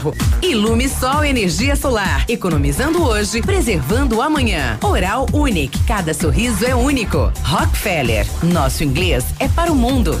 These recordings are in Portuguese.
carro. Ilume Sol Energia Solar. Economizando hoje, preservando amanhã. Oral Unique. Cada sorriso é único. Rockefeller. Nosso inglês é para o mundo.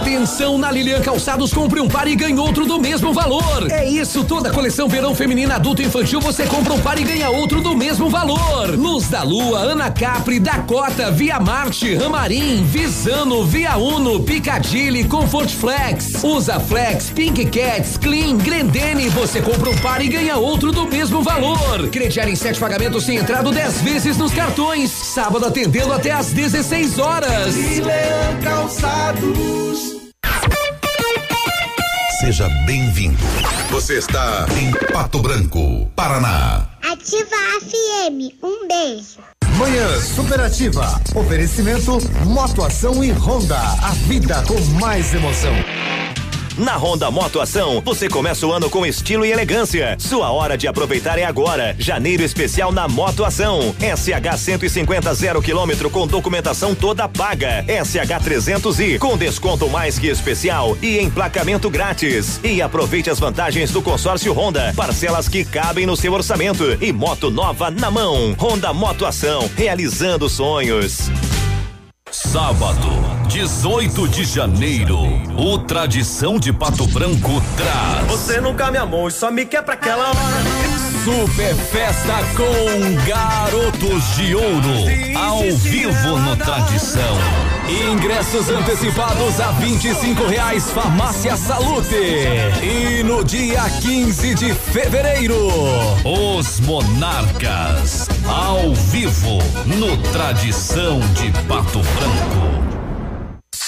Atenção na Lilian Calçados, compre um par e ganhe outro do mesmo valor. É isso, toda coleção verão feminina, adulto e infantil, você compra um par e ganha outro do mesmo valor. Luz da Lua, Ana Capri, Dakota, Via Marte, Ramarim, Visano, Via Uno, Picadilly, Comfort Flex, Usa Flex, Pink Cats, Clean, Grendene, você compra um par e ganha outro do mesmo valor. Crediar em sete pagamentos sem entrada 10 vezes nos cartões. Sábado atendendo até às 16 horas. Lilian Calçados. Seja bem-vindo. Você está em Pato Branco, Paraná. Ativa a FM. Um beijo. Manhã Superativa. Oferecimento Motoação e Honda. A vida com mais emoção. Na Honda Motoação, você começa o ano com estilo e elegância. Sua hora de aproveitar é agora. Janeiro especial na Motoação. SH 150 zero quilômetro com documentação toda paga. SH 300i com desconto mais que especial e emplacamento grátis. E aproveite as vantagens do consórcio Honda. Parcelas que cabem no seu orçamento e moto nova na mão. Honda Motoação, realizando sonhos. Sábado, 18 de janeiro, o Tradição de Pato Branco traz. Você nunca me amou e só me quer pra aquela hora. Super Festa com Garotos de Ouro, ao vivo no Tradição. Ingressos antecipados a 25 reais, Farmácia Salute. E no dia 15 de fevereiro, os Monarcas, ao vivo no Tradição de Pato Branco.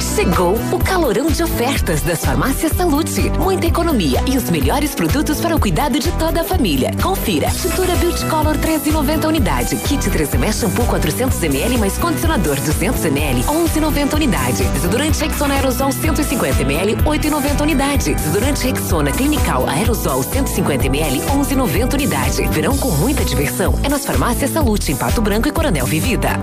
Chegou o calorão de ofertas das farmácias Salute. Muita economia e os melhores produtos para o cuidado de toda a família. Confira. Tintura Beauty Color 13,90 unidade. Kit 3M shampoo 400 ml mais condicionador 200 ml 11,90 unidade. Desodorante Rexona Aerosol 150 ml 8,90 unidade. Desodorante Rexona Clinical Aerosol 150 ml 11,90 unidade. Verão com muita diversão é nas farmácias Salute em Pato Branco e Coronel Vivida.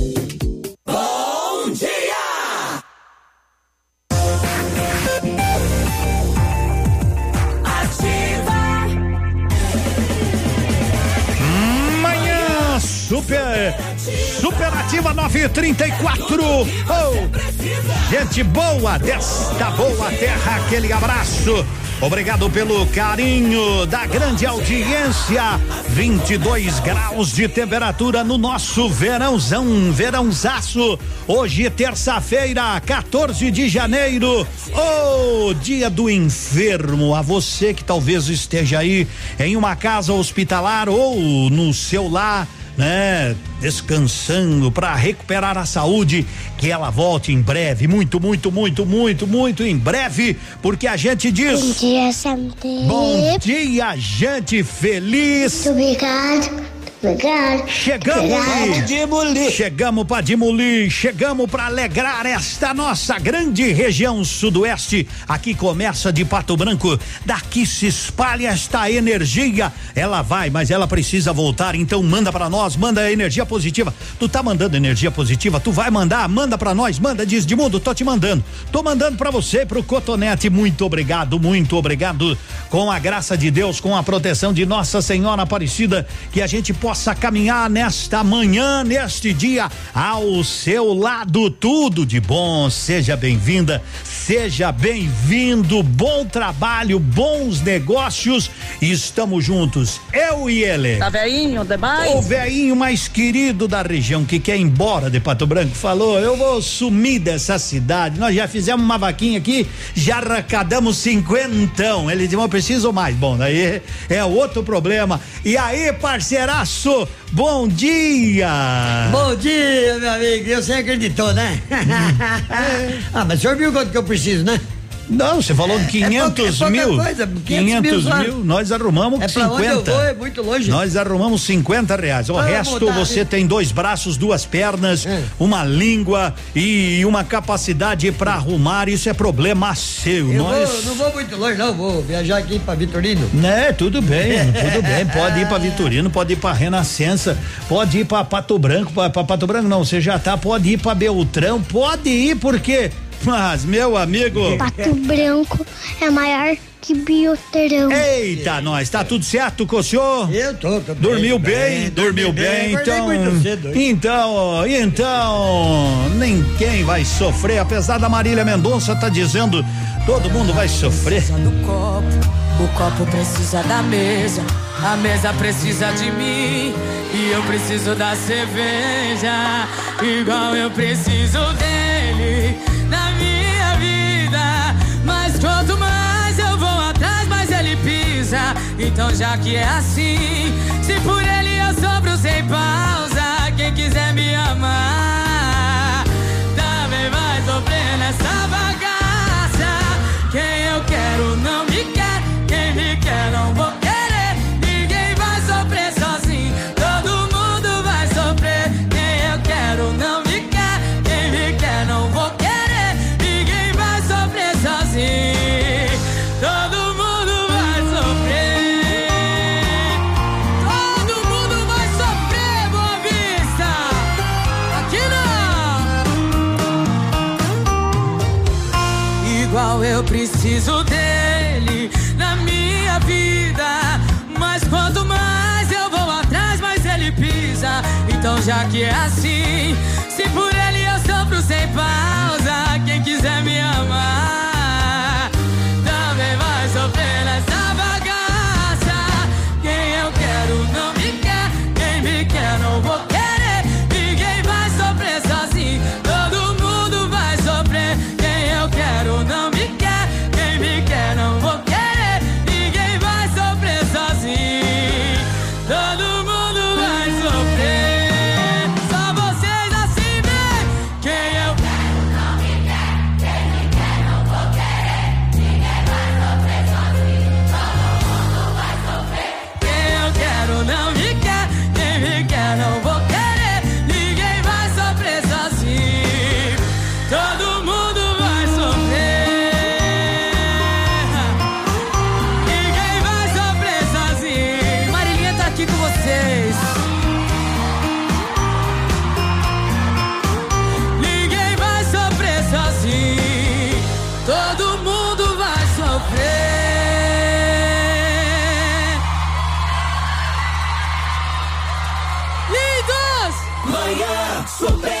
Super superativa 934. Oh, gente boa desta boa terra, aquele abraço. Obrigado pelo carinho da grande audiência. 22 graus de temperatura no nosso verãozão, verãozaço. Hoje, terça-feira, 14 de janeiro. Oh, dia do enfermo. A você que talvez esteja aí em uma casa hospitalar ou no seu lar né? Descansando para recuperar a saúde, que ela volte em breve, muito, muito, muito, muito, muito em breve, porque a gente diz. Bom dia, Santé. Bom dia, gente feliz. Muito obrigado. Obrigado. Chegamos, Obrigado. chegamos para Dimulir, chegamos para alegrar esta nossa grande região sudoeste. Aqui começa de Pato Branco, daqui se espalha esta energia. Ela vai, mas ela precisa voltar. Então manda para nós, manda energia positiva. Tu tá mandando energia positiva? Tu vai mandar? Manda para nós, manda diz de mundo, tô te mandando. Tô mandando para você, pro Cotonete. Muito obrigado, muito obrigado. Com a graça de Deus, com a proteção de Nossa Senhora Aparecida, que a gente possa caminhar nesta manhã, neste dia, ao seu lado. Tudo de bom. Seja bem-vinda, seja bem-vindo. Bom trabalho, bons negócios. Estamos juntos, eu e ele. Tá veinho demais? O veinho mais querido da região que quer ir embora de Pato Branco falou: Eu vou sumir dessa cidade. Nós já fizemos uma vaquinha aqui, já arrecadamos cinquentão. Ele disse: Eu preciso mais. Bom, daí é outro problema. E aí, parceiraço, bom dia! Bom dia, meu amigo. Você acreditou, né? ah, mas o senhor viu quanto que eu preciso, né? Não, você falou de 500 pouca mil. coisa, 500 500 mil mil, nós arrumamos É pra 50. onde eu vou, é muito longe. Nós arrumamos 50 reais. O Vamos resto você tem dois braços, duas pernas, É. uma língua e uma capacidade para arrumar. Isso é problema seu. Eu nós. vou, não vou muito longe, não. Vou viajar aqui pra Vitorino. Né, tudo bem, tudo bem. Pode ir pra Vitorino, pode ir pra Renascença, pode ir pra Pato Branco, pra Pato Branco não, você já tá, pode ir pra Beltrão, pode ir porque, mas meu amigo. Pato Branco é maior que Bioterão. Eita, nós, tá tudo certo com o senhor? Eu tô, tô bem, Dormiu tô bem, dormiu dormi bem, acordei então. muito cedo. Então, então, ninguém vai sofrer, apesar da Marília Mendonça tá dizendo, todo mundo vai sofrer. do copo, o copo precisa da mesa, a mesa precisa de mim e eu preciso da cerveja, igual eu preciso dele Então já que é assim, se por ele eu sobro sem pausa, quem quiser me amar que é assim, se por ele eu sofro sem pausa, Manhã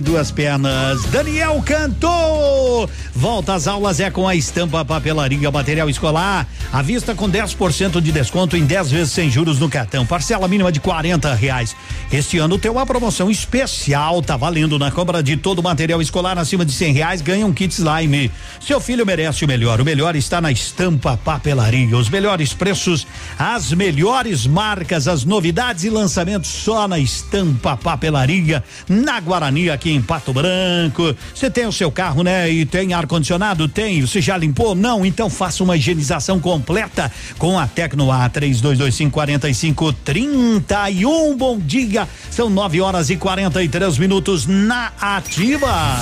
De duas pernas. Daniel cantou. Volta às aulas é com a estampa papelaria material escolar. À vista com 10% de desconto em 10 vezes sem juros no cartão. Parcela mínima de 40 reais. Este ano tem uma promoção especial. Tá valendo na compra de todo o material escolar acima de 100 reais. Ganha um kit slime. Seu filho merece o melhor. O melhor está na estampa papelaria. Os melhores preços, as melhores marcas, as novidades e lançamentos só na estampa papelaria. Na Guarani, aqui em Pato Branco. Você tem o seu carro, né? E tem ar-condicionado? Tem. Você já limpou? Não? Então faça uma higienização completa com a Tecno A 3225 4531. Bom dia. São 9 horas e 43 minutos na ativa.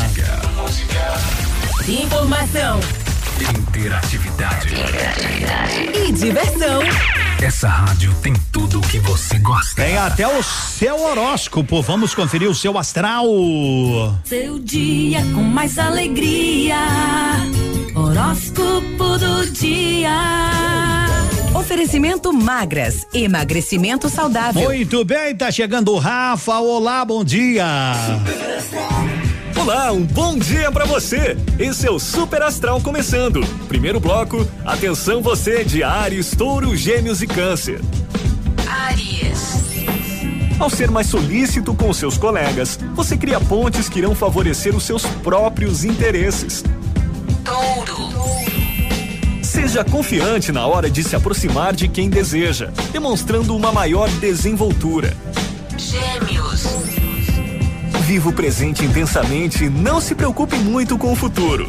Informação Interatividade. e diversão. Essa rádio tem tudo o que você gosta. Tem até o seu horóscopo. Vamos conferir o seu astral. Seu dia com mais alegria. Horóscopo do dia. Oferecimento magras, emagrecimento saudável. Muito bem, tá chegando o Rafa. Olá, bom dia. Olá, um bom dia pra você. Esse é o Super Astral começando. Primeiro bloco, atenção você de Ares, Touro, Gêmeos e Câncer. Aries. Ao ser mais solícito com seus colegas, você cria pontes que irão favorecer os seus próprios interesses. Touro. Seja confiante na hora de se aproximar de quem deseja, demonstrando uma maior desenvoltura. Gêmeos. Viva o presente intensamente e não se preocupe muito com o futuro.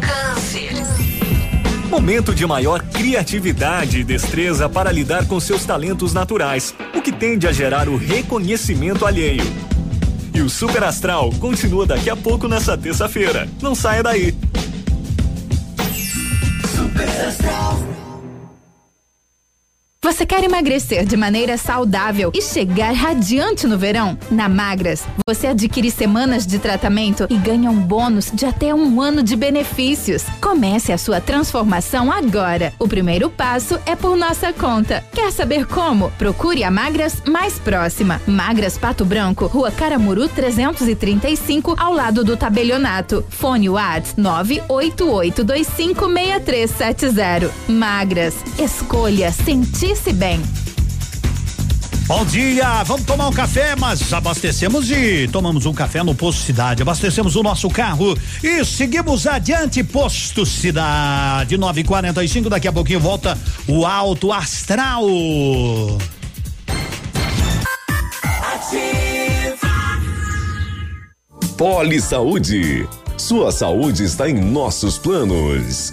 Câncer. Momento de maior criatividade e destreza para lidar com seus talentos naturais, o que tende a gerar o reconhecimento alheio. E o Super Astral continua daqui a pouco nessa terça-feira. Não saia daí. Astral. Você quer emagrecer de maneira saudável e chegar radiante no verão? Na Magras, você adquire semanas de tratamento e ganha um bônus de até um ano de benefícios. Comece a sua transformação agora. O primeiro passo é por nossa conta. Quer saber como? Procure a Magras mais próxima. Magras Pato Branco, Rua Caramuru 335, ao lado do tabelionato. Fone Whats 988256370. Magras, escolha sentir se bem. Bom dia, vamos tomar um café, mas abastecemos e tomamos um café no Posto Cidade, abastecemos o nosso carro e seguimos adiante, Posto Cidade, 945, daqui a pouquinho volta o Alto Astral. Poli Saúde. Sua saúde está em nossos planos.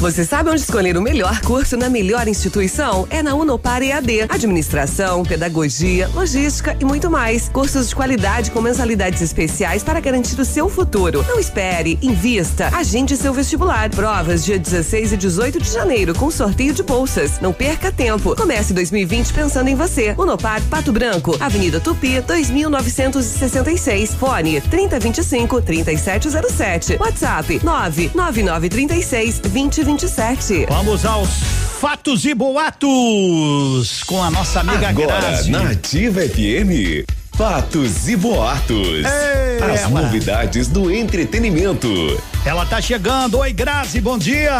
Você sabe onde escolher o melhor curso na melhor instituição? É na Unopar EAD. Administração, pedagogia, logística e muito mais. Cursos de qualidade com mensalidades especiais para garantir o seu futuro. Não espere, invista, agende seu vestibular. Provas dia 16 e 18 de janeiro com sorteio de bolsas. Não perca tempo. Comece 2020 pensando em você. Unopar Pato Branco, Avenida Tupi, 2966. Fone 3025 3707. WhatsApp 99936 2027. Vamos aos fatos e boatos com a nossa amiga Agora, Grazi. na Ativa FM. Fatos e boatos. Ei, As ela. novidades do entretenimento. Ela tá chegando. Oi, Grazi, bom dia.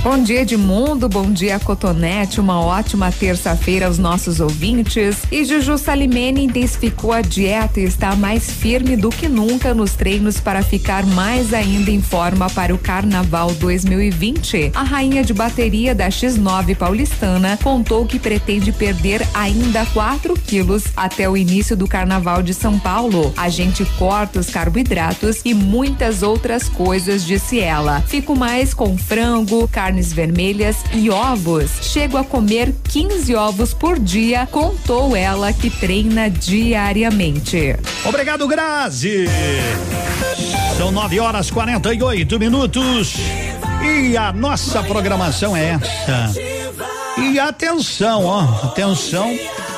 Bom dia, Edmundo. Bom dia, Cotonete. Uma ótima terça-feira aos nossos ouvintes. E Juju Salimene intensificou a dieta e está mais firme do que nunca nos treinos para ficar mais ainda em forma para o Carnaval 2020. A rainha de bateria da X9 paulistana contou que pretende perder ainda 4 quilos até o início do Carnaval de São Paulo. A gente corta os carboidratos e muitas outras coisas, disse ela. Fico mais com frango, carnes vermelhas e ovos. Chego a comer 15 ovos por dia, contou ela que treina diariamente. Obrigado, Grazi. São 9 horas 48 minutos. E a nossa programação é essa. E atenção, ó, atenção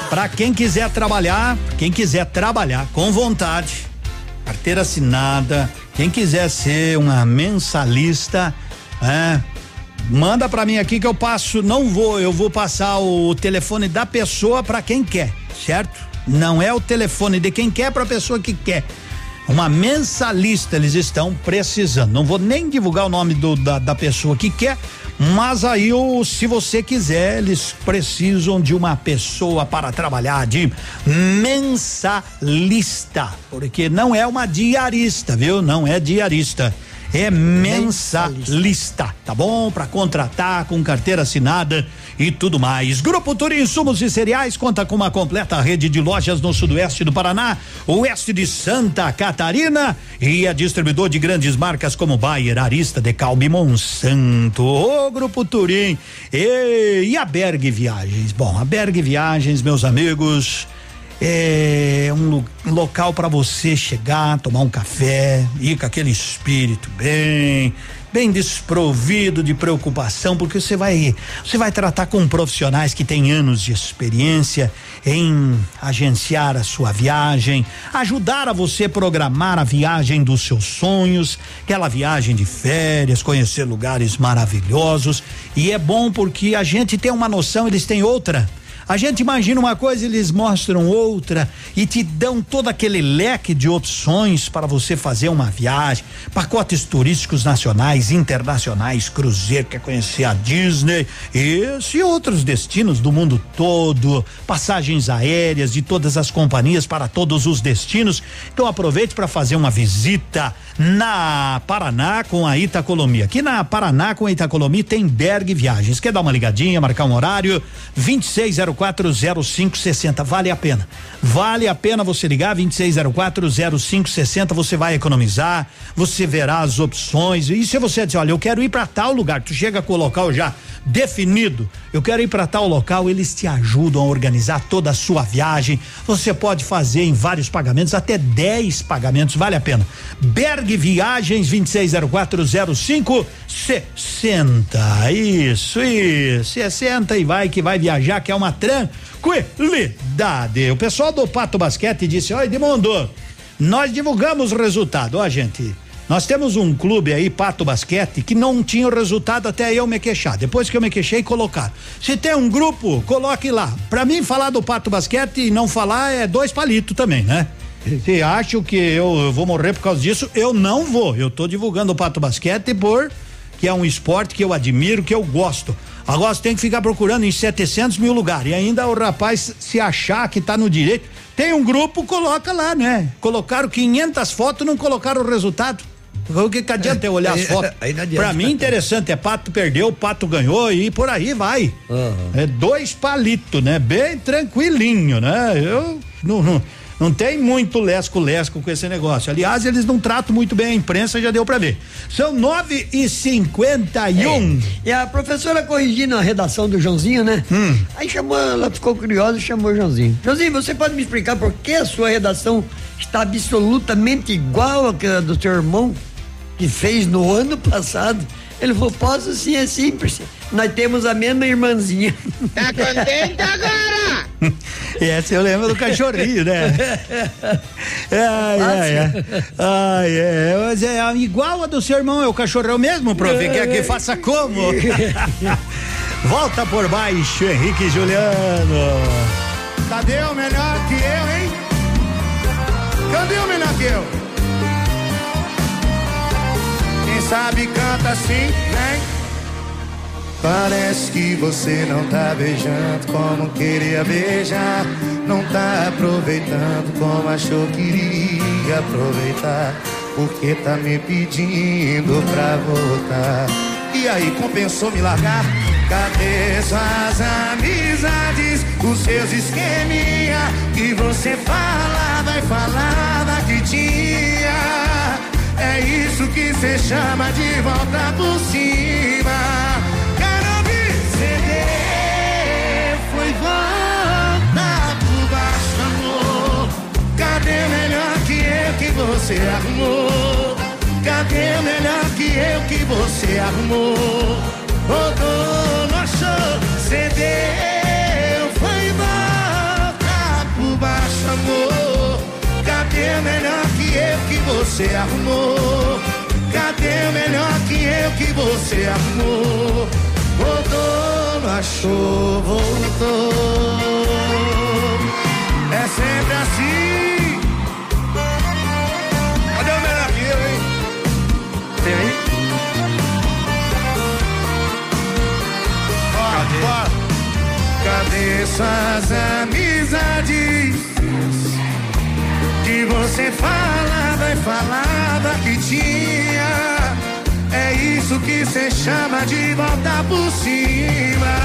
para quem quiser trabalhar, quem quiser trabalhar com vontade, carteira assinada, quem quiser ser uma mensalista, é, manda para mim aqui que eu passo, não vou, eu vou passar o telefone da pessoa para quem quer, certo? Não é o telefone de quem quer para a pessoa que quer. Uma mensalista eles estão precisando. Não vou nem divulgar o nome do, da, da pessoa que quer, mas aí se você quiser, eles precisam de uma pessoa para trabalhar de mensalista, porque não é uma diarista, viu? Não é diarista. É mensalista, tá bom? Para contratar com carteira assinada e tudo mais. Grupo Turim Insumos e Cereais conta com uma completa rede de lojas no sudoeste do Paraná, oeste de Santa Catarina e é distribuidor de grandes marcas como Bayer, Arista, Decalbe e Monsanto. Ô Grupo Turim e, e a Berg Viagens. Bom, a Berg Viagens, meus amigos, é um, local para você chegar, tomar um café, ir com aquele espírito bem, bem desprovido de preocupação, porque você vai você vai tratar com profissionais que têm anos de experiência em agenciar a sua viagem, ajudar a você programar a viagem dos seus sonhos, aquela viagem de férias, conhecer lugares maravilhosos. E é bom porque a gente tem uma noção, eles têm outra. A gente imagina uma coisa, eles mostram outra e te dão todo aquele leque de opções para você fazer uma viagem, pacotes turísticos nacionais, internacionais, cruzeiro, quer conhecer a Disney, esse e outros destinos do mundo todo, passagens aéreas de todas as companhias para todos os destinos. Então aproveite para fazer uma visita na Paraná com a Itacolomi. Aqui na Paraná com a Itacolomi tem Berg Viagens. Quer dar uma ligadinha, marcar um horário? 26040560. Vale a pena. Vale a pena você ligar 26040560. Você vai economizar, você verá as opções. E se você dizer, olha, eu quero ir para tal lugar, tu chega com o local já definido. Eu quero ir para tal local, eles te ajudam a organizar toda a sua viagem. Você pode fazer em vários pagamentos, até 10 pagamentos, vale a pena. Berg Viagens 260405 60. Isso, isso. 60 e vai que vai viajar, que é uma tranquilidade. O pessoal do Pato Basquete disse: Oi, Edmundo, nós divulgamos o resultado. Ó, gente. Nós temos um clube aí, Pato Basquete, que não tinha o resultado até eu me queixar. Depois que eu me queixei, colocar. Se tem um grupo, coloque lá. Pra mim, falar do Pato Basquete e não falar é dois palitos também, né? Se acham que eu, eu vou morrer por causa disso, eu não vou. Eu tô divulgando o Pato Basquete por que é um esporte que eu admiro, que eu gosto. Agora você tem que ficar procurando em 700 mil lugares. E ainda o rapaz se achar que tá no direito. Tem um grupo, coloca lá, né? Colocaram 500 fotos, não colocaram o resultado. O que, que adianta eu olhar as fotos? aí adianta. Pra mim, interessante é pato perdeu, pato ganhou e por aí vai. É dois palitos, né? Bem tranquilinho, né? Eu não, não, não tem muito lesco-lesco com esse negócio. Aliás, eles não tratam muito bem a imprensa, já deu pra ver. São nove e cinquenta e um. E a professora corrigindo a redação do Joãozinho, né? Hum. Aí chamou, ela ficou curiosa e chamou o Joãozinho. Joãozinho, você pode me explicar por que a sua redação está absolutamente igual à do seu irmão, que fez no ano passado? Ele falou, posso sim, é simples. Nós temos a mesma irmãzinha. Tá contente agora? E essa eu lembro do cachorrinho, né? Ai, ai, ai. Ai, é, mas é igual a do seu irmão, é o cachorrão mesmo, prof. Quer que faça como? Volta por baixo, Henrique e Juliano. Cadê o melhor que eu, hein? Cadê o melhor que eu? Sabe canta assim, né? Parece que você não tá beijando como queria beijar. Não tá aproveitando como achou que iria aproveitar. Porque tá me pedindo pra voltar. E aí, compensou me largar? Cadê suas amizades? Os seus esqueminha que você falava e falava que tinha. É isso que cê chama de volta por cima. Quero ouvir CD. Foi volta por baixo, amor. Cadê melhor que eu que você arrumou? Cadê melhor que eu que você arrumou? Rodou, você arrumou? Cadê melhor que eu que você arrumou? Rodou, não achou, voltou. É sempre assim. Cadê o melhor que eu, hein? Tem aí? Cadê? Cadê suas amizades? Que você falava e falava que tinha. É isso que cê chama de volta por cima.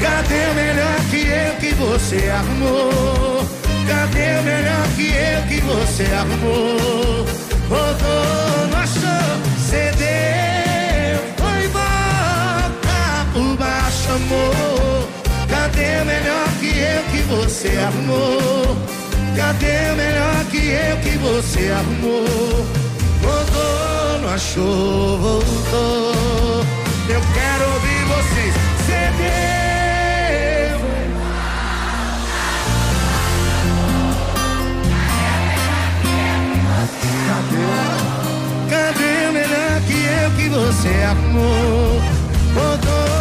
Cadê o melhor que eu que você arrumou? Cadê o melhor que eu que você arrumou? Rodou, não achou, cedeu, baixo, amor. Cadê o melhor que eu que você arrumou? Cadê o melhor que eu que você arrumou? Voltou, não achou, voltou. Eu quero ouvir vocês. CD. Cadê o melhor que eu que você arrumou? Voltou,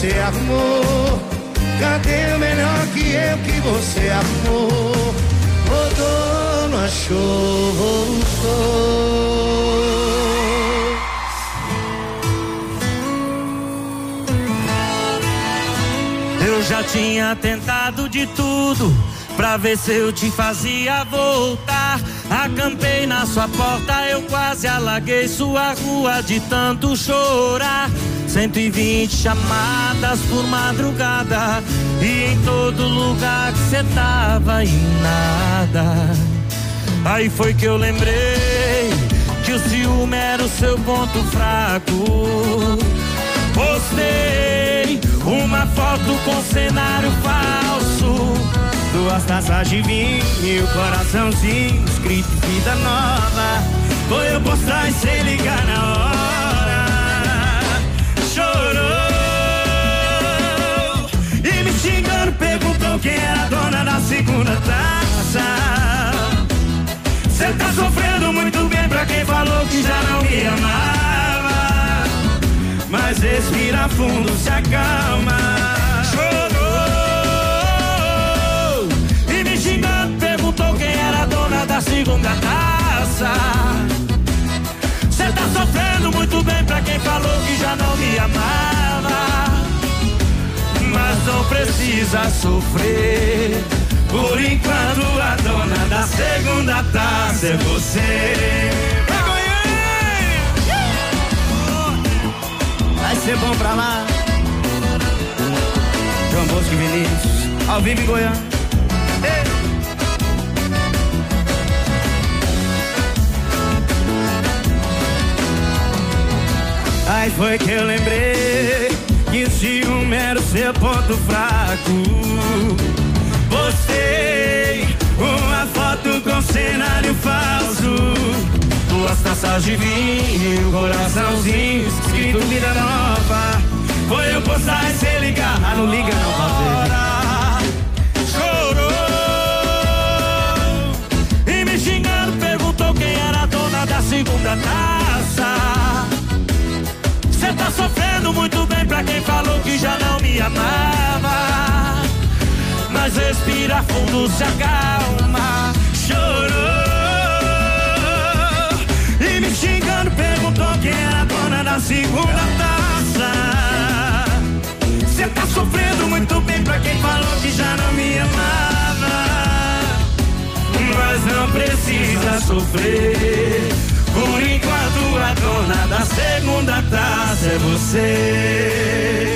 você arrumou? Cadê o melhor que eu que você arrumou? Voltou, não achou. Eu já tinha tentado de tudo pra ver se eu te fazia voltar. Acampei na sua porta, eu quase alaguei sua rua de tanto chorar. 120 chamadas por madrugada e em todo lugar que cê tava e nada. Aí foi que eu lembrei que o ciúme era o seu ponto fraco. Postei uma foto com cenário falso. Duas taças de vinho e o coraçãozinho escrito vida nova. Foi eu postar e sem ligar na hora. Quem era a dona da segunda taça. Cê tá sofrendo muito bem pra quem falou que já não me amava. Mas respira fundo, se acalma. Chorou e me xingando, perguntou quem era dona da segunda taça. Cê tá sofrendo muito bem pra quem falou que já não me amava. Não precisa sofrer. Por enquanto a dona da segunda taça é você. Vai ser bom pra lá. João Bosco e Vinícius, ao vivo em Goiânia. Aí foi que eu lembrei que o ciúme era seu ponto fraco. Postei uma foto com cenário falso. Duas taças de vinho, coraçãozinho, escrito vida nova. Foi eu postar e cê ligar. Ah, não liga não, fazer. Muito bem pra quem falou que já não me amava. Mas respira fundo, se acalma. Chorou e me xingando, perguntou quem era a dona da segunda taça. Cê tá sofrendo muito bem pra quem falou que já não me amava. Mas não precisa sofrer. Por enquanto a dona taça é você.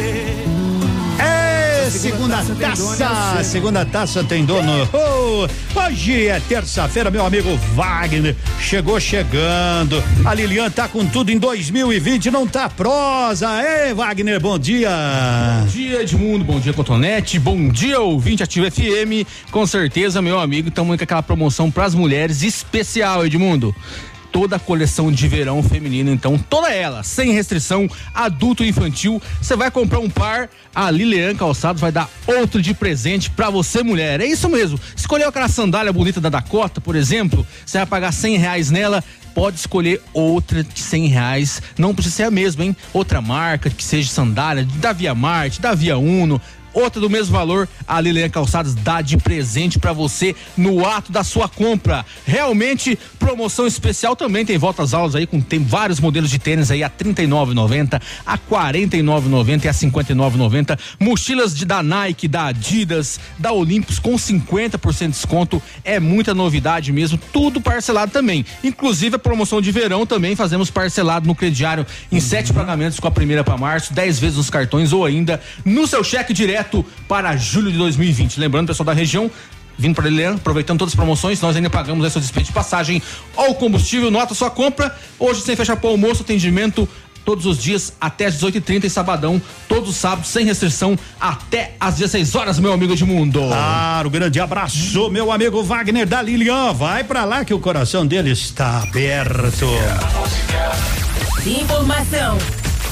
É, segunda taça, segunda taça tem dono. Oh, hoje é terça-feira, meu amigo Wagner chegou chegando. A Lilian tá com tudo em 2020, não tá prosa. Ei, Wagner, bom dia. Bom dia, Edmundo. Bom dia, Cotonete. Bom dia, ouvinte Ativa FM. Com certeza, meu amigo, estamos com aquela promoção para as mulheres especial, Edmundo toda a coleção de verão feminino, então toda ela, sem restrição, adulto e infantil. Você vai comprar um par, a Lilian Calçados vai dar outro de presente para você, mulher. É isso mesmo. Escolheu aquela sandália bonita da Dakota, por exemplo, você vai pagar cem reais nela. Pode escolher outra de cem reais, não precisa ser a mesma, hein? Outra marca que seja sandália, da Via Marte, da Via Uno, outra do mesmo valor, a Lilian Calçados dá de presente para você no ato da sua compra. Realmente, promoção especial também tem volta às aulas aí com tem vários modelos de tênis aí a 39,90, a 49,90 e a 59,90. Mochilas de da Nike, da Adidas, da Olympus com 50% de desconto. É muita novidade mesmo, tudo parcelado também. Inclusive a promoção de verão também fazemos parcelado no crediário em sete pagamentos com a primeira para março, 10 vezes nos cartões ou ainda no seu cheque direto para julho de 2020. Lembrando, pessoal da região, vindo para Lilian, aproveitando todas as promoções, nós ainda pagamos essa despesa de passagem ou combustível, nota sua compra. Hoje, sem fechar para o almoço, atendimento todos os dias até às 18h30 e sabadão, todos os sábados, sem restrição, até às 16 horas, meu amigo Edmundo. Claro, grande abraço, meu amigo Wagner da Lilian. Vai pra lá que o coração dele está aberto. Informação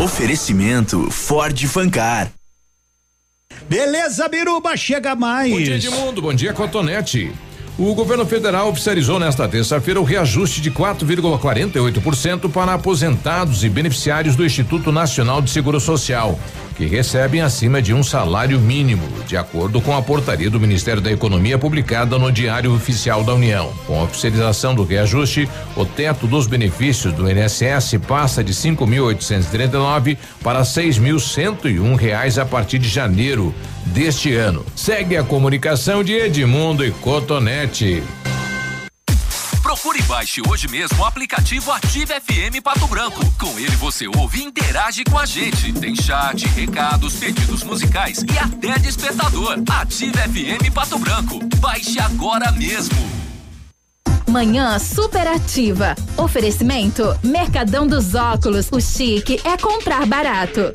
Oferecimento Ford Fancar. Beleza, Biruba, chega mais. Bom dia, Edmundo. Bom dia, Cotonete. O governo federal oficializou nesta terça-feira o reajuste de 4,48% para aposentados e beneficiários do Instituto Nacional de Seguro Social, que recebem acima de um salário mínimo, de acordo com a portaria do Ministério da Economia publicada no Diário Oficial da União. Com a oficialização do reajuste, o teto dos benefícios do INSS passa de 5.839 para 6.101 reais a partir de janeiro deste ano. Segue a comunicação de Edmundo e Cotonete. Procure e baixe hoje mesmo o aplicativo Ative FM Pato Branco. Com ele você ouve e interage com a gente. Tem chat, recados, pedidos musicais e até despertador. Ative FM Pato Branco. Baixe agora mesmo. Manhã superativa. Oferecimento Mercadão dos Óculos. O chique é comprar barato.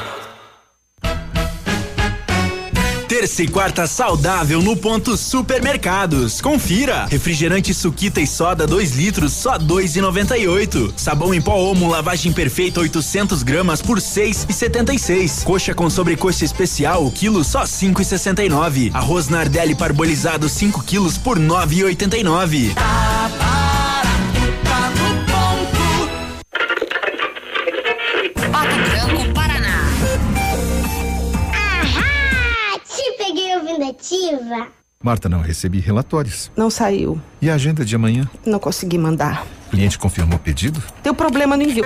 Terça e quarta saudável no ponto supermercados. Confira. Refrigerante suquita e soda 2 litros só 2,98. Sabão em pó Omo lavagem perfeita 800 gramas por 6,76. Coxa com sobrecoxa especial quilo só 5,69. Arroz Nardelli parbolizado 5 quilos por 9,89. Pato Marta, não recebi relatórios. Não saiu. E a agenda de amanhã? Não consegui mandar. O cliente confirmou o pedido? Deu problema no envio.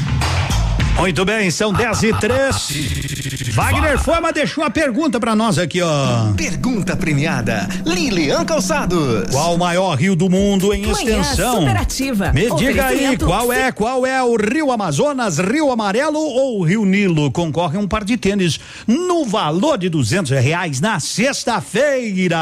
Muito bem, são 10 e 3. Wagner Forma deixou uma pergunta pra nós aqui, ó. Pergunta premiada. Lilian Calçados. Qual o maior rio do mundo em Manhã extensão? superativa. Me diga aí, qual é, qual é o Rio Amazonas, Rio Amarelo ou Rio Nilo? Concorre um par de tênis no valor de duzentos reais na sexta-feira.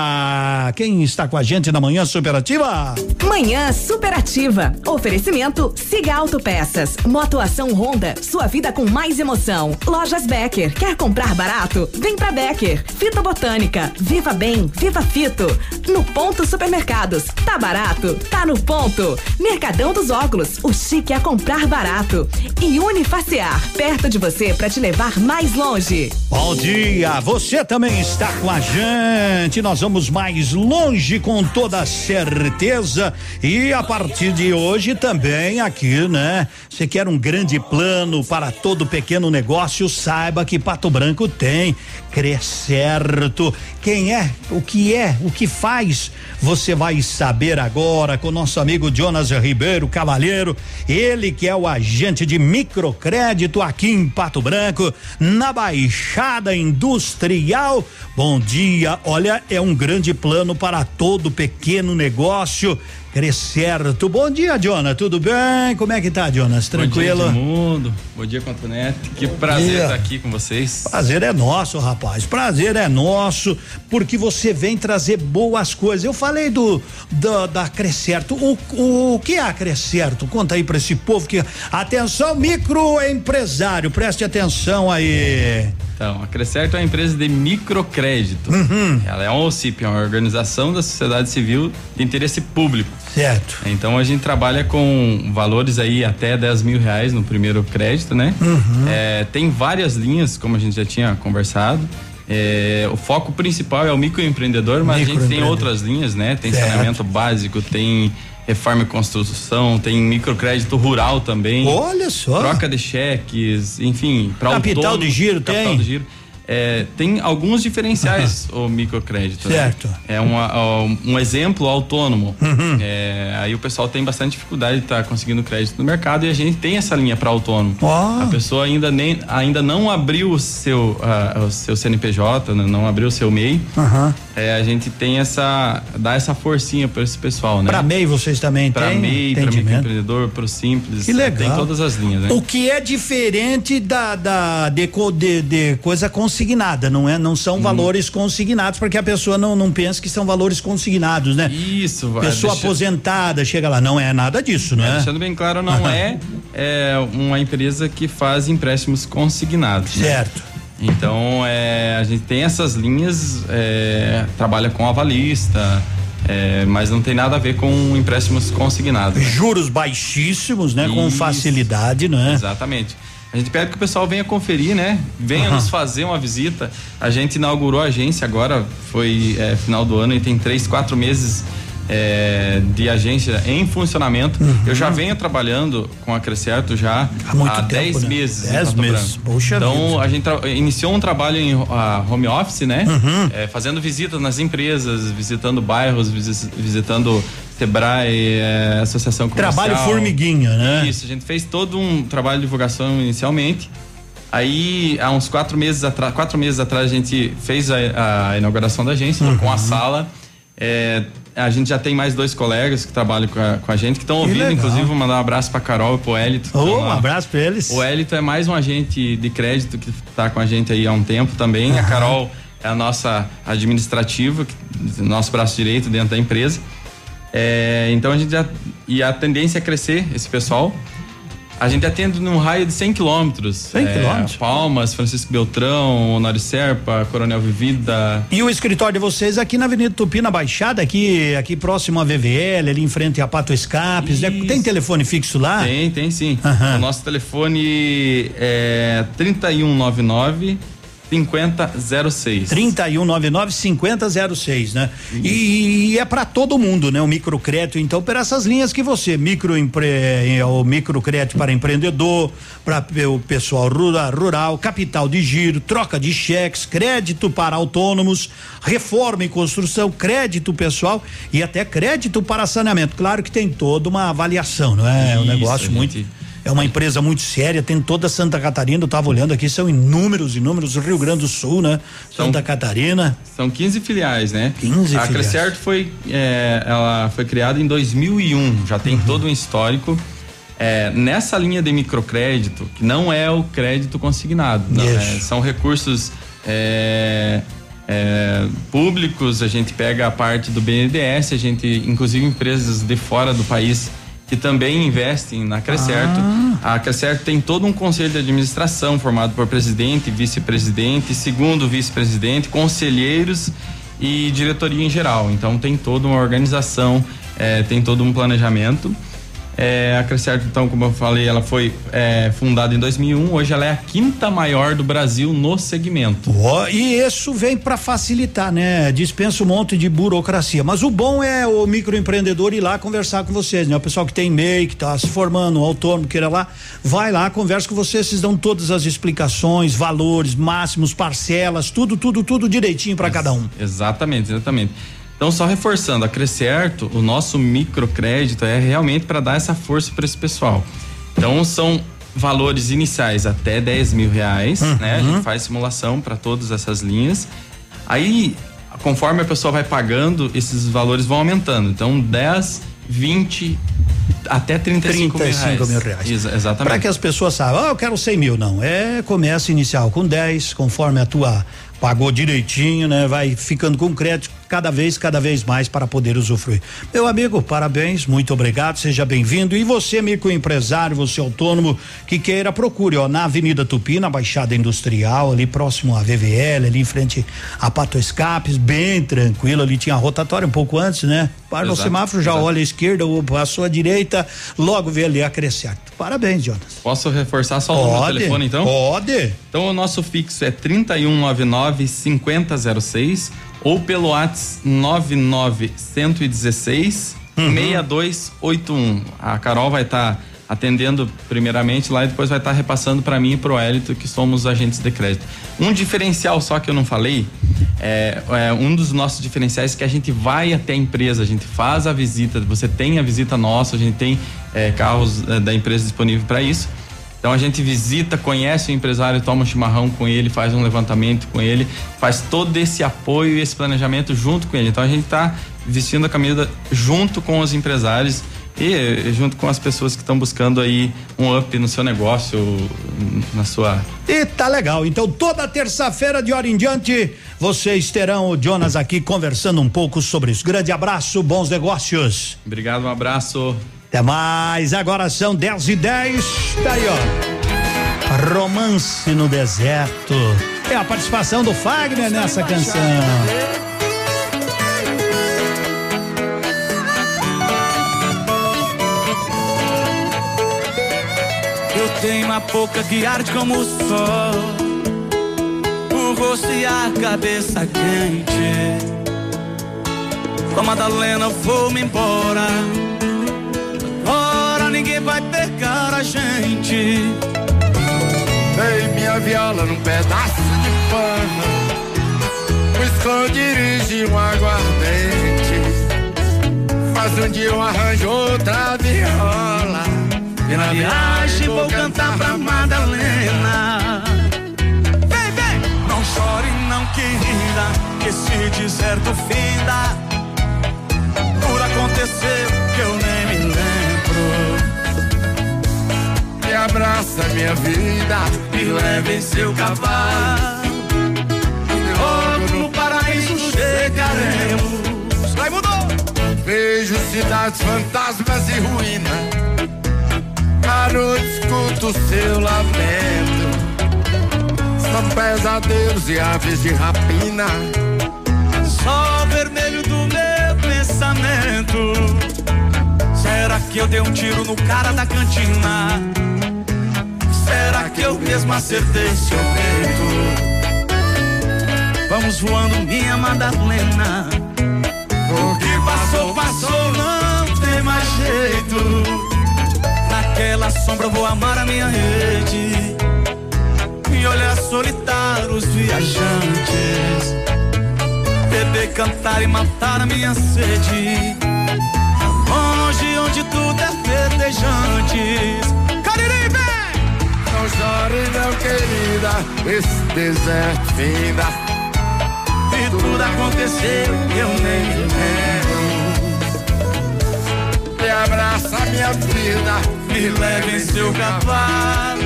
Quem está com a gente na manhã superativa? Manhã superativa. Oferecimento Siga Autopeças. Motoação Honda. Sua vida com mais emoção. Lojas Becker. Quer comprar barato? Vem pra Becker. Fito Botânica. Viva Bem. Viva Fito. No Ponto Supermercados. Tá barato? Tá no ponto. Mercadão dos Óculos. O chique é comprar barato. E Unifacear. Perto de você pra te levar mais longe. Bom dia, você também está com a gente. Nós vamos mais longe com toda certeza. E a partir de hoje também aqui, né? Você quer um grande plano para todo pequeno negócio, saiba que Pato Branco tem Crescerto. Quem é, o que é, o que faz, você vai saber agora com nosso amigo Jonas Ribeiro Cavalheiro, ele que é o agente de microcrédito aqui em Pato Branco, na Baixada Industrial. Bom dia, olha, é um grande plano para todo pequeno negócio. Crescerto. Bom dia, Jonas. Tudo bem? Como é que tá, Jonas? Tranquilo? Bom dia, mundo. Bom dia, Neto. Que Bom prazer dia. estar aqui com vocês. Prazer é nosso, rapaz. Prazer é nosso, porque você vem trazer boas coisas. Eu falei do, do da Crescerto. O, o, o que é a Crescerto? Conta aí pra esse povo que atenção microempresário, preste atenção aí. Então, a Crescerto é uma empresa de microcrédito. Uhum. Ela é uma OCIP, é uma organização da sociedade civil de interesse público. Certo. Então a gente trabalha com valores aí até 10 mil reais no primeiro crédito, né? Uhum. É, tem várias linhas, como a gente já tinha conversado. É, o foco principal é o microempreendedor, mas a gente tem Microempreendedor. outras linhas, né? Tem Certo. saneamento básico, tem reforma e construção, tem microcrédito rural também. Olha só. Troca de cheques, enfim. pra Capital autônomo, de giro capital tem? de giro. É, tem alguns diferenciais o microcrédito. né? Certo. É uma- um exemplo autônomo. Uhum. É, aí o pessoal tem bastante dificuldade de estar conseguindo crédito no mercado e a gente tem essa linha para autônomo. Ó. A pessoa ainda, nem, ainda não abriu o seu, ah, o seu CNPJ, né, não abriu o seu MEI. É, a gente tem essa. dá essa forcinha para esse pessoal, né? Pra MEI vocês também Pra têm? MEI, para microempreendedor, para o simples. Que legal. Tem todas as linhas, né? O que é diferente da, da de, de, de coisa consignada, não é? Não Hum. são valores consignados, porque a pessoa não, não pensa que são valores consignados, né? Isso, vai, Pessoa aposentada chega lá, não é nada disso, não é? Deixando bem claro, não é, é uma empresa que faz empréstimos consignados. né? Certo. Então, é, a gente tem essas linhas, é, trabalha com avalista, é, mas não tem nada a ver com empréstimos consignados. né? Juros baixíssimos, né? Com Isso. facilidade, não é? Exatamente. A gente pede que o pessoal venha conferir, né? Venha Aham. nos fazer uma visita. A gente inaugurou a agência agora, foi é, final do ano e tem três, quatro meses é, de agência em funcionamento. Uhum. Eu já venho trabalhando com a Crescerto já Há muito há tempo, 10 né? meses. em 10 Pato meses. Poxa então vida. a gente iniciou um trabalho em home office, né? Uhum. É, fazendo visitas nas empresas, visitando bairros, visi- visitando Sebrae, é, Associação Comercial. Trabalho formiguinha, né? Isso, a gente fez todo um trabalho de divulgação inicialmente. Aí, há uns quatro meses atrás, quatro meses atrás, a gente fez a, a inauguração da agência, Uhum. com a sala. É, a gente já tem mais dois colegas que trabalham com a, com a gente, que estão ouvindo, legal. inclusive, vou mandar um abraço pra Carol e pro Elito. tão um abraço pra eles. O Elito é mais um agente de crédito que está com a gente aí há um tempo também. A Carol é a nossa administrativa, nosso braço direito dentro da empresa. É, então a gente já. E a tendência é crescer esse pessoal. A gente atende num raio de 100 quilômetros. 100 É, quilômetros? Palmas, Francisco Beltrão, Honório Serpa, Coronel Vivida. E o escritório de vocês aqui na Avenida Tupi, na Baixada, aqui, aqui próximo à VVL, ali em frente a Pato Escapes. né? Tem telefone fixo lá? Tem, tem sim. O nosso telefone é 3199 5006. 3199 5006, né? E, e é para todo mundo, né? O microcrédito, então, para essas linhas que você, microempre, é, o microcrédito para empreendedor, para o pessoal rural, rural, capital de giro, troca de cheques, crédito para autônomos, reforma e construção, crédito pessoal e até crédito para saneamento. Claro que tem toda uma avaliação, não é? um Isso, negócio a muito gente- é uma empresa muito séria, tem toda Santa Catarina, eu tava olhando aqui, são inúmeros, inúmeros, Rio Grande do Sul, né? Santa Catarina. São 15 filiais, né? 15 a filiais. Crescerto foi, é, ela foi criada em 2001, já Uhum. tem todo um histórico. É, nessa linha de microcrédito, que não é o crédito consignado, não, é, são recursos é, é, públicos, a gente pega a parte do BNDES, a gente, inclusive empresas de fora do país que também investem na Crescerto. A Crescerto tem todo um conselho de administração formado por presidente, vice-presidente, segundo vice-presidente, conselheiros e diretoria em geral. Então tem toda uma organização, eh, tem todo um planejamento. É, a Crescerto, então, como eu falei, ela foi é, fundada em 2001. Hoje ela é a quinta maior do Brasil no segmento. Oh, e isso vem para facilitar, né? Dispensa um monte de burocracia. Mas o bom é o microempreendedor ir lá conversar com vocês, né? O pessoal que tem MEI, que está se formando, um autônomo, queira lá, vai lá, conversa com vocês, vocês dão todas as explicações, valores, máximos, parcelas, tudo, tudo, tudo direitinho para cada um. Exatamente, exatamente. Então, só reforçando, a Crescerto, o nosso microcrédito é realmente para dar essa força para esse pessoal. Então, são valores iniciais até 10 mil reais, Uhum. né? A gente faz simulação para todas essas linhas. Aí, conforme a pessoa vai pagando, esses valores vão aumentando. Então, 10, 20, até 35, 35 mil mil reais. reais. Exa- exatamente. Para que as pessoas saibam, ah, eu quero 100 mil, não. É começa inicial com 10, conforme a tua pagou direitinho, né? Vai ficando com crédito cada vez, cada vez mais para poder usufruir. Meu amigo, parabéns, muito obrigado, seja bem-vindo. E você, microempresário, você autônomo que queira, procure, ó, na Avenida Tupi, na Baixada Industrial, ali próximo à VVL, ali em frente a Pato Escapes, bem tranquilo, ali tinha a rotatória um pouco antes, né? Para no Exato, semáforo, já exato. olha à esquerda ou passou à direita, logo vê ali a Crescerto. Parabéns, Jonas. Posso reforçar só o número do telefone, então? pode. Então, o nosso fixo é 3199 5006 ou pelo WhatsApp 99 116 6281. A Carol vai estar atendendo primeiramente lá e depois vai estar repassando para mim e pro Hélito, que somos agentes de crédito. Um diferencial só que eu não falei, é, é um dos nossos diferenciais que a gente vai até a empresa, a gente faz a visita, você tem a visita nossa, a gente tem é, carros é, da empresa disponível para isso. Então a gente visita, conhece o empresário, toma um chimarrão com ele, faz um levantamento com ele, faz todo esse apoio e esse planejamento junto com ele. Então a gente está vestindo a camisa junto com os empresários e junto com as pessoas que estão buscando aí um up no seu negócio, na sua E tá legal. Então, toda terça-feira, de hora em diante, vocês terão o Jonas aqui conversando um pouco sobre isso. Grande abraço, bons negócios. Obrigado, um abraço. Até mais. Agora são 10 e 10. Tá aí, ó. Romance no deserto. É a participação do Fagner nessa canção. Eu tenho uma boca que arde como o sol, rosto e a cabeça quente. Com a Madalena vou-me embora. Ninguém vai pegar a gente. Dei minha viola num pedaço de pano Um esconderijo e um aguardente Mas um dia eu arranjo outra viola E na viagem vou cantar pra Madalena. Vem, vem! Não chore, não querida, que esse deserto finda. Por acontecer que eu nem abraça minha vida Me leve em seu cavalo. E logo no paraíso chegaremos. Vai, mudou! Vejo cidades fantasmas e ruínas noite escuto seu lamento São pesadelos e aves de rapina Só o vermelho do meu pensamento. Será que eu dei um tiro no cara da cantina? Será que eu mesmo acertei seu peito? Vamos voando, minha Madalena. O que passou, passou, não tem mais jeito. Naquela sombra eu vou amar a minha rede e olhar solitário os viajantes. Beber, cantar e matar a minha sede. Longe onde tudo é verdejante. Cariri, vem! Não chore não querida Esse deserto finda E tudo aconteceu eu nem lembro. Me abraça minha vida Me leve em seu cavalo.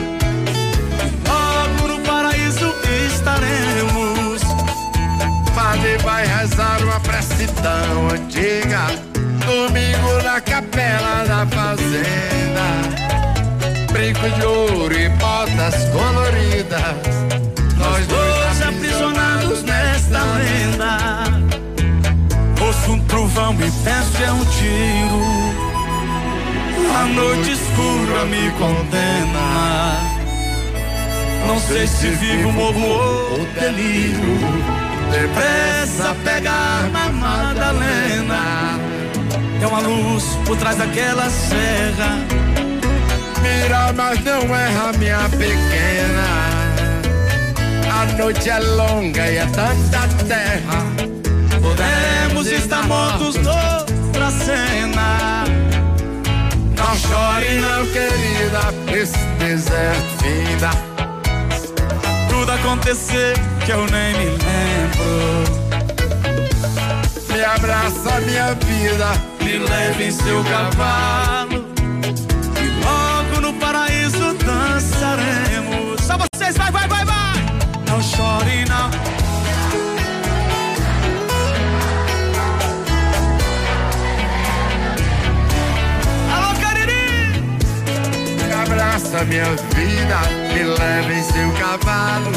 Logo no paraíso estaremos. Padre vai rezar uma prece tão antiga Domingo na capela da fazenda Brinco de ouro e botas coloridas Nós dois aprisionados nesta lenda. Ouço um trovão e penso é um tiro. A noite escura me condena. Não sei se vivo, morro ou delírio. Depressa pegar na Madalena. Tem uma luz por trás daquela serra. Mas não erra, minha pequena. A noite é longa e é tanta terra. Podemos estar mortos noutra cena. Não chore, não, querida, esse deserto finda. Tudo acontecer que eu nem me lembro. Me abraça, minha vida, me leve em seu cavalo. Chore, não. Alô, Cariri! Me abraça, minha vida, me leva em seu cavalo.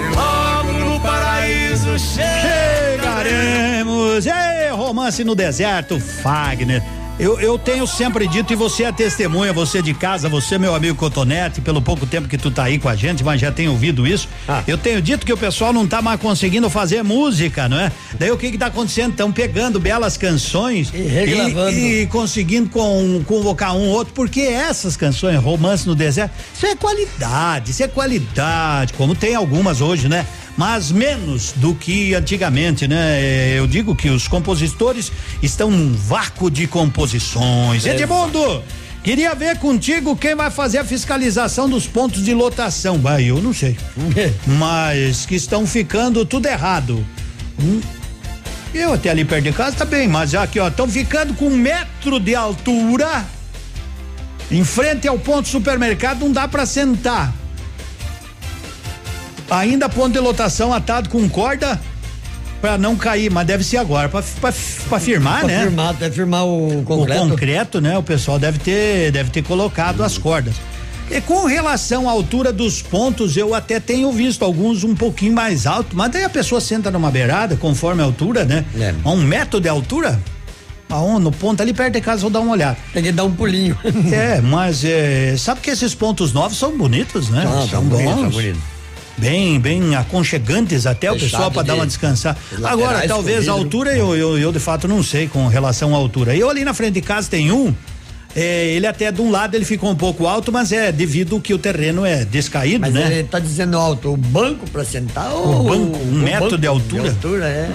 E logo no paraíso Chegaremos! Ei, romance no deserto, Fagner. Eu, eu tenho sempre dito, e você é testemunha, você de casa, você, meu amigo Cotonete, pelo pouco tempo que tu tá aí com a gente, mas já tenho ouvido isso. Eu tenho dito que o pessoal não tá mais conseguindo fazer música, não é? Daí o que que tá acontecendo? Estão pegando belas canções e, regravando. e conseguindo com, convocar um outro, porque essas canções, romance no deserto, isso é qualidade, isso é qualidade, como tem algumas hoje, né? Mas menos do que antigamente, né? É, Eu digo que os compositores estão num vácuo de composições. Edmundo, queria ver contigo quem vai fazer a fiscalização dos pontos de lotação. Vai, eu não sei. mas que estão ficando tudo errado. Hum, Eu até ali perto de casa tá bem, mas aqui ó, estão ficando com um metro de altura. Em frente ao ponto supermercado não dá para sentar. Ainda ponto de lotação atado com corda para não cair, mas deve ser agora para firmar, Pra né? firmar, deve firmar o concreto. O concreto, né? O pessoal deve ter deve ter colocado as cordas. E com relação à altura dos pontos, eu até tenho visto alguns um pouquinho mais alto, mas daí a pessoa senta numa beirada, conforme a altura, né? A um metro de altura, aonde? No ponto ali perto de casa, vou dar uma olhada. Tem que dar um pulinho. é, mas é, sabe que esses pontos novos são bonitos, né? Ah, são são bons. são bonitos. Bem, bem aconchegantes até o Fechado pessoal para dar de- uma descansar. de Agora, talvez a altura eu, eu, eu de fato não sei com relação à altura. Eu ali na frente de casa tem um, é, ele até de um lado ele ficou um pouco alto, mas é devido que o terreno é descaído, Mas né? ele tá dizendo alto, o banco pra sentar ou O banco, um o metro banco de altura? altura, é.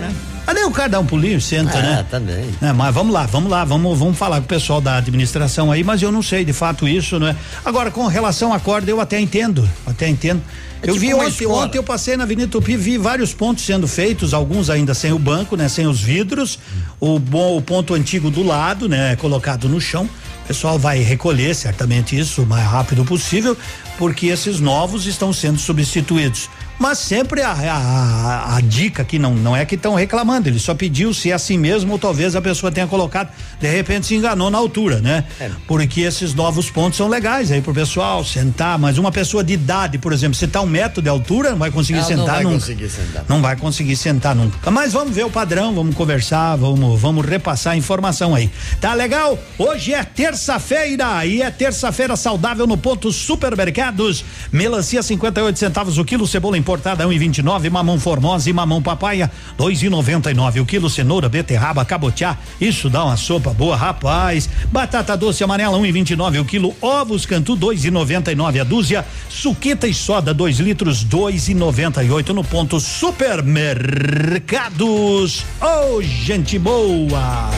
Ali o cara dá um pulinho, senta, Ah, né? também. É, mas vamos lá, vamos lá, vamos, vamos falar com o pessoal da administração aí, mas eu não sei de fato isso, não é? Agora, com relação à corda, eu até entendo, até entendo. É eu tipo vi ontem, escola. ontem eu passei na Avenida Tupi, vi vários pontos sendo feitos, alguns ainda sem o banco, né? Sem os vidros, o bom, o ponto antigo do lado, né? Colocado no chão. O pessoal vai recolher certamente isso o mais rápido possível, porque esses novos estão sendo substituídos. Mas sempre a, a, a- dica aqui não, não é que estão reclamando, ele só pediu se é assim mesmo, ou talvez a pessoa tenha colocado, de repente se enganou na altura, né? É. Porque esses novos pontos são legais aí pro pessoal sentar, mas uma pessoa de idade, por exemplo, se tá um metro de altura, não vai conseguir Ela não sentar vai nunca. conseguir sentar. Não vai conseguir sentar nunca. Mas vamos ver o padrão, vamos conversar, vamos, vamos repassar a informação aí. Tá legal? Hoje é terça-feira e é terça-feira saudável no ponto supermercados. Melancia 58 centavos o quilo, cebola importada 1,29, mamão formosa e mamão papaya 2,99 o quilo, cenoura, beterraba, cabotiá. Isso dá uma sopa boa, rapaz. Batata doce amarela 1,29 o quilo, ovos cantu 2,99 a dúzia, suquita e soda 2 litros 2,98 no ponto supermercados. Ô, oh, gente boa!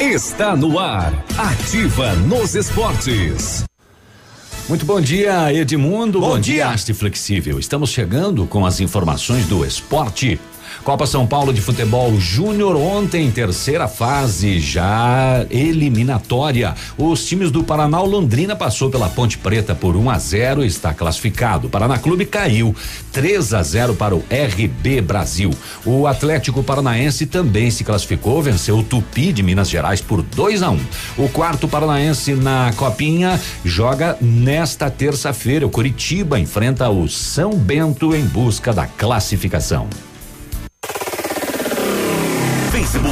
Está no ar. Ativa nos esportes. Muito bom dia, Edmundo. Bom Bom, dia. Haste Flexível. Estamos chegando com as informações do esporte. Copa São Paulo de Futebol Júnior ontem, terceira fase, já eliminatória. Os times do Paraná o Londrina passou pela Ponte Preta por 1 a 0 está classificado. Paraná Clube caiu 3 a 0 para o RB Brasil. O Atlético Paranaense também se classificou, venceu o Tupi de Minas Gerais por 2 a 1. O quarto paranaense na Copinha joga nesta terça-feira. O Curitiba enfrenta o São Bento em busca da classificação.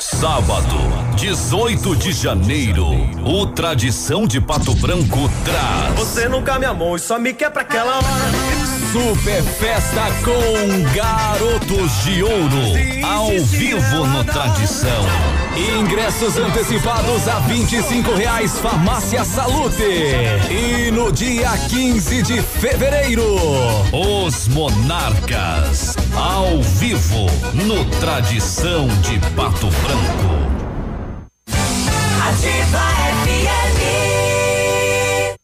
Sábado, 18 de janeiro, o Tradição de Pato Branco traz. Você nunca me amou e só me quer pra aquela hora. Super Festa com Garotos de Ouro, ao vivo no Tradição. Ingressos antecipados a 25 reais, Farmácia Salute. E no dia 15 de fevereiro, os Monarcas, ao vivo no Tradição de Pato Branco. Ativa FM.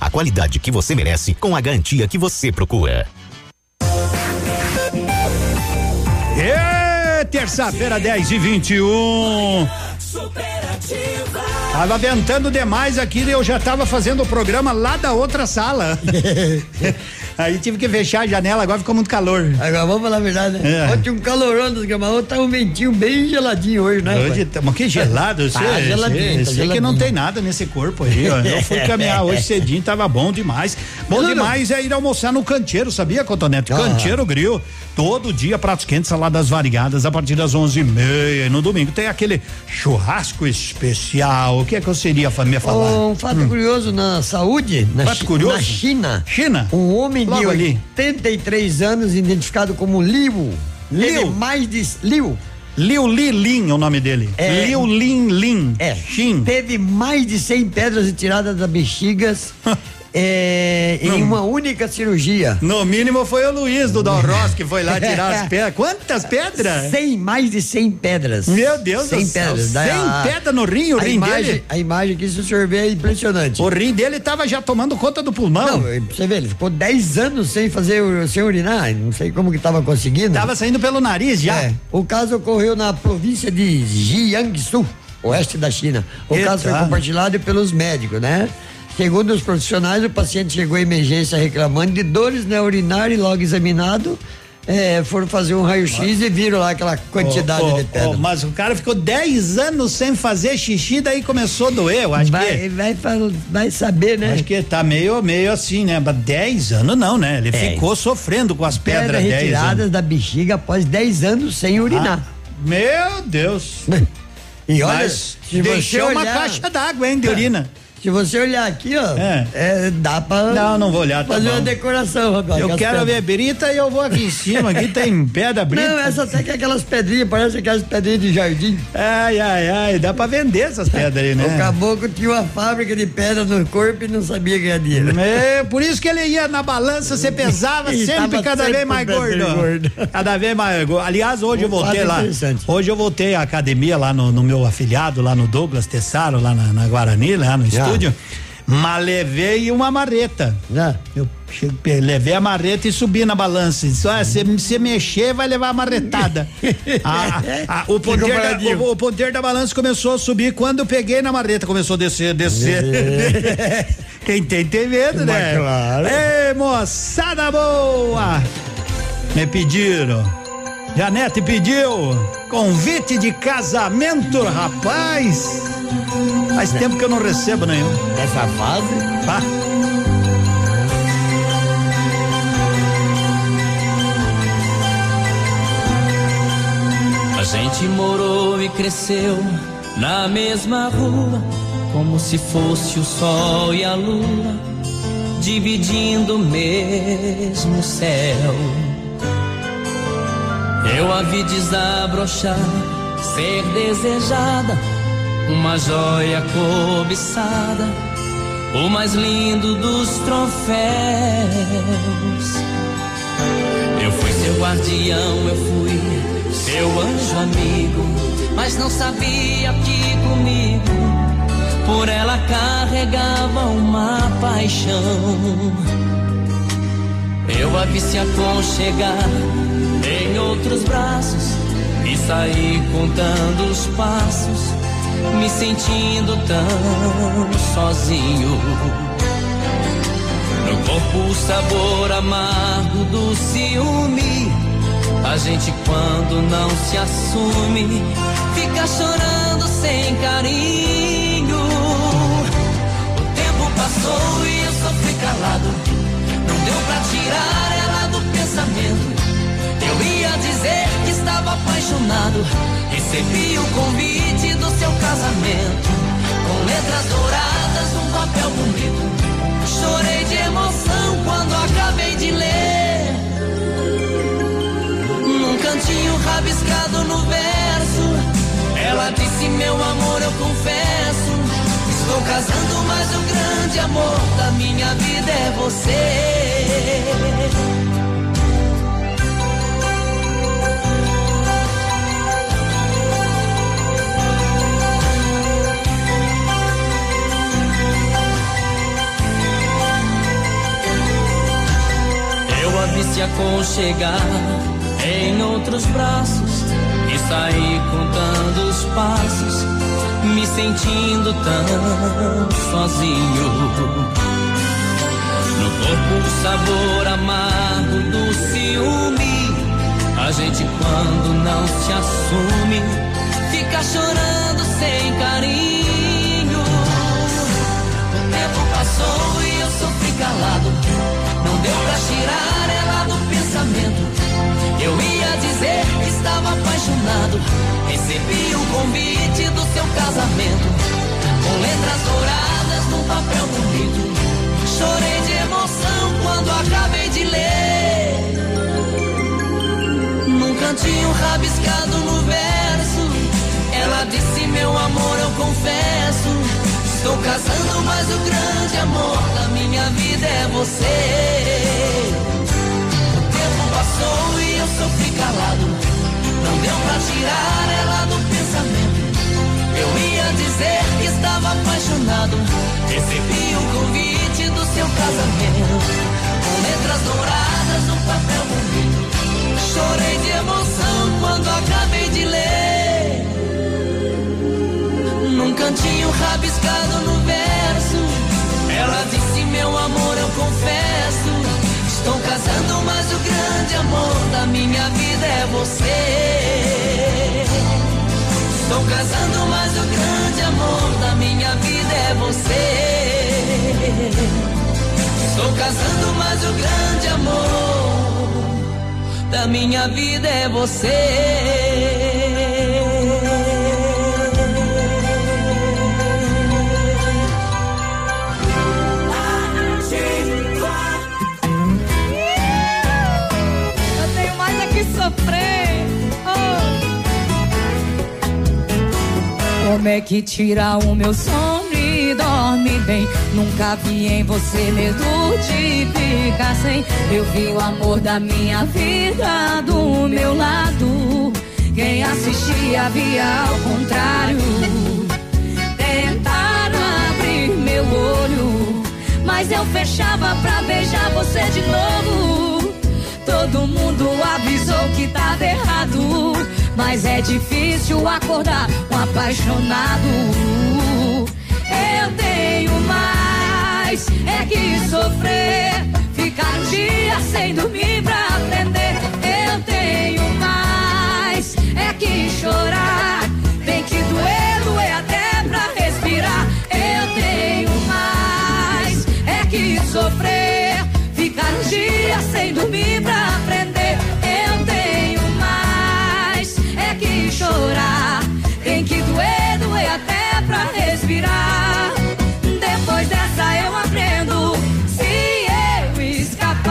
a qualidade que você merece com a garantia que você procura. É, terça-feira, 10 e 21. Tava ventando demais aqui e eu já tava fazendo o programa lá da outra sala. Aí tive que fechar a janela, agora ficou muito calor. Agora vamos falar a verdade, né? É. Ontem um calorão das gramadas, tá um ventinho bem geladinho hoje, né? Hoje, tá- mas que gelado, você, Tá geladinho, tá você que não tem nada nesse corpo aí, ó. Eu fui caminhar hoje cedinho, tava bom demais. Bom demais é ir almoçar no canteiro, sabia, Cotonete? Ah. Canteiro Grill, todo dia pratos quentes, saladas variadas a partir das onze e meia. E no domingo tem aquele churrasco especial. O que é que eu seria fa- me falar? Um fato curioso na saúde, na, Fato Chi- curioso? na China. China? Um homem Logo de ali. 83 anos, identificado como Liu. Liu? Teve mais de. Liu. Liu Li Lin é o nome dele. É. Liu Lin Lin. É. Xin. Teve mais de 100 pedras retiradas das bexigas é, em uma única cirurgia. No mínimo foi o Luiz do Dal Ross que foi lá tirar as pedras. Quantas pedras? 100, mais de 100 pedras. Meu Deus 100 do céu. pedras. 100 Daí a- pedras no rim, o a rim imagem, dele? A imagem que se o senhor vê é impressionante. O rim dele tava já tomando conta do pulmão. Não, você vê, ele ficou 10 anos sem fazer, sem urinar, não sei como que tava conseguindo. Tava saindo pelo nariz já. É, o caso ocorreu na província de Jiangsu, oeste da China. O Eita. caso foi compartilhado pelos médicos, né? Segundo os profissionais, o paciente chegou à emergência reclamando de dores na urinária e logo examinado, é, foram fazer um raio-x e viram lá aquela quantidade Ô, ô, de pedra. ô, mas o cara ficou 10 anos sem fazer xixi, daí começou a doer, eu acho vai, que. vai, vai saber, né? Acho que tá meio, meio assim, né? Mas 10 anos não, né? Ele É. ficou sofrendo com as Pedras 10 retiradas da bexiga após 10 anos sem urinar. Meu Deus. E olha, Mas deixou uma olhar- caixa d'água, hein, de urina. Se você olhar aqui, ó, É. é, dá pra Não, não vou olhar, tá fazer bom. uma decoração agora. Eu quero pedras. ver brita e eu vou aqui em cima, aqui tem pedra brita. Não, essa até que é aquelas pedrinhas, parece aquelas pedrinhas de jardim. Ai, ai, ai, dá pra vender essas pedras aí, né? O caboclo tinha uma fábrica de pedra no corpo e não sabia ganhar dinheiro. É, por isso que ele ia na balança, você pesava E sempre cada sempre vez mais gordo. gordo. Cada vez mais gordo. Aliás, hoje eu Um voltei fato lá. Hoje eu voltei à academia lá no, no meu afiliado, lá no Douglas Tessaro, lá na, na Guarani, lá no Já. Estúdio. Mas levei uma marreta. Já. Eu che- levei a marreta e subi na balança. Disse, olha, se você mexer, vai levar a marretada. A- a- a- o, poder da, o, o poder da balança começou a subir. Quando eu peguei na marreta, começou a descer, descer. Quem tem, tem medo, né? Mas claro. Ei, moçada boa! Me pediram. Janete pediu convite de casamento, rapaz. Faz tempo que eu não recebo nenhum. Nessa fase? Tá. A gente morou e cresceu na mesma rua, como se fosse o sol e a lua, dividindo o mesmo céu. Eu a vi desabrochar, ser desejada, uma joia cobiçada, o mais lindo dos troféus. Eu fui seu guardião, eu fui seu anjo amigo, mas não sabia que comigo por ela carregava uma paixão. Eu a vi se aconchegar outros braços e saí contando os passos, me sentindo tão sozinho. No corpo o sabor amargo do ciúme. A gente quando não se assume, fica chorando sem carinho. O tempo passou e eu sofri calado. Não deu pra tirar apaixonado. Recebi o convite do seu casamento. Com letras douradas num papel bonito. Chorei de emoção quando acabei de ler. Num cantinho rabiscado no verso. Ela disse: Meu amor, eu confesso. Estou casando, mas o grande amor da minha vida é você. Vi se aconchegar em outros braços e saí contando os passos, me sentindo tão sozinho. No corpo o sabor amargo do ciúme. A gente quando não se assume, fica chorando sem carinho. O tempo passou e eu sofri calado. Não deu pra tirar. Eu ia dizer que estava apaixonado. Recebi o convite do seu casamento. Com letras douradas num papel bonito. Chorei de emoção quando acabei de ler. Num cantinho rabiscado no verso. Ela disse: Meu amor, eu confesso. Estou casando, mas o grande amor da minha vida é você. E eu sofri calado. Não deu pra tirar ela do pensamento. Eu ia dizer que estava apaixonado. Recebi o convite do seu casamento. Com letras douradas no papel bonito. Chorei de emoção quando acabei de ler. Num cantinho rabiscado grande amor da minha vida é você. Estou casando, mas o grande amor da minha vida é você. Estou casando, mas o grande amor da minha vida é você. Como é que tira o meu sono e dorme bem? Nunca vi em você medo de ficar sem. Eu vi o amor da minha vida do meu lado. Quem assistia via ao contrário. Tentaram abrir meu olho, mas eu fechava pra beijar você de novo. Todo mundo avisou que tava errado, mas é difícil acordar um apaixonado. Eu tenho mais é que sofrer. Ficar um dia sem dormir pra aprender. Eu tenho mais é que chorar. Tem que doer, doer até pra respirar. Eu tenho mais é que sofrer. Ficar um dia sem dormir pra aprender. Depois dessa eu aprendo. Se eu escapar,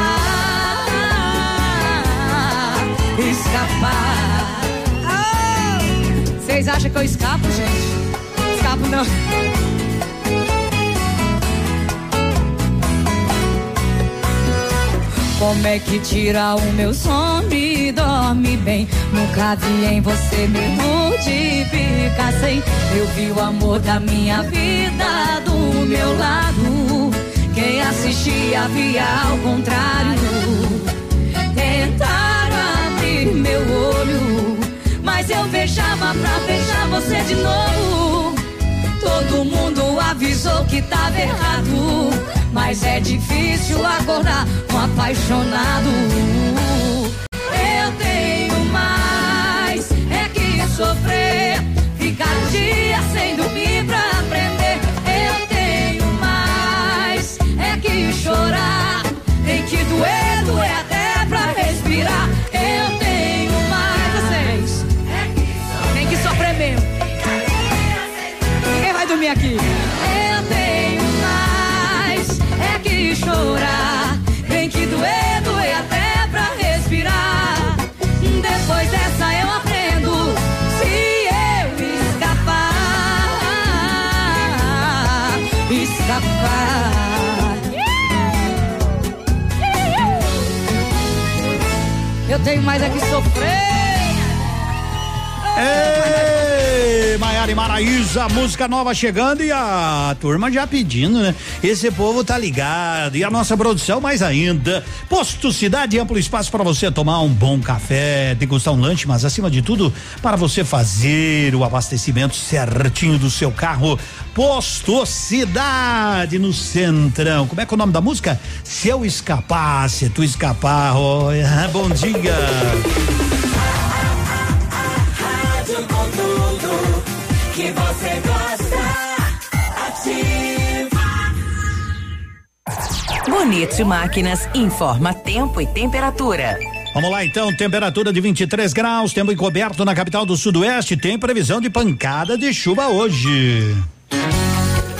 escapar. Oh! Vocês acham que eu escapo, gente? Escapo não. Como é que tira o meu sono e dorme bem? Nunca vi em você me multiplicar sem. Eu vi o amor da minha vida do meu lado. Quem assistia via ao contrário. Tentaram abrir meu olho, mas eu fechava pra fechar você de novo. Todo mundo avisou que tava errado, mas é difícil acordar um apaixonado. Eu tenho mais é que sofrer, ficar dia sem dormir pra aprender. Eu tenho mais é que chorar, dormir aqui. Eu tenho mais é que chorar. Tem que doer, doer até pra respirar. Depois dessa eu aprendo. Se eu escapar, escapar. Eu tenho mais é que sofrer. Ei, Maiara e Maraísa, música nova chegando e a turma já pedindo, né? Esse povo tá ligado e a nossa produção mais ainda. Posto Cidade, amplo espaço para você tomar um bom café, degustar um lanche, mas acima de tudo, para você fazer o abastecimento certinho do seu carro. Posto Cidade no Centrão. Como é que é o nome da música? Se eu escapar, se tu escapar, oh, bom dia. Rádio com tudo que você gosta. Ativa. Bonito Máquinas informa tempo e temperatura. Vamos lá então, temperatura de 23 graus, tempo encoberto na capital do Sudoeste, tem previsão de pancada de chuva hoje.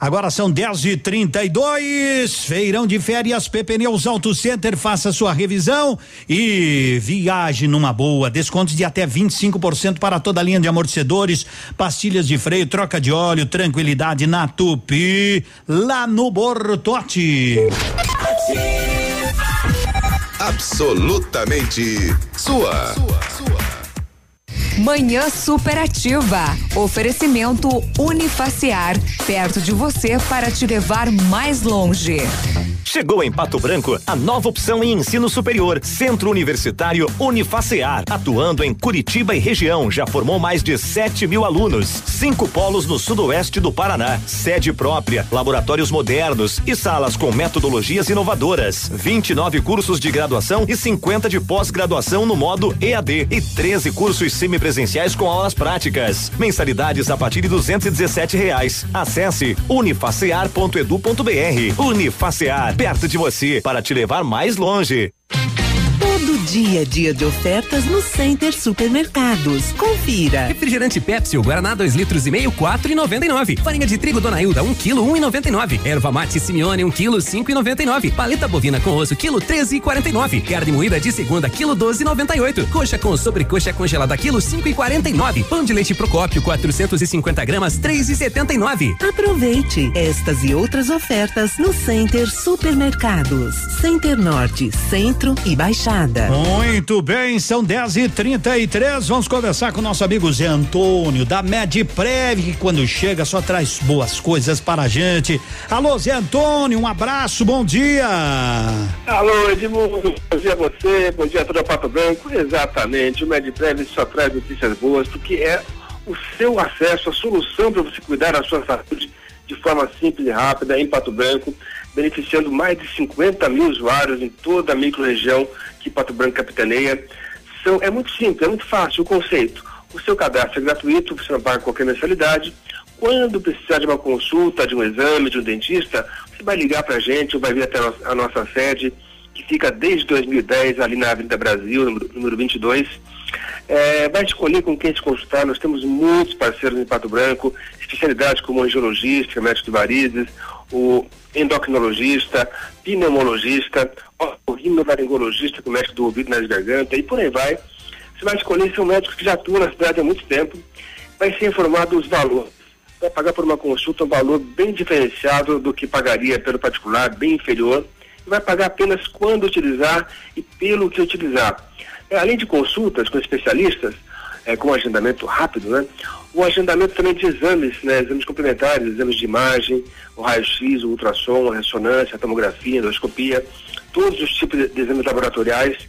Agora são 10 e 32 feirão de férias PP Neus Auto Center, faça sua revisão e viaje numa boa. Descontos de até 25% para toda a linha de amortecedores, pastilhas de freio, troca de óleo, tranquilidade na Tupi, lá no Bortote. Absolutamente sua. Manhã superativa. Oferecimento Unifaciar. Perto de você para te levar mais longe. Chegou em Pato Branco a nova opção em ensino superior, Centro Universitário Unifacear, atuando em Curitiba e região, já formou mais de 7 mil alunos, cinco polos no sudoeste do Paraná, sede própria, laboratórios modernos e salas com metodologias inovadoras, 29 cursos de graduação e 50 de pós-graduação no modo EAD e 13 cursos semipresenciais com aulas práticas. Mensalidades a partir de 217 reais. Acesse unifacear.edu.br. Unifacear perto de você para te levar mais longe. Dia a dia de ofertas no Center Supermercados. Confira. Refrigerante Pepsi ou Guaraná 2 litros e meio, quatro e noventa e nove. Farinha de trigo Dona Hilda, 1 um quilo, um e noventa e nove. Erva mate Simeone, 1 um quilo, cinco e noventa e nove. Paleta bovina com osso, quilo, treze e quarenta e nove. Carne moída de segunda, quilo, doze e noventa e oito. Coxa com sobrecoxa congelada, quilo, cinco e quarenta e nove. Pão de leite Procópio, 450 gramas, três e setenta e nove. Aproveite estas e outras ofertas no Center Supermercados. Center Norte, Centro e Baixada. Muito bem, são 10 e 33 Vamos conversar com nosso amigo Zé Antônio, da Medprev, que quando chega só traz boas coisas para a gente. Alô, Zé Antônio, um abraço, bom dia. Alô, Edmundo, bom dia a você, bom dia a toda Pato Branco. Exatamente, o Medprev só traz notícias boas, porque é o seu acesso, a solução para você cuidar da sua saúde de forma simples e rápida em Pato Branco, beneficiando mais de 50 mil usuários em toda a microrregião que Pato Branco capitaneia. São, é muito simples, é muito fácil o conceito. O seu cadastro é gratuito, você não paga qualquer mensalidade. Quando precisar de uma consulta, de um exame, de um dentista, você vai ligar para a gente ou vai vir até a nossa sede, que fica desde 2010 ali na Avenida Brasil, número, número 22. É, vai escolher com quem se consultar. Nós temos muitos parceiros em Pato Branco, especialidades como angiologista, médico de varizes, o endocrinologista, pneumologista, o rinolaringologista, que é médico do ouvido nas garganta, e por aí vai. Você vai escolher seu médico que já atua na cidade há muito tempo, vai ser informado os valores. Vai pagar por uma consulta um valor bem diferenciado do que pagaria pelo particular, bem inferior, e vai pagar apenas quando utilizar e pelo que utilizar. É, além de consultas com especialistas, é, com agendamento rápido, né? O agendamento também de exames, né? Exames complementares, exames de imagem, o raio-x, o ultrassom, a ressonância, a tomografia, a endoscopia, todos os tipos de, exames laboratoriais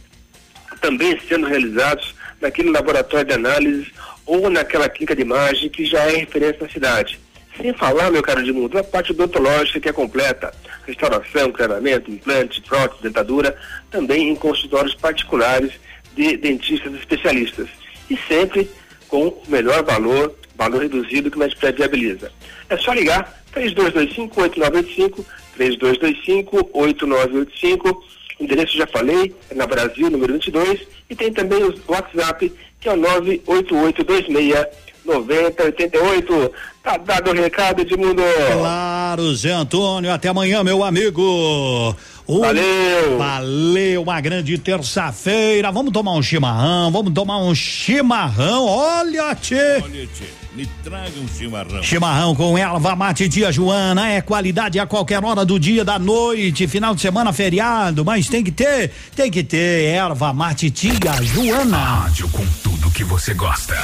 também sendo realizados naquele laboratório de análise ou naquela clínica de imagem que já é referência na cidade. Sem falar, meu caro de mundo, a parte odontológica que é completa, restauração, clareamento, implante, prótese, dentadura, também em consultórios particulares de dentistas especialistas. E sempre com o melhor valor, valor reduzido que o Medpred viabiliza. É só ligar 3225-8985, 3225-8985, endereço já falei, é na Brasil, número 22, e tem também o WhatsApp, que é o 98826 9088. Tá dado o recado, Edmundo. Claro, Zé Antônio. Até amanhã, meu amigo. Um, valeu. Valeu, uma grande terça-feira. Vamos tomar um chimarrão, vamos tomar um chimarrão. Olha, tchê. Olha, tchê, me traga um chimarrão. Chimarrão com erva mate tia Joana. É qualidade a qualquer hora do dia, da noite, final de semana, feriado. Mas tem que ter, tem que ter erva mate tia Joana. Rádio com tudo que você gosta.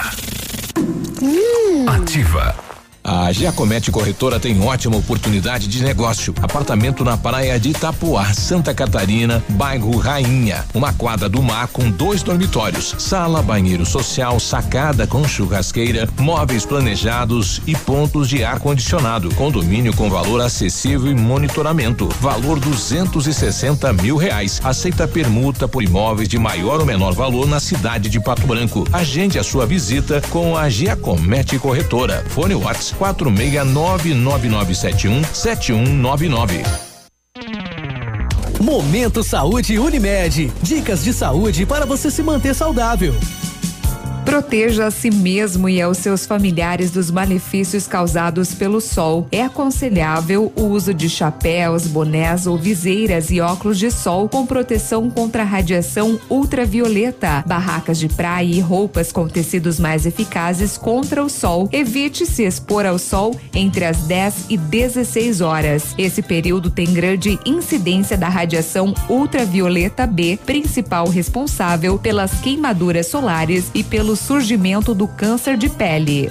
Hum. Ativa. A Giacomete Corretora tem ótima oportunidade de negócio. Apartamento na praia de Itapuá, Santa Catarina, bairro Rainha. Uma quadra do mar com dois dormitórios, sala, banheiro social, sacada com churrasqueira, móveis planejados e pontos de ar condicionado. Condomínio com valor acessível e monitoramento. Valor 260 mil reais. Aceita permuta por imóveis de maior ou menor valor na cidade de Pato Branco. Agende a sua visita com a Giacomete Corretora. Fone WhatsApp 46999717199. Momento Saúde Unimed. Dicas de saúde para você se manter saudável. Proteja a si mesmo e aos seus familiares dos malefícios causados pelo sol. É aconselhável o uso de chapéus, bonés ou viseiras e óculos de sol com proteção contra a radiação ultravioleta. Barracas de praia e roupas com tecidos mais eficazes contra o sol. Evite se expor ao sol entre as 10 e 16 horas. Esse período tem grande incidência da radiação ultravioleta B, principal responsável pelas queimaduras solares e pelo surgimento do câncer de pele.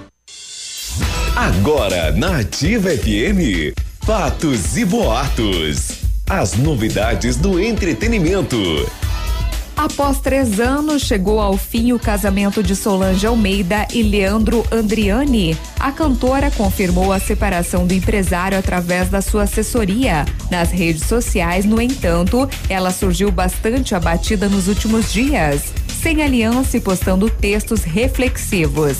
Agora na Ativa FM, fatos e boatos. As novidades do entretenimento. Após três anos, chegou ao fim o casamento de Solange Almeida e Leandro Andriani. A cantora confirmou a separação do empresário através da sua assessoria. Nas redes sociais, no entanto, ela surgiu bastante abatida nos últimos dias, sem aliança e postando textos reflexivos.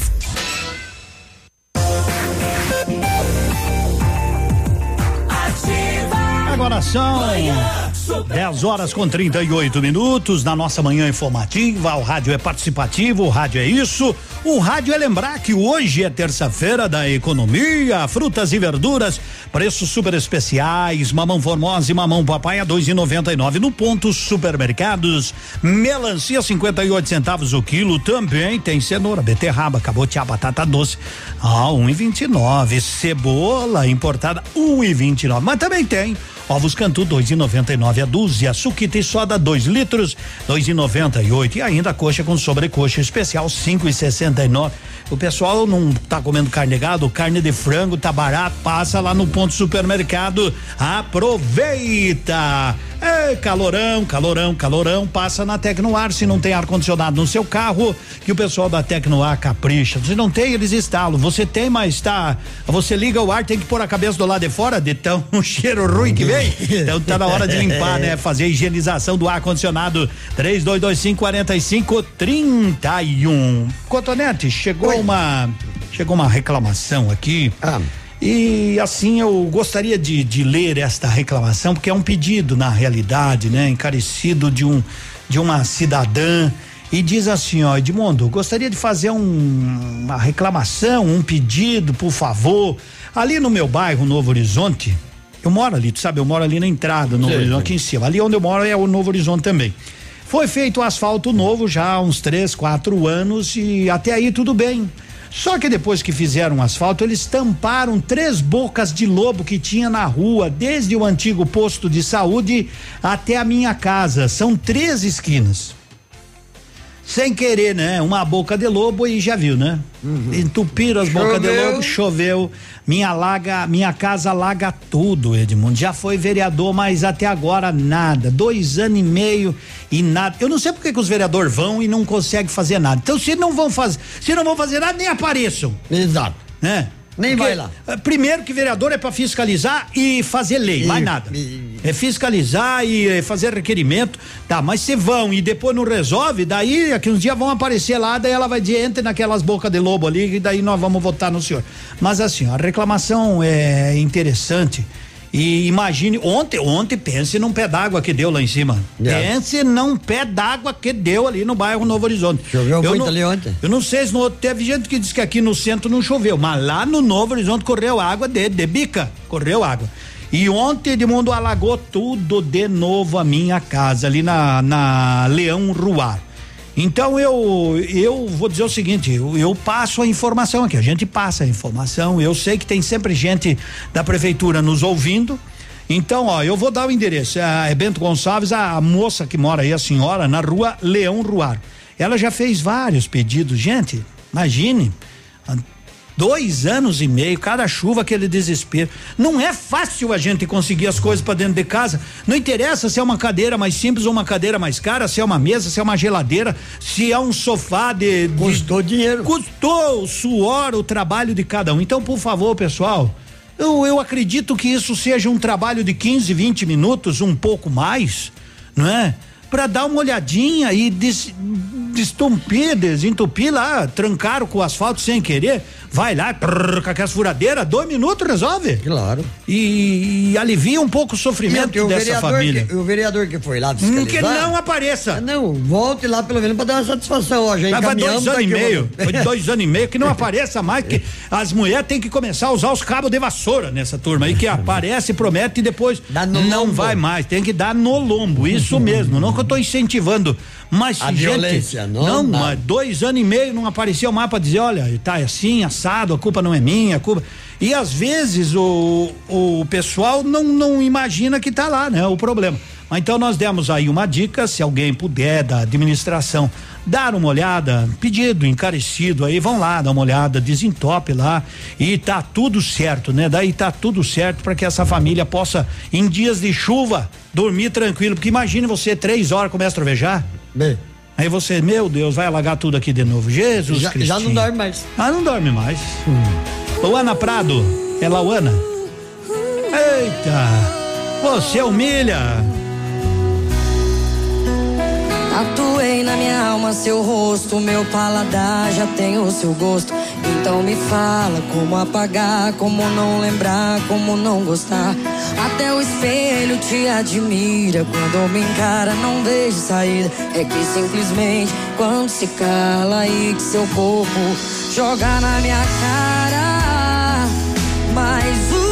Agora são 10 horas com 38 minutos na nossa manhã informativa. O rádio é participativo, o rádio é isso. O rádio é lembrar que hoje é terça-feira da economia, frutas e verduras, preços super especiais, mamão formosa e mamão papai a e e no ponto supermercados, melancia 58 centavos o quilo, também tem cenoura, beterraba, cabotiá, batata doce a um e vinte e nove, cebola importada um e vinte e nove, mas também tem Ovos Cantu, dois e noventa e nove a dúzia. Suquita e soda, dois litros, dois e noventa e oito. E ainda coxa com sobrecoxa especial, cinco e sessenta e nove. O pessoal não tá comendo carne gado, carne de frango tá barato, passa lá no ponto supermercado, aproveita. É, calorão, calorão, calorão, passa na Tecnoar, se não tem ar condicionado no seu carro, que o pessoal da Tecnoar capricha. Se não tem, eles instalam. Você tem, mas tá, você liga o ar, tem que pôr a cabeça do lado de fora de tão um cheiro ruim que vem. Então tá na hora de limpar, né? Fazer a higienização do ar condicionado. 3225 45 31. Cotonete, chegou Oi. Uma chegou uma reclamação aqui. Ah. E assim eu gostaria de, de ler esta reclamação, porque é um pedido, na realidade, né? Encarecido de um de uma cidadã e diz assim, ó, Edmundo, gostaria de fazer um, uma reclamação, um pedido, por favor. Ali no meu bairro, Novo Horizonte, eu moro ali, tu sabe, eu moro ali na entrada, Novo sim, Horizonte, aqui em cima. Ali onde eu moro é o Novo Horizonte também. Foi feito o asfalto novo já há uns três, quatro anos e até aí tudo bem. Só que depois que fizeram o asfalto, eles tamparam três bocas de lobo que tinha na rua, desde o antigo posto de saúde até a minha casa. São três esquinas sem querer, né? Uma boca de lobo e já viu, né? Uhum. Entupiram as bocas de lobo, choveu. Minha laga, minha casa laga tudo, Edmundo. Já foi vereador, mas até agora nada. Dois anos e meio e nada. Eu não sei porque que os vereadores vão e não conseguem fazer nada. Então, se não vão fazer, se não vão fazer nada, nem apareçam. Exato. Né? Nem vai lá. Eh, primeiro que vereador é para fiscalizar e fazer lei, e, mais nada. E, é fiscalizar e é fazer requerimento, tá, mas se vão e depois não resolve, daí daqui uns dias vão aparecer lá, daí ela vai dizer, entre naquelas bocas de lobo ali, e daí nós vamos votar no senhor. Mas assim, a reclamação é interessante, e imagine, ontem, ontem, pense num pé d'água que deu lá em cima. Yeah. É. Pense num pé d'água que deu ali no bairro Novo Horizonte. Choveu eu muito não, ali ontem? Eu não sei se no, teve gente que disse que aqui no centro não choveu, mas lá no Novo Horizonte correu água de, de bica, correu água. E ontem Edmundo alagou tudo de novo a minha casa, ali na, na Leão Ruar. Então eu eu vou dizer o seguinte, eu, eu, passo a informação aqui, a gente passa a informação. Eu sei que tem sempre gente da prefeitura nos ouvindo. Então, ó, eu vou dar o endereço. É Bento Gonçalves, a, a moça que mora aí, a senhora, na rua Leão Ruar. Ela já fez vários pedidos. Gente, imagine Dois anos e meio, cada chuva, aquele desespero. Não é fácil a gente conseguir as coisas para dentro de casa. Não interessa se é uma cadeira mais simples ou uma cadeira mais cara, se é uma mesa, se é uma geladeira, se é um sofá de. Custou de, dinheiro. Custou o suor, o trabalho de cada um. Então, por favor, pessoal. Eu, eu acredito que isso seja um trabalho de 15, 20 minutos, um pouco mais, não é? Para dar uma olhadinha e des, destumpir, desentupir lá, trancaram com o asfalto sem querer vai lá, prrr, com aquelas furadeiras, dois minutos resolve. Claro. E, e alivia um pouco o sofrimento e, dessa família. Que, o vereador que foi lá fiscalizar. Que não apareça. Não, volte lá pelo menos pra dar uma satisfação, ó, gente. Vai dois anos e meio, foi dois anos e meio que não apareça mais, que as mulheres têm que começar a usar os cabos de vassoura nessa turma aí, que aparece, promete e depois não lombo. vai mais, tem que dar no lombo, isso mesmo, não eu tô incentivando, mas a gente, violência, não, não, mas dois anos e meio não apareceu mais pra dizer, olha, tá assim, assim a culpa não é minha, a culpa. E às vezes o, o pessoal não, não imagina que tá lá, né? O problema. Então nós demos aí uma dica, se alguém puder da administração dar uma olhada, pedido encarecido aí, vão lá dar uma olhada, desentope lá e tá tudo certo, né? Daí tá tudo certo para que essa família possa em dias de chuva dormir tranquilo, porque imagine você três horas começa a trovejar. Bem. Aí você, meu Deus, vai alagar tudo aqui de novo. Jesus Já- Cristo. já não dorme mais. Ah, não dorme mais. Luana Prado, é Lauana? Eita, você humilha. Tatuei na minha alma seu rosto, meu paladar já tem o seu gosto. Então me fala como apagar, como não lembrar, como não gostar. Até o espelho te admira, quando me encara não vejo saída. É que simplesmente quando se cala aí que seu corpo joga na minha cara. Mas o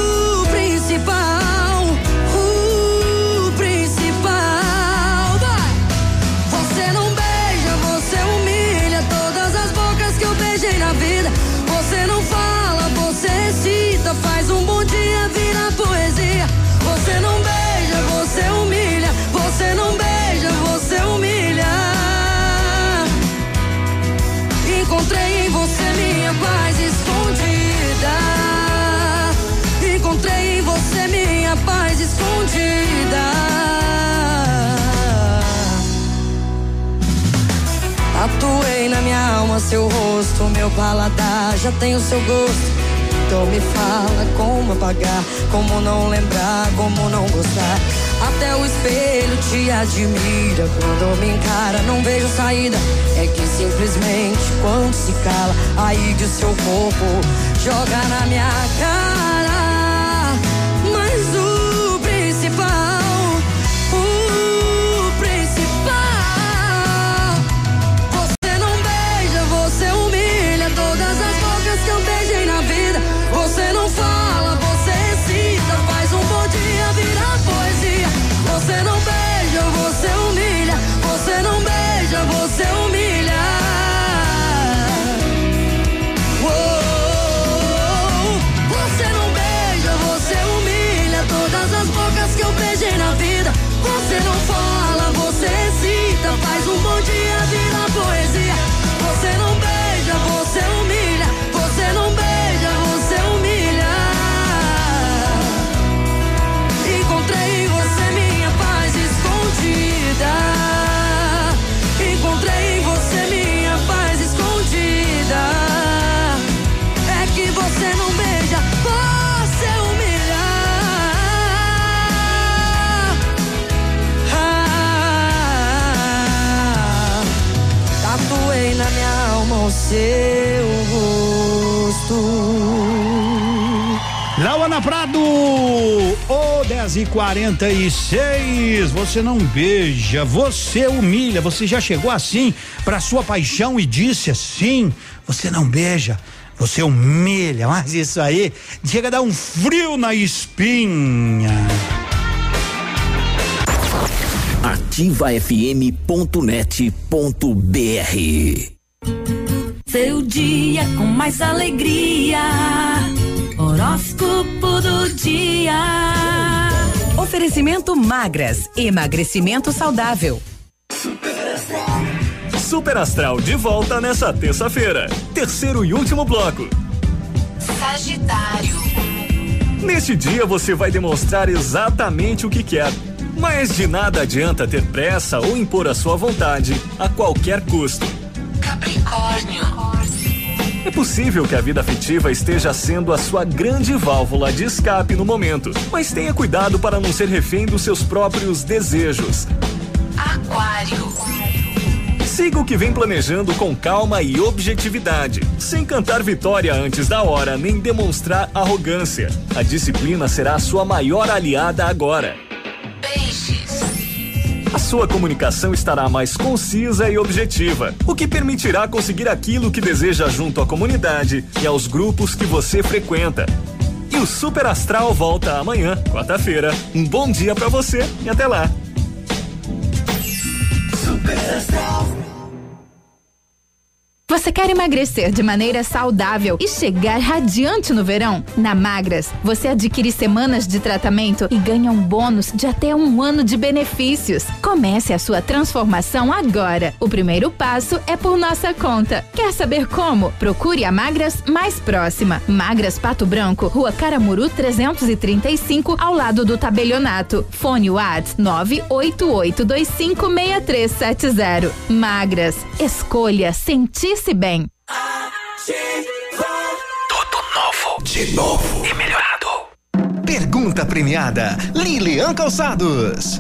meu paladar já tem o seu gosto. Então me fala como apagar, como não lembrar, como não gostar. Até o espelho te admira, quando me encara não vejo saída. É que simplesmente quando se cala, aí de seu corpo joga na minha cara. 10 e 46 você não beija, você humilha, você já chegou assim pra sua paixão e disse assim, você não beija, você humilha, mas isso aí chega a dar um frio na espinha. ativafm.net.br Seu dia com mais alegria. Horóscopo do dia. Oferecimento magras, emagrecimento saudável. Super Astral de volta nessa terça-feira. Terceiro e último bloco. Sagitário. Neste dia você vai demonstrar exatamente o que quer. Mas de nada adianta ter pressa ou impor a sua vontade a qualquer custo. Capricórnio. É possível que a vida afetiva esteja sendo a sua grande válvula de escape no momento, mas tenha cuidado para não ser refém dos seus próprios desejos. Aquário. Siga o que vem planejando com calma e objetividade, sem cantar vitória antes da hora nem demonstrar arrogância. A disciplina será a sua maior aliada agora. Peixes. A sua comunicação estará mais concisa e objetiva, o que permitirá conseguir aquilo que deseja junto à comunidade e aos grupos que você frequenta. E o Super Astral volta amanhã, quarta-feira. Um bom dia para você e até lá. Super Astral. Você quer emagrecer de maneira saudável e chegar radiante no verão? Na Magras, você adquire semanas de tratamento e ganha um bônus de até um ano de benefícios. Comece a sua transformação agora. O primeiro passo é por nossa conta. Quer saber como? Procure a Magras mais próxima. Magras Pato Branco, Rua Caramuru 335, ao lado do tabelionato. Fone Whats 988256370. Magras, escolha sentir-se bem. Tudo novo. De novo. E melhorado. Pergunta premiada. Lilian Calçados.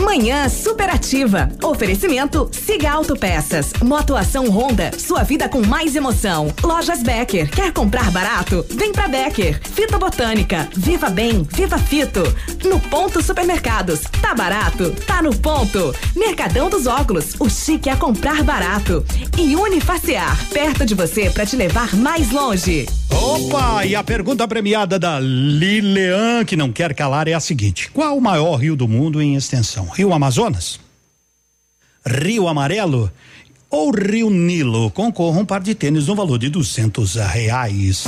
Manhã superativa. Oferecimento Siga Autopeças. Motoação Honda. Sua vida com mais emoção. Lojas Becker. Quer comprar barato? Vem pra Becker. Fita Botânica. Viva Bem. Viva Fito. No Ponto Supermercados. Tá barato? Tá no ponto. Mercadão dos Óculos. O chique é comprar barato. E Unifaciar. Perto de você pra te levar mais longe. Opa, e a pergunta premiada da Lilian, que não quer calar, é a seguinte: qual o maior rio do mundo em extensão? Rio Amazonas? Rio Amarelo? Ou Rio Nilo? Concorra um par de tênis no valor de duzentos reais.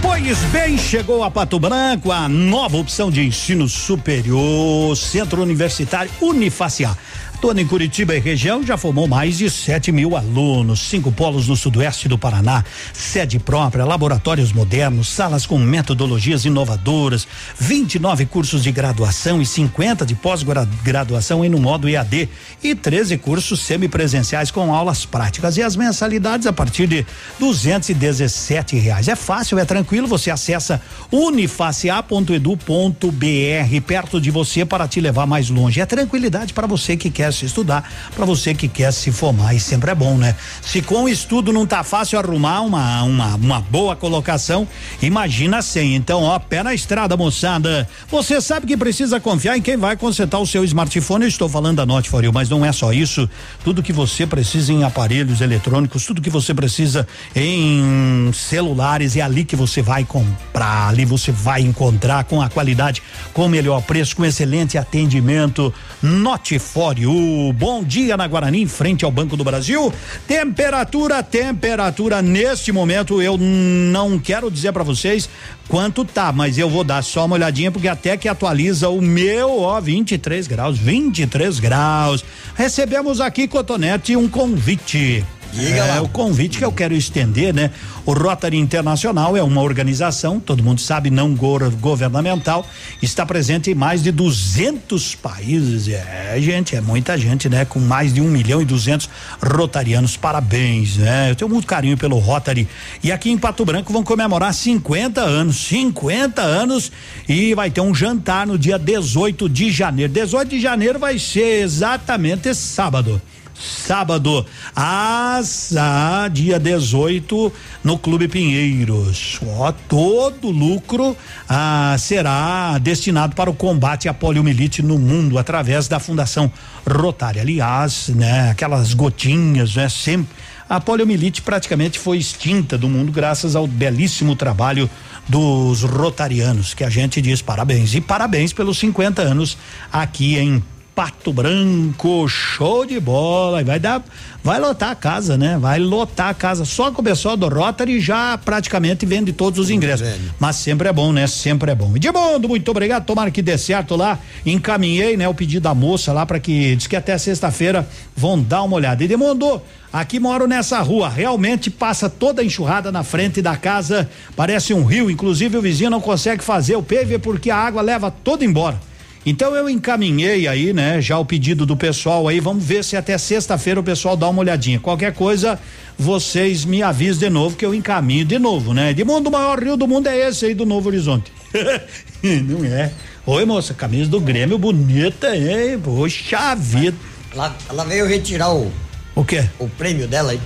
Pois bem, chegou a Pato Branco a nova opção de ensino superior, Centro Universitário Unifaciar. Atuando em Curitiba e região, já formou mais de 7 mil alunos, cinco polos no sudoeste do Paraná, sede própria, laboratórios modernos, salas com metodologias inovadoras, 29 cursos de graduação e 50 de pós-graduação em no modo EAD e 13 cursos semipresenciais com aulas práticas e as mensalidades a partir de 217 reais. É fácil, é tranquilo, você acessa unifacia.edu.br perto de você para te levar mais longe. É tranquilidade para você que quer se estudar, para você que quer se formar e sempre é bom, né? Se com o estudo não tá fácil arrumar uma uma, uma boa colocação, imagina sem. Então, ó, pé na estrada, moçada. Você sabe que precisa confiar em quem vai consertar o seu smartphone. Eu estou falando da Note For You, mas não é só isso. Tudo que você precisa em aparelhos eletrônicos, tudo que você precisa em celulares, é ali que você vai comprar. Ali você vai encontrar com a qualidade, com o melhor preço, com excelente atendimento. Note For You. Bom dia na Guarani, em frente ao Banco do Brasil. Temperatura, temperatura neste momento, eu não quero dizer para vocês quanto tá, mas eu vou dar só uma olhadinha porque até que atualiza o meu, ó, 23 graus, 23 graus. Recebemos aqui, Cotonete, um convite. Diga é, lá. o convite que eu quero estender, né? O Rotary Internacional é uma organização, todo mundo sabe, não gor- governamental, está presente em mais de 200 países. É, gente, é muita gente, né? Com mais de um milhão e duzentos rotarianos. Parabéns, né? Eu tenho muito carinho pelo Rotary. E aqui em Pato Branco vão comemorar 50 anos, 50 anos e vai ter um jantar no dia 18 de janeiro. 18 de janeiro vai ser exatamente esse sábado sábado, às ah, dia 18, no Clube Pinheiros. Ó, todo lucro ah, será destinado para o combate à poliomielite no mundo através da Fundação Rotária. Aliás, né, aquelas gotinhas, né, sempre a poliomielite praticamente foi extinta do mundo graças ao belíssimo trabalho dos rotarianos, que a gente diz parabéns. E parabéns pelos 50 anos aqui em Pato Branco, show de bola. E vai dar, vai lotar a casa, né? Vai lotar a casa. Só com o pessoal do Rotary já praticamente vende todos os ingressos. Mas sempre é bom, né? Sempre é bom. Edmundo, muito obrigado. Tomara que dê certo lá. Encaminhei, né? O pedido da moça lá para que diz que até sexta-feira vão dar uma olhada. Edmundo, aqui moro nessa rua. Realmente passa toda a enxurrada na frente da casa. Parece um rio. Inclusive o vizinho não consegue fazer o PV porque a água leva toda embora. Então eu encaminhei aí, né, já o pedido do pessoal aí, vamos ver se até sexta-feira o pessoal dá uma olhadinha. Qualquer coisa, vocês me avisem de novo que eu encaminho de novo, né? De mundo, o maior rio do mundo é esse aí do Novo Horizonte. Não é? Oi, moça, camisa do Grêmio bonita, hein? Poxa vida. Ela, ela veio retirar o. O quê? O prêmio dela aí.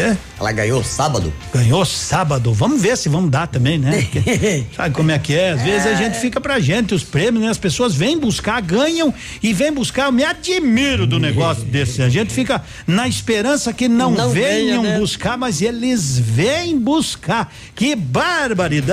É? Ela ganhou sábado. Ganhou sábado. Vamos ver se vamos dar também, né? Porque, sabe como é que é? Às vezes a gente fica pra gente os prêmios, né? As pessoas vêm buscar, ganham e vêm buscar. Eu me admiro do negócio desse. A gente fica na esperança que não, Não venham venha, né? buscar, mas eles vêm buscar. Que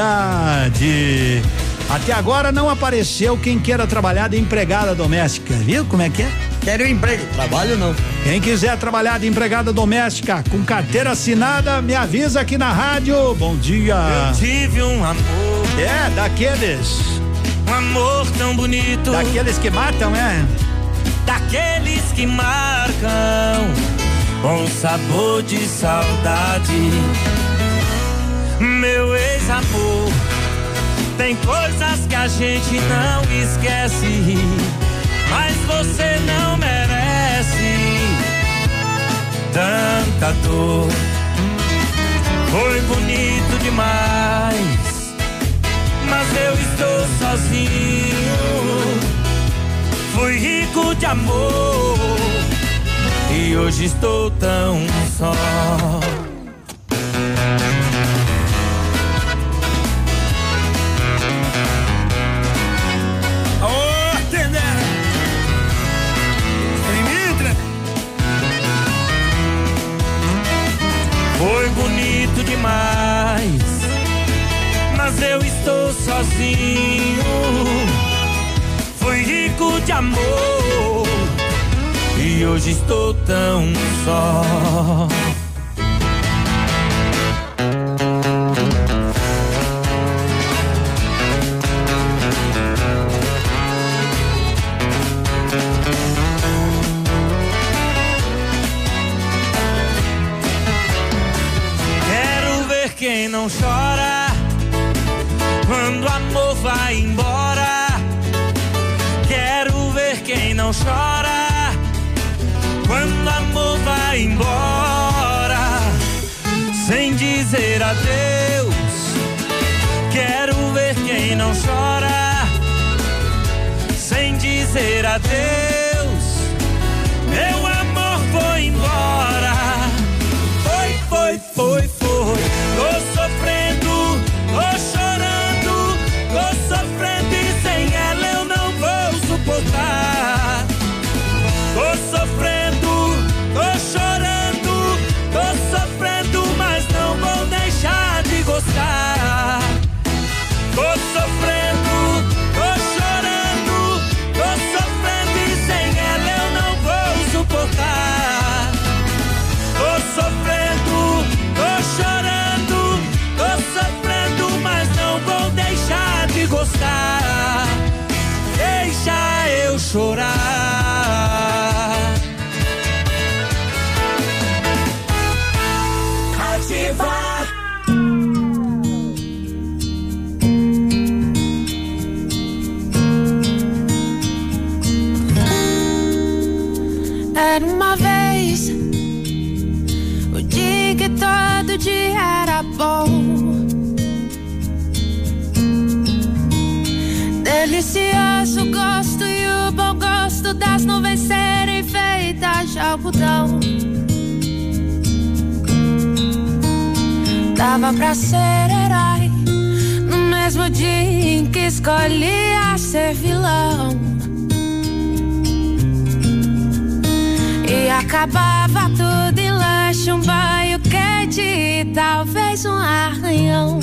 barbaridade! Até agora não apareceu quem queira trabalhar de empregada doméstica, viu como é que é? Quero emprego, trabalho não. Quem quiser trabalhar de empregada doméstica com carteira assinada, me avisa aqui na rádio. Bom dia. Eu tive um amor. É, daqueles. Um amor tão bonito. Daqueles que matam, é? Daqueles que marcam com sabor de saudade. Meu ex-amor, tem coisas que a gente não esquece, mas você não merece tanta dor. Foi bonito demais, mas eu estou sozinho. Fui rico de amor e hoje estou tão só. Foi bonito demais, mas eu estou sozinho. Fui rico de amor e hoje estou tão só. Quem não chora quando amor vai embora. Quero ver quem não chora quando amor vai embora sem dizer adeus. Quero ver quem não chora sem dizer adeus. Dava pra ser herói no mesmo dia em que escolhia ser vilão. E acabava tudo em lanche, um banho quente e talvez um arranhão.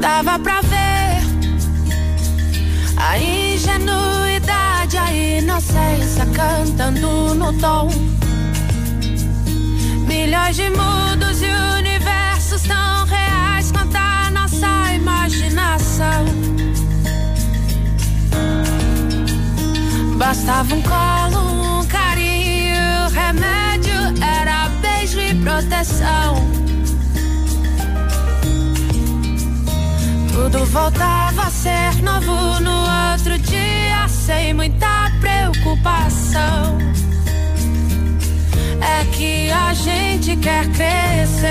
Dava pra ver a ingenuidade, a inocência cantando no tom. Milhões de mundos e universos tão reais quanto a nossa imaginação. Bastava um colo, um carinho, remédio era beijo e proteção. Tudo voltava a ser novo no outro dia, sem muita preocupação. É que a gente quer crescer.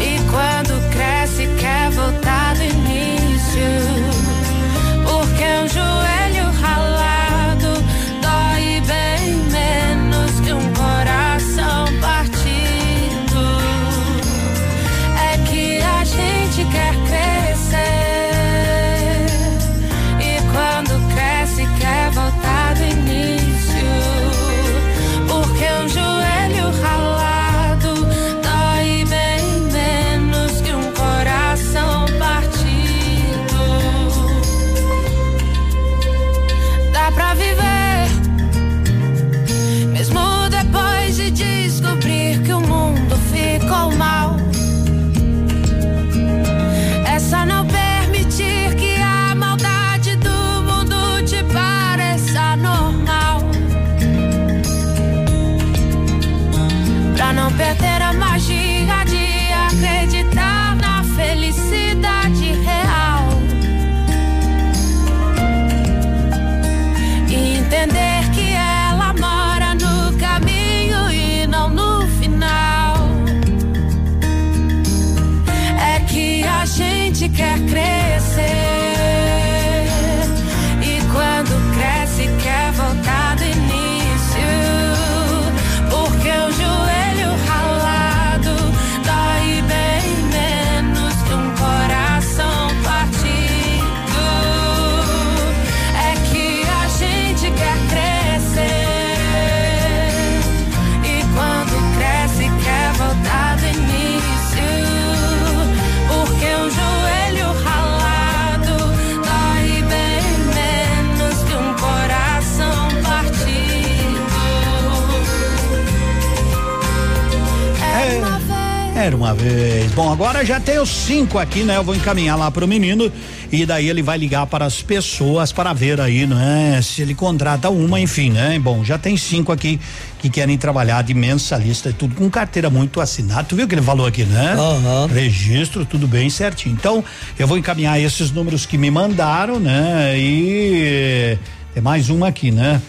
E quando cresce, quer voltar do início. Uma vez. Bom, agora já tem os cinco aqui, né? Eu vou encaminhar lá pro menino e daí ele vai ligar para as pessoas para ver aí, né? Se ele contrata uma, enfim, né? Bom, já tem cinco aqui que querem trabalhar de mensalista e tudo com carteira muito assinada. Tu viu o que ele falou aqui, né? Registro, tudo bem certinho. Então, eu vou encaminhar esses números que me mandaram, né? E tem mais uma aqui, né?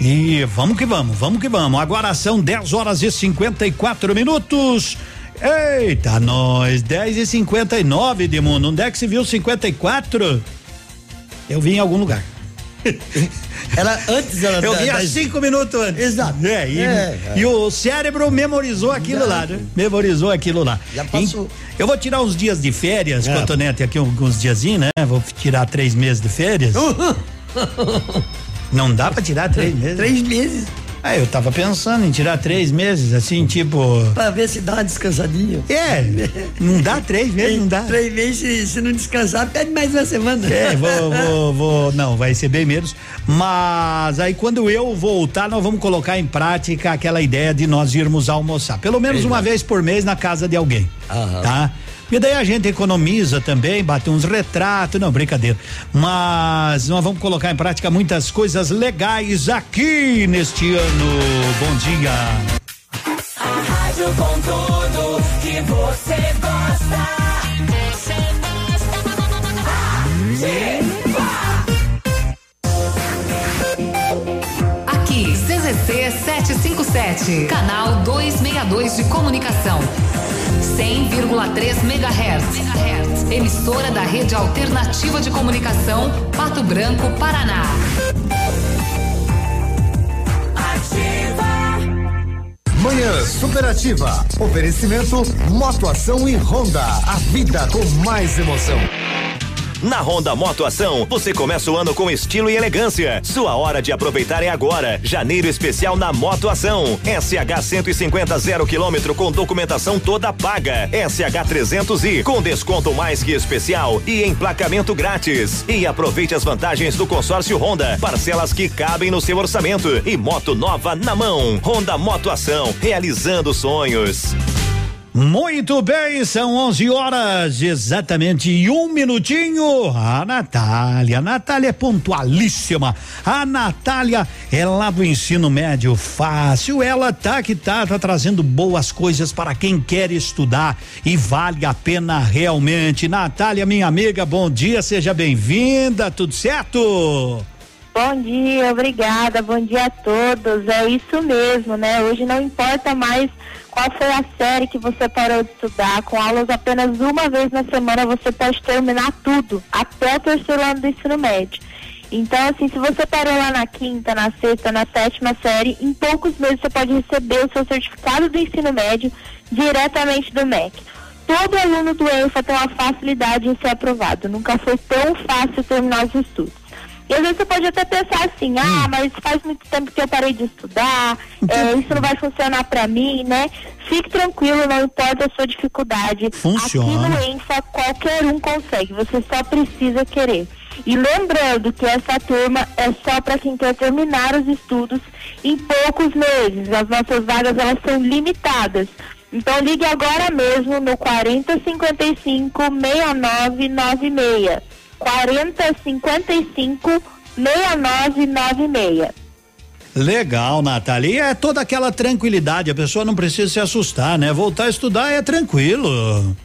E vamos que vamos, vamos que vamos. Agora são 10 horas e 54 minutos. Eita, nós, 10 e 59 de mundo. Onde é que se viu 54? Eu vi em algum lugar. Era antes ela Eu vi há das- cinco minutos antes. Exato. É, e, É, é. e o cérebro memorizou aquilo lá, né? Memorizou aquilo lá. Já passou. E- Eu vou tirar uns dias de férias, É. Cotonete, aqui alguns diazinhos, né? Vou tirar três meses de férias. Não dá pra tirar três meses? Três meses. Ah, eu tava pensando em tirar três meses, assim, tipo. Pra ver se dá uma descansadinha. É, não dá três meses, não dá. Três meses, se, não descansar, pede mais uma semana. É, vou, vou, vou, não, vai ser bem menos. Mas aí quando eu voltar, nós vamos colocar em prática aquela ideia de nós irmos almoçar. Pelo menos uma vez por mês na casa de alguém. Tá? E daí a gente economiza também, bate uns retratos, não, brincadeira. Mas nós vamos colocar em prática muitas coisas legais aqui neste ano. Bom dia. A rádio com tudo que você gosta. Aqui, CZC 757, canal 262 de comunicação. 100,3 MHz. Emissora da Rede Alternativa de Comunicação, Pato Branco, Paraná. Manhã Superativa. Oferecimento Motoação e Honda. A vida com mais emoção. Na Honda Motoação, você começa o ano com estilo e elegância. Sua hora de aproveitar é agora. Janeiro especial na Motoação. SH 150 zero quilômetro com documentação toda paga. SH 300i com desconto mais que especial e emplacamento grátis. E aproveite as vantagens do consórcio Honda. Parcelas que cabem no seu orçamento e moto nova na mão. Honda Motoação, realizando sonhos. Muito bem, são 11 horas, exatamente um minutinho. A Natália, a Natália é pontualíssima. A Natália é lá do ensino médio fácil. Ela tá que tá, tá trazendo boas coisas para quem quer estudar e vale a pena realmente. Natália, minha amiga, bom dia, seja bem-vinda, tudo certo? Bom dia, obrigada, bom dia a todos. É isso mesmo, né? Hoje não importa mais qual foi a série que você parou de estudar, com aulas apenas uma vez na semana você pode terminar tudo, até o terceiro ano do ensino médio. Então, assim, se você parou lá na quinta, na sexta, na sétima série, em poucos meses você pode receber o seu certificado do ensino médio diretamente do MEC. Todo aluno do ENFA tem uma facilidade em ser aprovado. Nunca foi tão fácil terminar os estudos. E às vezes você pode até pensar assim, ah, mas faz muito tempo que eu parei de estudar, é, isso não vai funcionar pra mim, né? Fique tranquilo, não importa a sua dificuldade. Funciona. Aqui no ENFA qualquer um consegue, você só precisa querer. E lembrando que essa turma é só para quem quer terminar os estudos em poucos meses. As nossas vagas elas são limitadas. Então ligue agora mesmo no 4055 6996. 4055 6996. Legal, Natália. E é toda aquela tranquilidade, a pessoa não precisa se assustar, né? Voltar a estudar é tranquilo.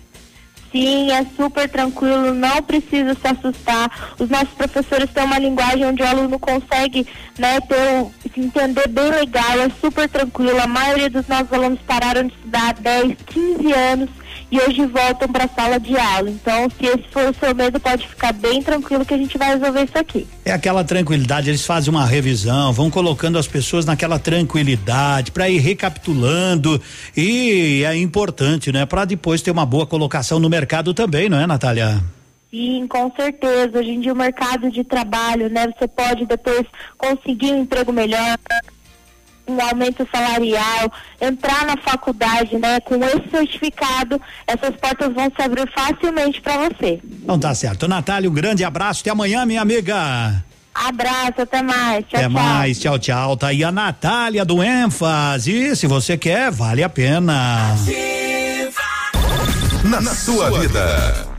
Sim, é super tranquilo, não precisa se assustar. Os nossos professores têm uma linguagem onde o aluno consegue né, ter, um- se entender bem legal, é super tranquilo. A maioria dos nossos alunos pararam de estudar há 10, 15 anos e hoje voltam para a sala de aula. Então, se esse for o seu medo, pode ficar bem tranquilo que a gente vai resolver isso aqui. É aquela tranquilidade, eles fazem uma revisão, vão colocando as pessoas naquela tranquilidade para ir recapitulando e é importante, né, para depois ter uma boa colocação no mercado também, não é, Natália? Sim, com certeza. Hoje em dia o mercado de trabalho, né? Você pode depois conseguir um emprego melhor, um aumento salarial, entrar na faculdade, né? Com esse certificado, essas portas vão se abrir facilmente para você. Então tá certo. Natália, um grande abraço. Até amanhã, minha amiga. Abraço, até mais. Tchau, Até tchau. mais, tchau, tchau. Tá aí a Natália do ênfase. Se você quer, vale a pena. Na, sua vida.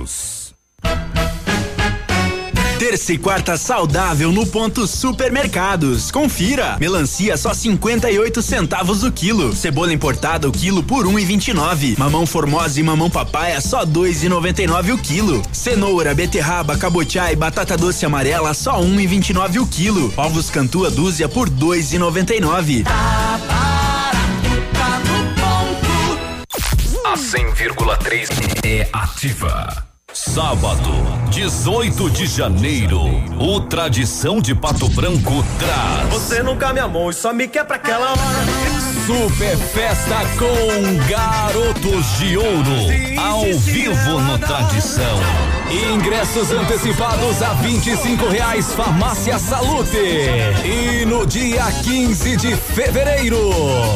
Terça e quarta saudável no ponto supermercados. Confira. Melancia só 58 centavos o quilo. Cebola importada o quilo por 1,29. Mamão formosa e mamão papaya só 2,99 o quilo. Cenoura, beterraba, cabotiá e batata doce amarela só 1,29 o quilo. Ovos cantua dúzia por 2,99. A 100,3 é ativa. Sábado, 18 de janeiro, o Tradição de Pato Branco traz. Você nunca me amou e só me quer pra aquela hora. Super Festa com Garotos de Ouro, ao vivo no Tradição. Ingressos antecipados a 25 reais, Farmácia Salute. E no dia 15 de fevereiro,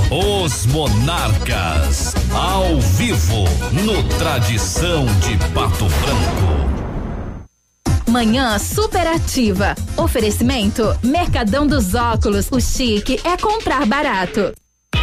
os Monarcas, ao vivo no Tradição de Pato Branco. Manhã superativa. Oferecimento Mercadão dos Óculos. O chique é comprar barato.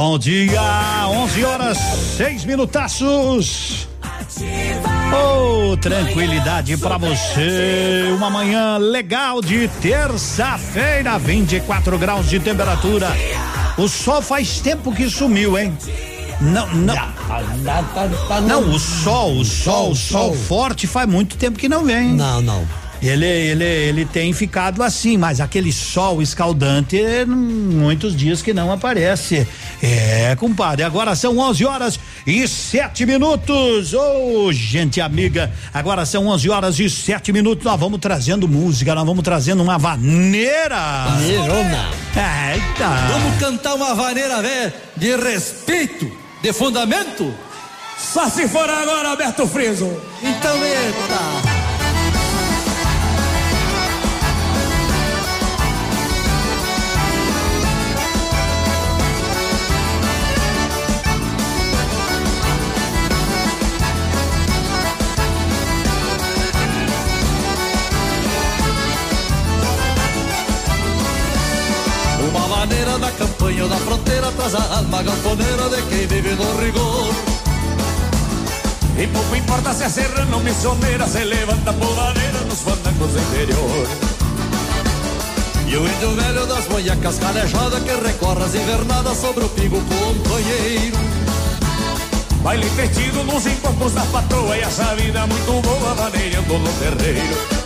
Bom dia, 11 horas, seis minutaços. Oh, tranquilidade pra você. Uma manhã legal de terça-feira, 24 graus de temperatura. O sol faz tempo que sumiu, hein? Não, não. Não, o sol, o sol, o sol forte faz muito tempo que não vem. Não, não. Ele, ele, ele tem ficado assim, mas aquele sol escaldante, é, muitos dias que não aparece. É, compadre, agora são 11 horas e sete minutos. Ô, oh, gente amiga, agora são 11 horas e sete minutos. Nós vamos trazendo música, nós vamos trazendo uma vaneira. Vaneirona. Eita. Vamos cantar uma vaneira velha de respeito, de fundamento? Só se for agora, Alberto Friso. Então, eita. Da fronteira traz a alma galponeira de quem vive no rigor. E pouco importa se é serrana missioneira, se levanta polvadeira nos fandangos do interior. E o índio velho das manhacas calejada que recorre as invernadas sobre o pingo companheiro. Baile perdido nos encontros da patroa e essa vida muito boa vaneirando no terreiro.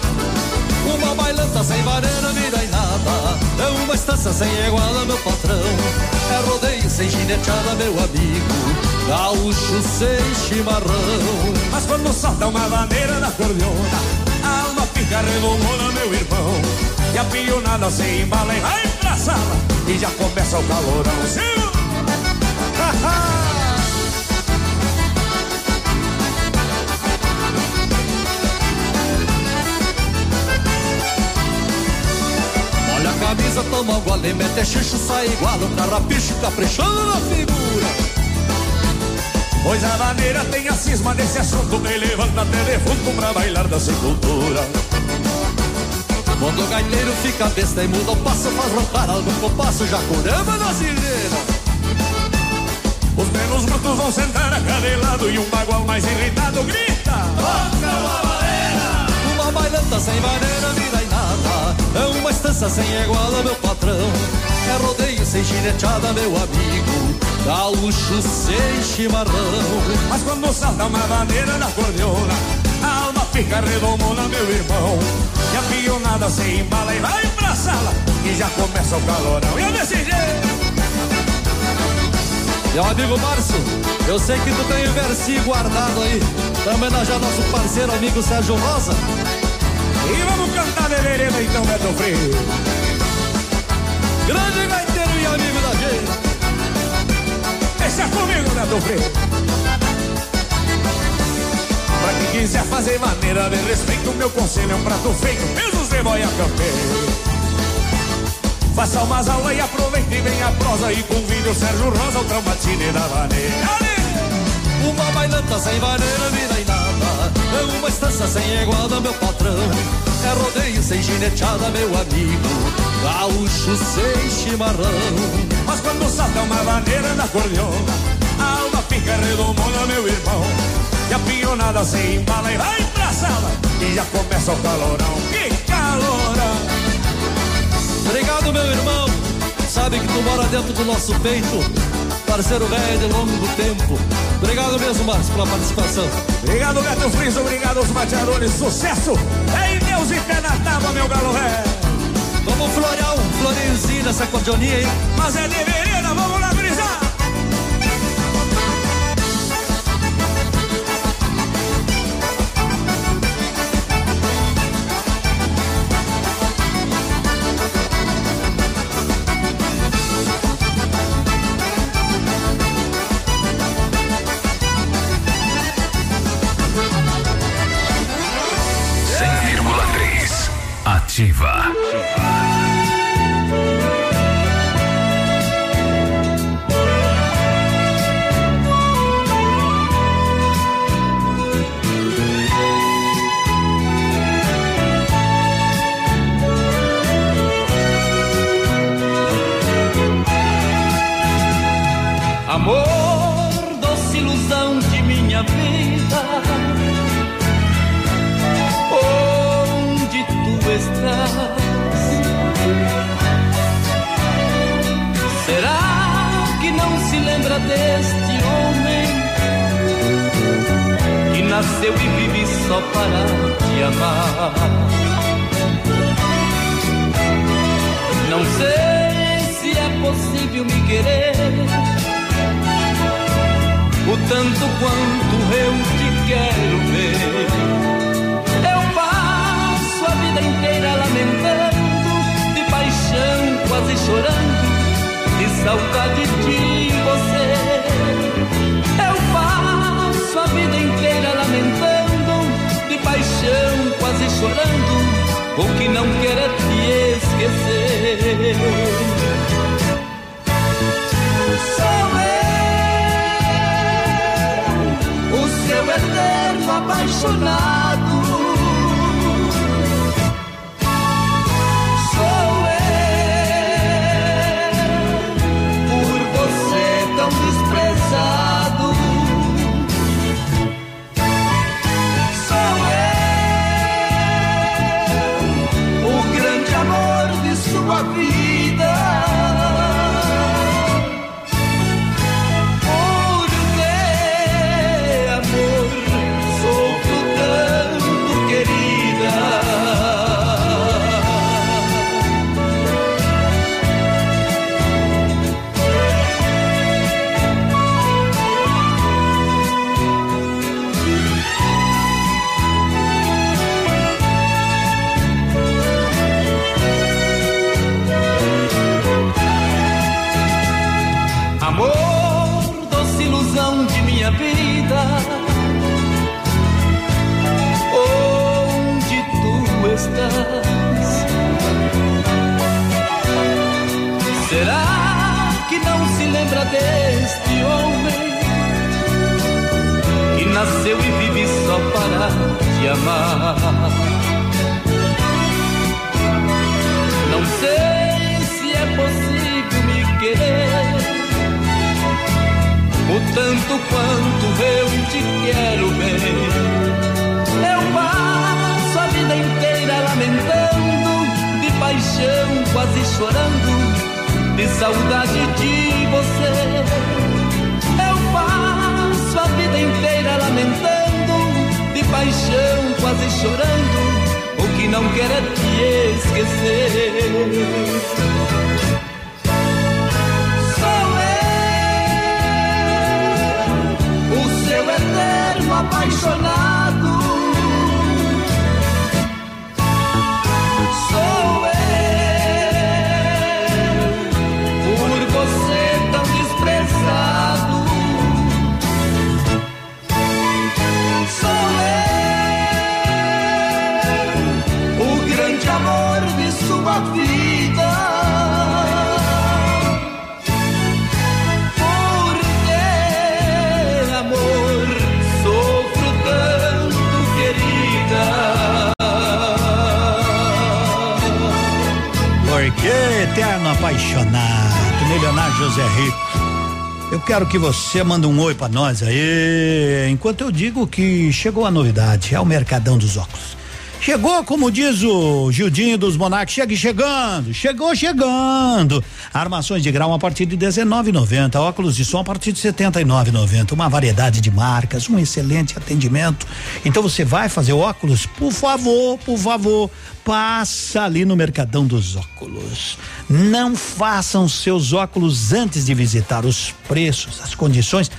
Uma bailanta sem vareira, vida e nada. É uma estância sem iguala, meu patrão. É rodeio sem gineteada, meu amigo. Gaúcho sem chimarrão. Mas quando solta uma vaneira da cordiona, a alma fica redondona, meu irmão. E a pionada se embala e vai pra sala. E já começa o calorão. Sim! Gole, mete xixo, sai igual um carrapicho, caprichando na figura. Pois a maneira tem a cisma desse assunto, me levanta até defunto pra bailar da sepultura. Quando o gaiteiro fica besta e muda o passo, faz roncar algum compasso, já curama na sirena. Os menos brutos vão sentar acadelado e um bagual mais irritado grita: Toca uma maneira! Uma bailanta sem maneira, vira em nada. É uma estância sem igual, meu patrão. É rodeio sem gineteada, meu amigo. Gaúcho sem chimarrão. Mas quando salta uma bandeira na cordiona, a alma fica redomona, meu irmão. E a pionada se embala e vai pra sala. E já começa o calorão. E é desse jeito. Meu amigo Márcio, eu sei que tu tem um versinho guardado aí pra homenagear nosso parceiro amigo Sérgio Rosa. E vamos cantar de vereda então, Beto Freire. Grande gaiteiro e amigo da gente. Deixa comigo, Beto Freire. Pra quem quiser fazer maneira de respeito, meu conselho é um prato feito, mesmo sem boia campeiro. Faça umas aulas e aproveite bem a prosa E convide o Sérgio Rosa ao traumatine da maneira Uma bailanta sem maneira, vida e nada É uma estância sem igual meu patrão É rodeio sem gineteada, meu amigo Gaúcho sem chimarrão Mas quando salta uma maneira na cordiona A alma fica redomona, meu irmão E a pionada se embala e vai pra sala E já começa o calorão Que calorão Obrigado, meu irmão. Sabe que tu mora dentro do nosso peito. Parceiro velho de longo tempo. Obrigado mesmo, Marcos, pela participação. Obrigado, Beto Friso. Obrigado aos mateadores. Sucesso é em Deus e pé na tábua, meu galo ré. Vamos florear florinhozinho nessa cordioninha aí. Mas é de vereda, vamos quero que você manda um oi pra nós aí, enquanto eu digo que chegou a novidade, é o Mercadão dos Óculos. Chegou, como diz o Gildinho dos Monarcos, chegue chegando, chegou chegando. Armações de grau a partir de 19,90, óculos de som a partir de 79,90, uma variedade de marcas, um excelente atendimento. Então você vai fazer óculos, por favor, por favor, passa ali no Mercadão dos Óculos. Não façam seus óculos antes de visitar os preços, as condições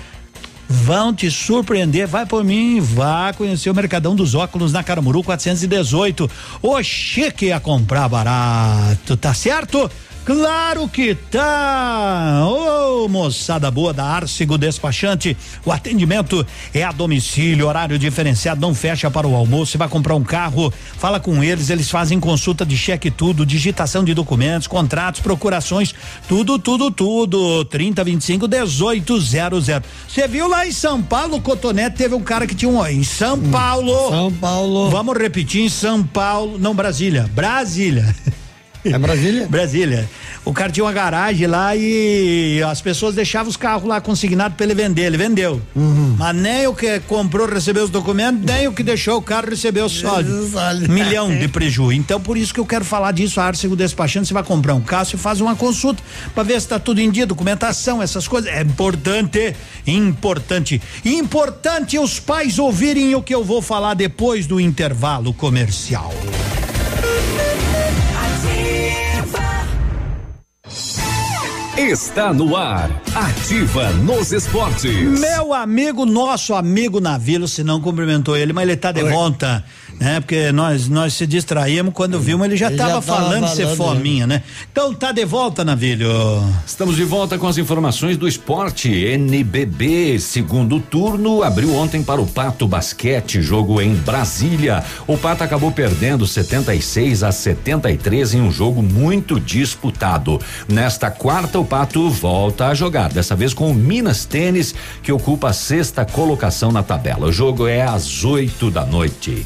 vão te surpreender. Vai por mim, vá conhecer o Mercadão dos Óculos na Caramuru 418. O chique a comprar barato, tá certo? Claro que tá! Ô, moçada boa da Arcego Despachante, o atendimento é a domicílio, horário diferenciado, não fecha para o almoço. Você vai comprar um carro, fala com eles, eles fazem consulta de cheque tudo, digitação de documentos, contratos, procurações, tudo, tudo, tudo. 30 25 18 00. Você viu lá em São Paulo, Cotonete teve um cara que tinha um. Em São Paulo. São Paulo. Vamos repetir, em São Paulo, não Brasília, Brasília. É Brasília? Brasília. O cara tinha uma garagem lá e as pessoas deixavam os carros lá consignados para ele vender. Ele vendeu. Uhum. Mas nem o que comprou recebeu os documentos, nem o que deixou o carro recebeu o sólido. Milhão de prejuízo. Então, por isso que eu quero falar disso. A Arcego Despachante, você vai comprar um carro, você faz uma consulta para ver se está tudo em dia, documentação, essas coisas. É importante, importante. Importante os pais ouvirem o que eu vou falar depois do intervalo comercial. Está no ar. Ativa nos esportes. Meu amigo, nosso amigo Navilho, se não cumprimentou ele, mas ele tá de volta, né? Porque nós nós se distraímos quando vimos ele já Ele tava já tava falando de ser falando, fominha, né? Então tá de volta, Navilho. Estamos de volta com as informações do esporte. NBB, segundo turno, abriu ontem para o Pato Basquete, jogo em Brasília. O Pato acabou perdendo 76 a 73 em um jogo muito disputado. Nesta quarta, o Pato volta a jogar, dessa vez com o Minas Tênis, que ocupa a sexta colocação na tabela. O jogo é às 8 da noite.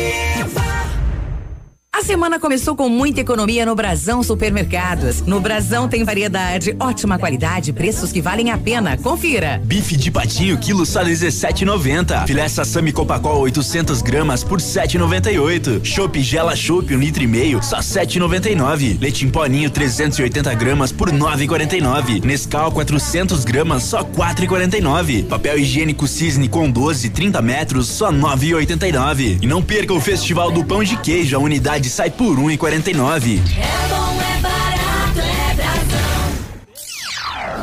A semana começou com muita economia no Brasão Supermercados. No Brasão tem variedade, ótima qualidade, preços que valem a pena. Confira. Bife de patinho, quilo só 17,90. Filé sassami copacol 800 gramas por 7,98. Chopp gela chopp um litro e meio só 7,99. Leite em poninho 380 gramas por 9,49. Nescau 400 gramas só 4,49. Papel higiênico cisne com 12 30 metros só 9,89. E não perca o Festival do Pão de Queijo. A unidade sai por 1,49.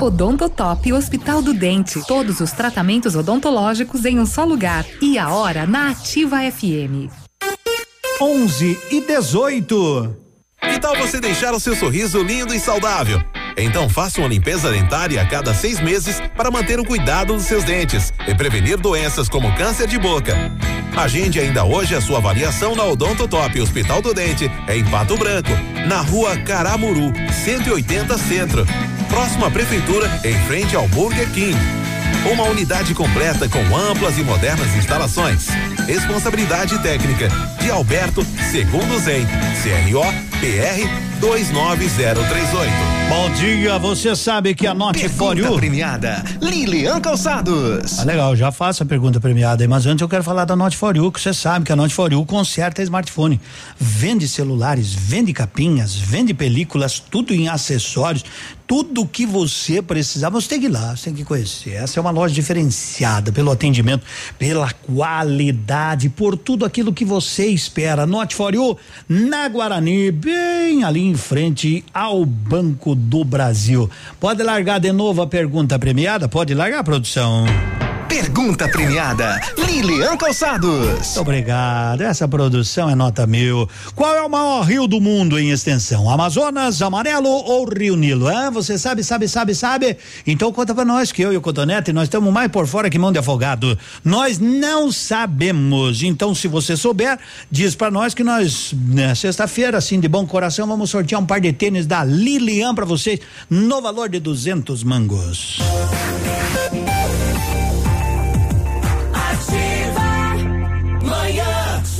Odontotop Hospital do Dente. Todos os tratamentos odontológicos em um só lugar. E a hora na Ativa FM. 11 e 18. Que tal você deixar o seu sorriso lindo e saudável? Então faça uma limpeza dentária a cada seis meses para manter o cuidado dos seus dentes e prevenir doenças como câncer de boca. Agende ainda hoje a sua avaliação na Odontotop Hospital do Dente, em Pato Branco. na rua Caramuru, 180 Centro. Próximo à Prefeitura, em frente ao Burger King. Uma unidade completa com amplas e modernas instalações. Responsabilidade técnica de Alberto Segundo Zen, CRO PR 29038. Bom dia, você sabe que a for You. premiada, Lilian Calçados. Ah, legal, já faço a pergunta premiada aí, mas antes eu quero falar da You, que você sabe que a You conserta smartphone. Vende celulares, vende capinhas, vende películas, tudo em acessórios, tudo que você precisar, você tem que ir lá, você tem que conhecer. Essa é uma loja diferenciada pelo atendimento, pela qualidade, por tudo aquilo que você espera. Note for You, na Guarani, bem ali em frente ao Banco do Brasil. Pode largar de novo a pergunta premiada? Pode largar, produção. Pergunta premiada, Lilian Calçados. Muito obrigado. Essa produção é nota mil. Qual é o maior rio do mundo em extensão? Amazonas, Amarelo ou Rio Nilo? Ah, você sabe, sabe, sabe, sabe? Então conta pra nós que eu e o Cotonete nós estamos mais por fora que mão de afogado. Nós não sabemos. Então, se você souber, diz pra nós que nós, né, sexta-feira, assim, de bom coração, vamos sortear um par de tênis da Lilian pra vocês no valor de duzentos mangos.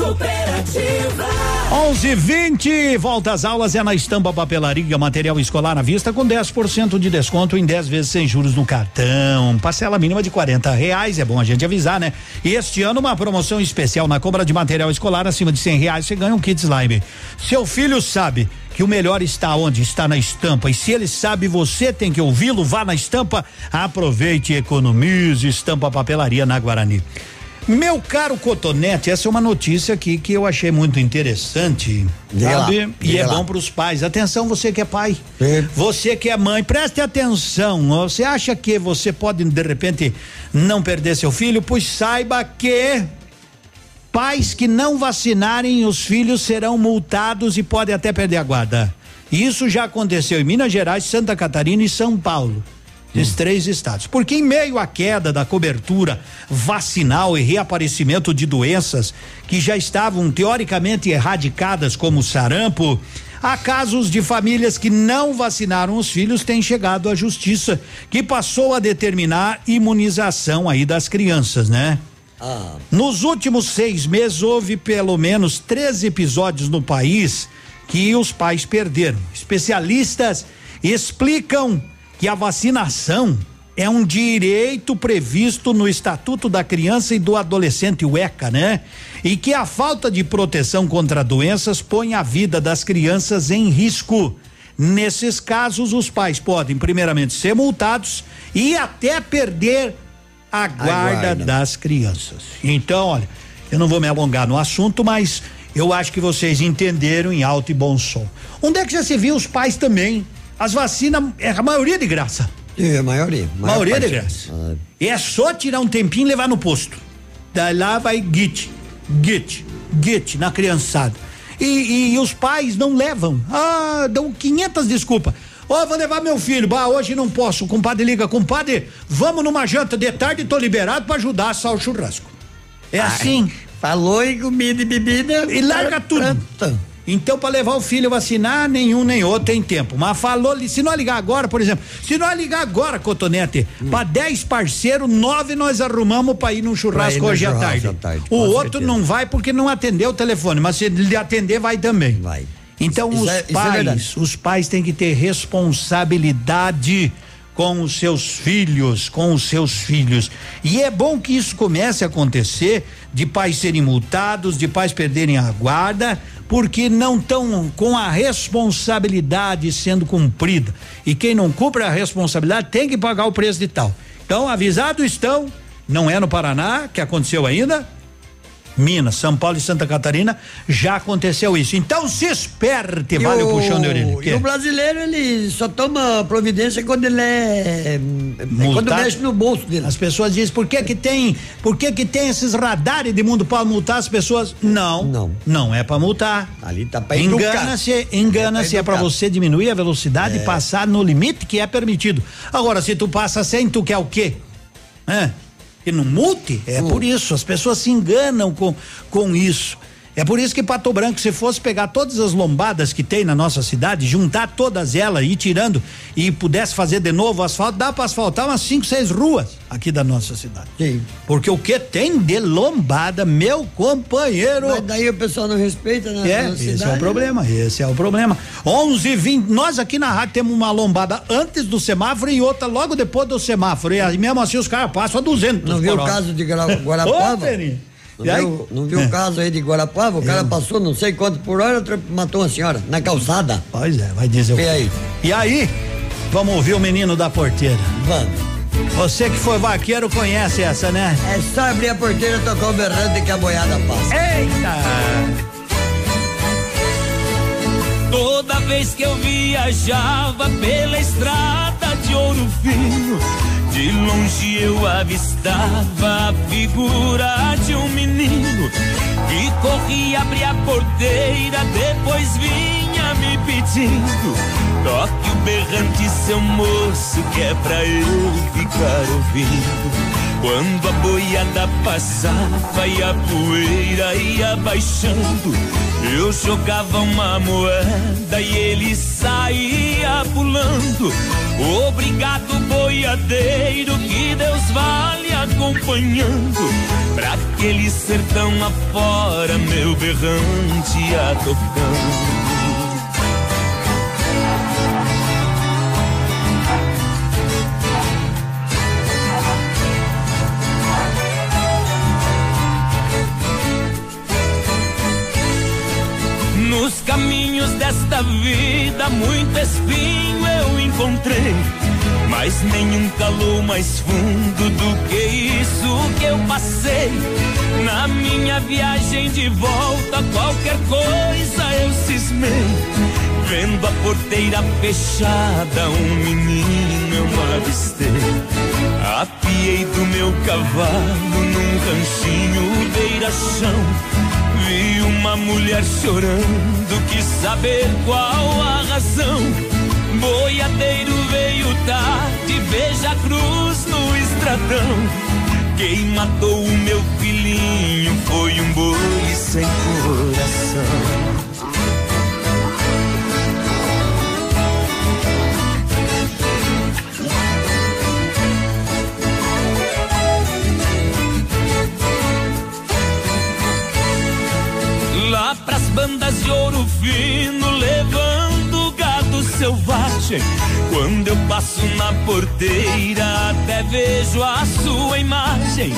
Manhã superativa. 11:20 volta às aulas é na Estampa Papelaria, material escolar à vista com 10% de desconto em 10 vezes sem juros no cartão. Parcela mínima de 40 reais, é bom a gente avisar, né? Este ano uma promoção especial na compra de material escolar acima de 100 reais, você ganha um kit slime. Seu filho sabe que o melhor está onde? Está na estampa. E se ele sabe, você tem que ouvi-lo. Vá na estampa, aproveite e economize. Estampa Papelaria na Guarani. Meu caro Cotonete, essa é uma notícia aqui que eu achei muito interessante, Diga lá, sabe? E é lá. bom para os pais. Atenção, você que é pai, você que é mãe, preste atenção. Você acha que você pode de repente não perder seu filho? Pois saiba que pais que não vacinarem os filhos serão multados e podem até perder a guarda. Isso já aconteceu em Minas Gerais, Santa Catarina e São Paulo. Esses três estados. Porque em meio à queda da cobertura vacinal e reaparecimento de doenças que já estavam teoricamente erradicadas, como o sarampo, há casos de famílias que não vacinaram os filhos têm chegado à justiça, que passou a determinar imunização aí das crianças, né? Nos últimos seis meses houve pelo menos 13 episódios no país que os pais perderam. Especialistas explicam que a vacinação é um direito previsto no Estatuto da Criança e do Adolescente, o ECA, né? E que a falta de proteção contra doenças põe a vida das crianças em risco. Nesses casos, os pais podem, primeiramente, ser multados e até perder a guarda, guarda. das crianças. Então, olha, eu não vou me alongar no assunto, mas eu acho que vocês entenderam em alto e bom som. Onde é que já se viu os pais também? As vacinas, é a maioria de graça. É, a maioria. maior maioria de parte. graça. Ah, E é só tirar um tempinho e levar no posto. Daí lá vai git, git, git na criançada. E, e os pais não levam. Ah, dão 500 desculpas. Ó, vou levar meu filho. Bah, hoje não posso. O compadre liga, compadre, vamos numa janta de tarde, tô liberado pra ajudar a assar o churrasco. É assim. Falou em comida e bebida. E larga tudo. Então, para levar o filho vacinar, nenhum nem outro tem tempo. Mas falou, se não ligar agora, por exemplo, se não ligar agora, Cotonete, Hum. para 10 parceiros, nove nós arrumamos para ir num churrasco hoje à tarde. tarde, o outro certeza. não vai porque não atendeu o telefone, mas se ele atender, vai também. Vai. Então, Isso os é- isso é pais, verdade. os pais têm que ter responsabilidade com os seus filhos, com os seus filhos. E é bom que isso comece a acontecer, de pais serem multados, de pais perderem a guarda, porque não estão com a responsabilidade sendo cumprida. E quem não cumpre a responsabilidade tem que pagar o preço de tal. Então, avisados estão, não é no Paraná, que aconteceu ainda, Minas, São Paulo e Santa Catarina, já aconteceu isso. Então se esperte, E vale o puxão de orelha. E o brasileiro, ele só toma providência quando ele é. é quando Multado? mexe no bolso dele. As pessoas dizem, por que que tem, por que que tem esses radares de mundo para multar as pessoas? Não. Não. Não é para multar. Ali tá pra. Engana-se, engana-se, é para educar. você diminuir a velocidade e É. passar no limite que é permitido. Agora, se tu passa sem, tu quer o quê? É? Que não multe? É Hum. por isso, as pessoas se enganam com, com isso. É por isso que Pato Branco, se fosse pegar todas as lombadas que tem na nossa cidade, juntar todas elas e ir tirando e pudesse fazer de novo o asfalto, dá para asfaltar umas cinco, seis ruas aqui da nossa cidade. Sim. Porque o que tem de lombada, meu companheiro. Mas daí o pessoal não respeita, né? É, esse é o problema, esse é o problema. 11 20 nós aqui na rádio temos uma lombada antes do semáforo e outra logo depois do semáforo. E aí, mesmo assim os caras passam a 200. Não viu o caso de Guarapava? Ô, E aí? viu, não viu o caso aí de Guarapava? O cara passou não sei quanto por hora, matou uma senhora na calçada. Pois é, vai dizer o E quê? aí? E aí, vamos ouvir o menino da porteira. Vamos. Você que foi vaqueiro conhece essa, né? É só abrir a porteira e tocar o berrante que a boiada passa. Eita! Toda vez que eu viajava pela estrada de ouro fino, de longe eu avistava a figura de um menino que corria, abria a porteira, depois vinha me pedindo. Toque o berrante, seu moço, que é pra eu ficar ouvindo. Quando a boiada passava e a poeira ia baixando, eu jogava uma moeda e ele saía pulando. Obrigado, boiadeiro, que Deus vale acompanhando. Pra aquele sertão afora, meu berrante ia tocando. Nos caminhos desta vida, muito espinho eu encontrei. Mas nenhum calou mais fundo do que isso que eu passei. Na minha viagem de volta, qualquer coisa eu cismei. Vendo a porteira fechada, um menino eu avistei. Apiei do meu cavalo num ranchinho beira-chão. Vi uma mulher chorando, quis saber qual a razão. Boiadeiro veio tarde, veja a cruz no estradão. Quem matou o meu filhinho foi um boi sem coração. Pras bandas de ouro fino, levando gado selvagem. Quando eu passo na porteira, até vejo a sua imagem.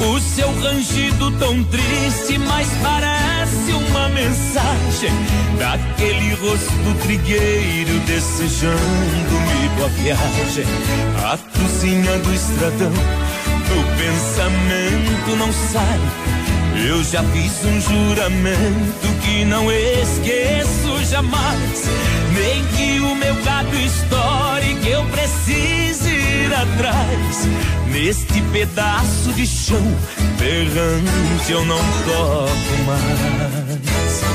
O seu rangido tão triste, mas parece uma mensagem daquele rosto trigueiro desejando-me boa viagem. A cruzinha do estradão, do pensamento não sai. Eu já fiz um juramento que não esqueço jamais. Nem que o meu gado estoure, que eu precise ir atrás. Neste pedaço de chão, berrante eu não toco mais.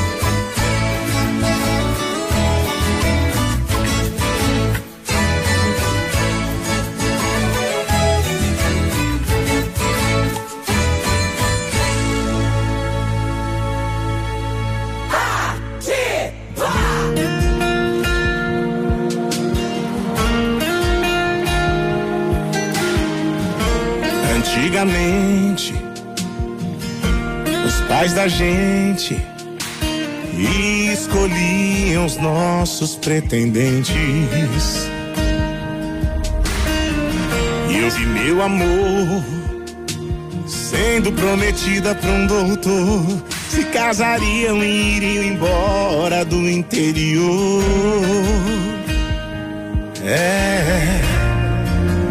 Gente escolhiam os nossos pretendentes. E eu vi meu amor sendo prometida pra um doutor. Se casariam e iriam embora do interior. É.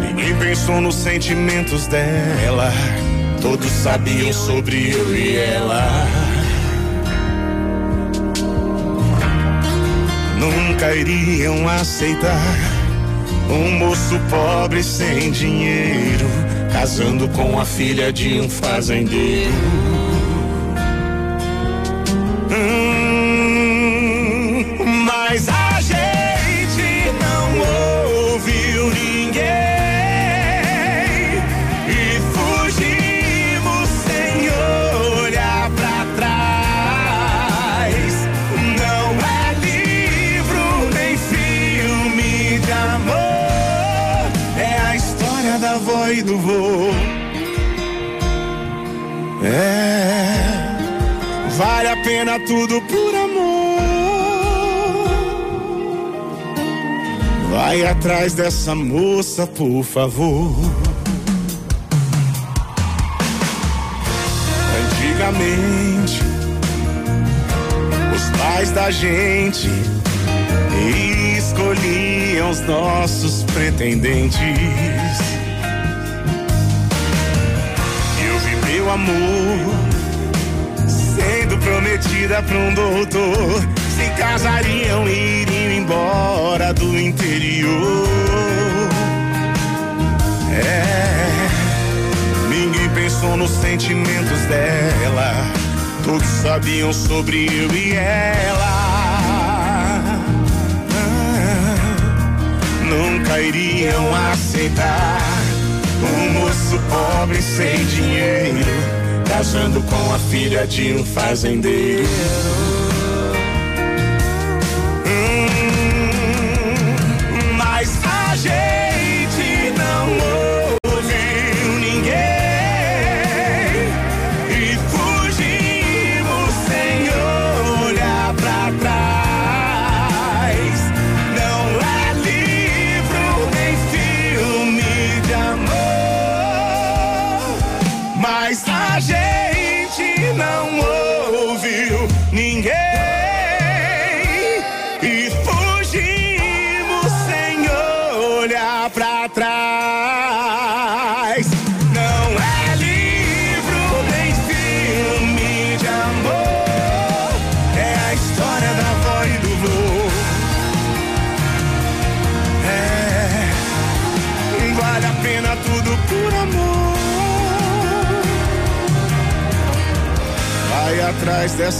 Ninguém pensou nos sentimentos dela. Todos sabiam sobre eu e ela. Nunca iriam aceitar um moço pobre sem dinheiro, casando com a filha de um fazendeiro. Pena tudo por amor. Vai atrás dessa moça, por favor. Antigamente, os pais da gente escolhiam os nossos pretendentes. Eu vi meu amor prometida pra um doutor. Se casariam e iriam embora do interior. É, ninguém pensou nos sentimentos dela. Todos sabiam sobre eu e ela. nunca iriam aceitar um moço pobre sem dinheiro casando com a filha de um fazendeiro.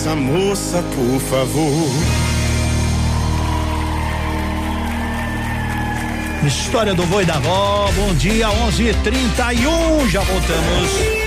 Dessa moça, por favor. História do boi da avó, bom dia, 11:31 já voltamos.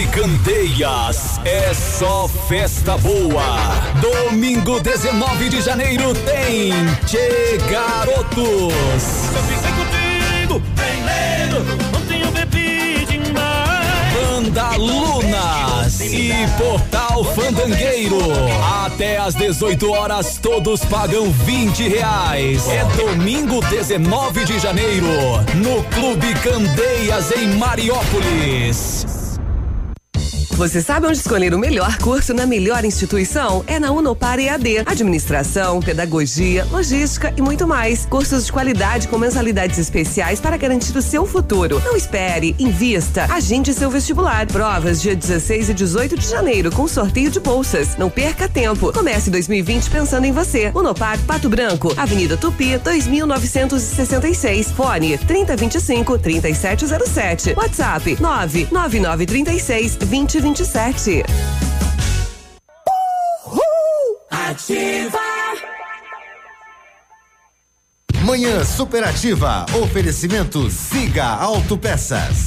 Clube Candeias é só festa boa. Domingo 19 de janeiro tem Che Garotos. Eu fiquei contigo, tem medo, ontem eu bebi demais. Banda Lunas e Portal Fandangueiro. Até às 18 horas todos pagam 20 reais. É domingo 19 de janeiro no Clube Candeias em Mariópolis. Você sabe onde escolher o melhor curso na melhor instituição? É na Unopar EAD. Administração, pedagogia, logística e muito mais. Cursos de qualidade com mensalidades especiais para garantir o seu futuro. Não espere, invista, agende seu vestibular. Provas dia 16 e 18 de janeiro com sorteio de bolsas. Não perca tempo. Comece 2020 pensando em você. Unopar Pato Branco, Avenida Tupi, 2966. Fone 3025 3707. WhatsApp 99936 2027. Ativa. Manhã Superativa. Oferecimento Siga Autopeças.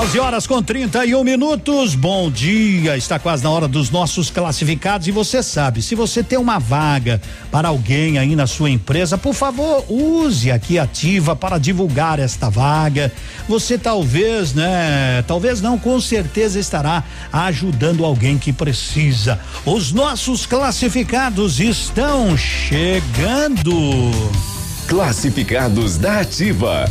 11 horas com 31 minutos. Bom dia. Está quase na hora dos nossos classificados e você sabe, se você tem uma vaga para alguém aí na sua empresa, por favor, use aqui ativa para divulgar esta vaga. Você talvez, né? Talvez não, com certeza estará ajudando alguém que precisa. Os nossos classificados estão chegando. Classificados da Ativa.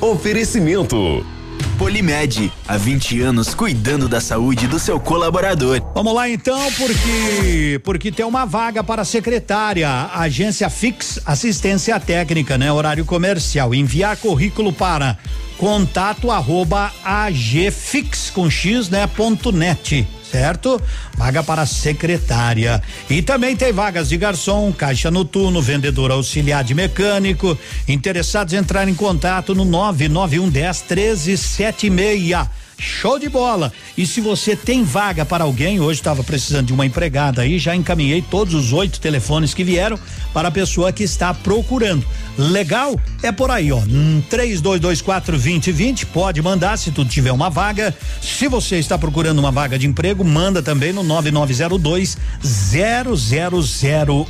Oferecimento. Polimed, há 20 anos cuidando da saúde do seu colaborador. Vamos lá então, porque porque tem uma vaga para secretária, agência Fix Assistência Técnica, né? Horário comercial. Enviar currículo para contato arroba agfix com x, né? Ponto net certo? Vaga para secretária. E também tem vagas de garçom, caixa noturno, vendedor auxiliar de mecânico. Interessados entrar em contato no 991 10 13 76. Show de bola! E se você tem vaga para alguém, hoje estava precisando de uma empregada aí, já encaminhei todos os oito telefones que vieram para a pessoa que está procurando. Legal? É por aí, ó. Hum, 3224 2020, pode mandar se tu tiver uma vaga. Se você está procurando uma vaga de emprego, manda também no 9902 0001.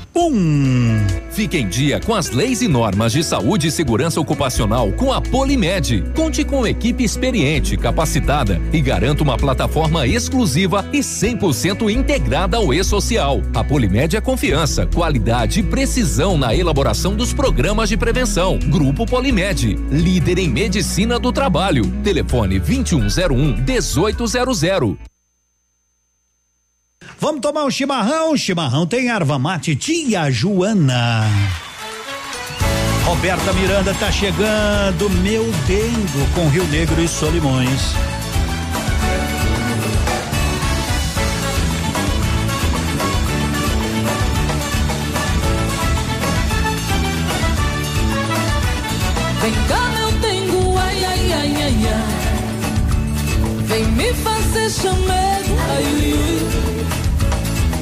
Fique em dia com as leis e normas de saúde e segurança ocupacional com a Polimed. Conte com equipe experiente, capacitada e garanta uma plataforma exclusiva e 100% integrada ao e-social. A Polimed é confiança, qualidade e precisão na elaboração dos programas de prevenção. Grupo Polimed, líder em medicina do trabalho. Telefone 2101 1800. Vamos tomar um chimarrão? Chimarrão tem erva mate tia Joana. Roberta Miranda tá chegando, meu dengo, com Rio Negro e Solimões. Vem cá, meu tengo, ai, ai, ai, ai, ai. Vem me fazer chamego, ai, ui.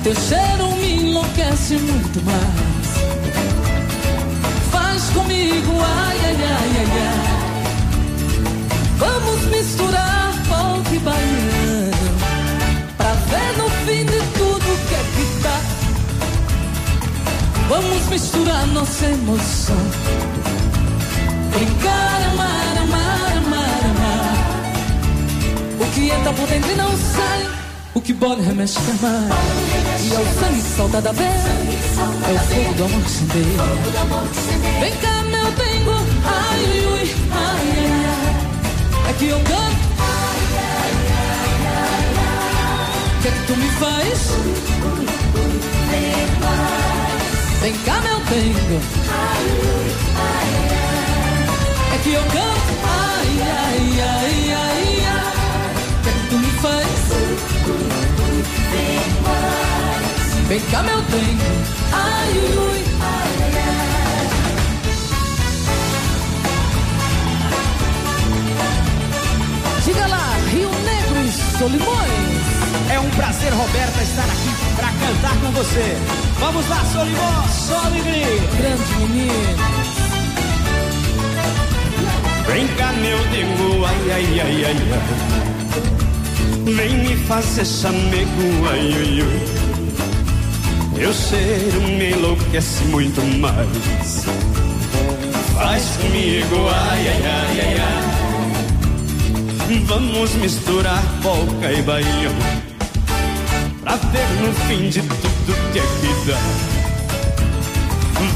Teu cheiro me enlouquece muito mais. Faz comigo, ai, ai, ai, ai, ai. Vamos misturar folk baiano. Pra ver no fim de tudo que é que dá. Vamos misturar nossa emoção. Brincar, amar, amar, amar, amar. O que entra por dentro e não sai. O que bola remexe que amar. E é o sangue que salta da veia. É o fogo do amor que incendeia. Vem cá, meu tengo. Ai, ui, ui, ai, ai, ai. É que eu canto. O que é que tu me faz? Vem cá, meu tengo. É que eu canto. Ai, ai, ai, ai, ai. Que é que tu me faz? Vem cá, meu tengo. Ai, ui, ui. Ai, ai, ai. Diga lá, Rio Negro e Solimões. É um prazer, Roberta, estar aqui pra cantar com você. Vamos lá, Solimões, só alegria. Grande menino. Cá, meu dengo, ai, ai, ai, ai, ai. Vem me fazer chamego, ai, ai, ai. Meu cheiro me enlouquece muito mais. Faz comigo, ai, ai, ai, ai, ai. Vamos misturar polca e baião. Pra ver no fim de tudo que é dá.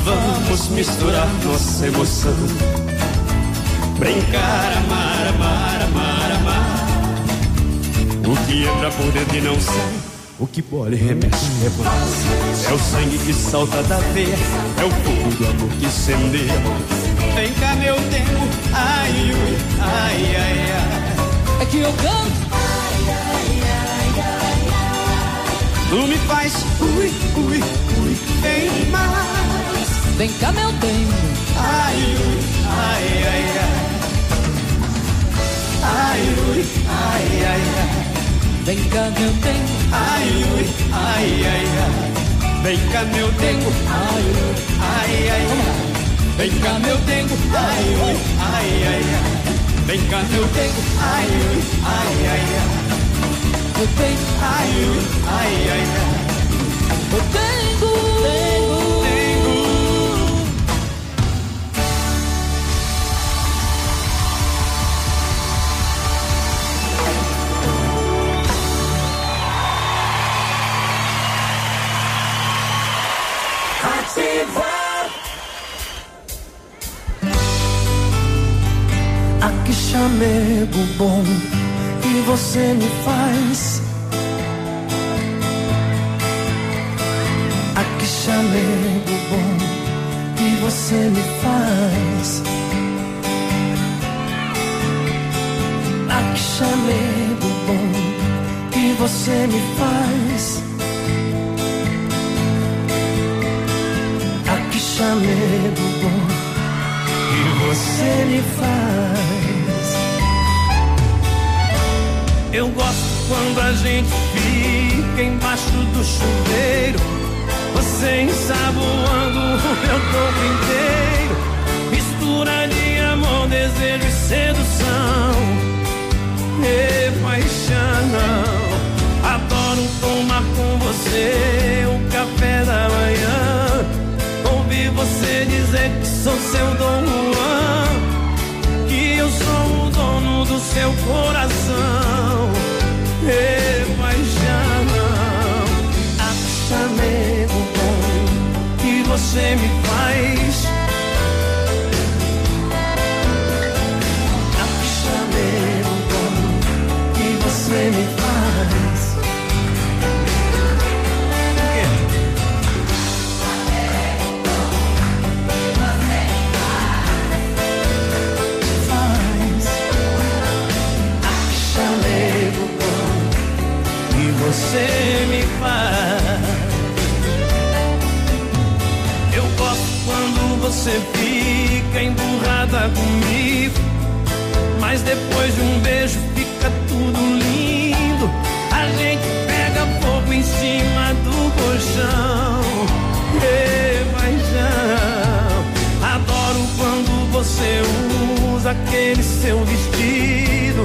Vamos misturar nossa emoção. Brincar, amar, amar, amar, amar. O que entra por dentro e não sai. O que pode remexe é. É o sangue que salta da veia. É o fogo do amor que incendeia. Vem cá, meu tempo. Ai, ui, ai, ai, ai. É que eu canto. Tu me faz ui, ui, ui, vem mais. Vem cá, meu tempo. Ai, ui, ai, ai, ai. Ai, ui, ai, ai, ai. Vem cá, meu tempo. Ai, ui, ai, ai, ai. Vem cá, meu tempo. Ai, ui, ai, ai, ai. Vem cá, meu tempo. Ai, ui, ai, ai, ai. Vem cá, meu tempo, ai, ai, ai, ai. Eu tenho, ai, ai, ai, ai. Eu tenho, chamego bom que você me faz. Ah, que chamego bom que você me faz. Ah, que chamego bom que você me faz. Ah, que chamego bom que você me faz. Eu gosto quando a gente fica embaixo do chuveiro. Você ensaboando o meu corpo inteiro. Mistura de amor, desejo e sedução. E paixão. Adoro tomar com você o café da manhã. Ouvir você dizer que sou seu Dom Juan. Que eu sou o dono do seu coração. E paixão, a chamego bom que você me faz. Você me faz. Eu gosto quando você fica emburrada comigo. Mas depois de um beijo fica tudo lindo. A gente pega fogo em cima do colchão. Ei, paixão. Adoro quando você usa aquele seu vestido.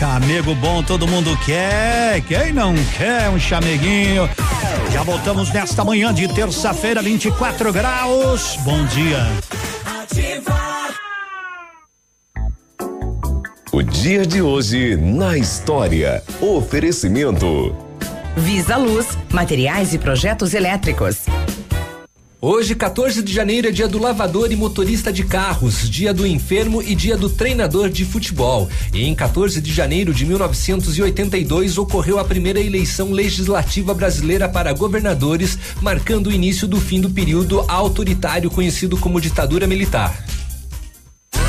Chamego bom, todo mundo quer. Quem não quer um chameguinho? Já voltamos nesta manhã de terça-feira, 24 graus. Bom dia. O dia de hoje na história. Oferecimento. Visa Luz, materiais e projetos elétricos. Hoje, 14 de janeiro, é dia do lavador e motorista de carros, dia do enfermo e dia do treinador de futebol. E em 14 de janeiro de 1982 ocorreu a primeira eleição legislativa brasileira para governadores, marcando o início do fim do período autoritário conhecido como ditadura militar.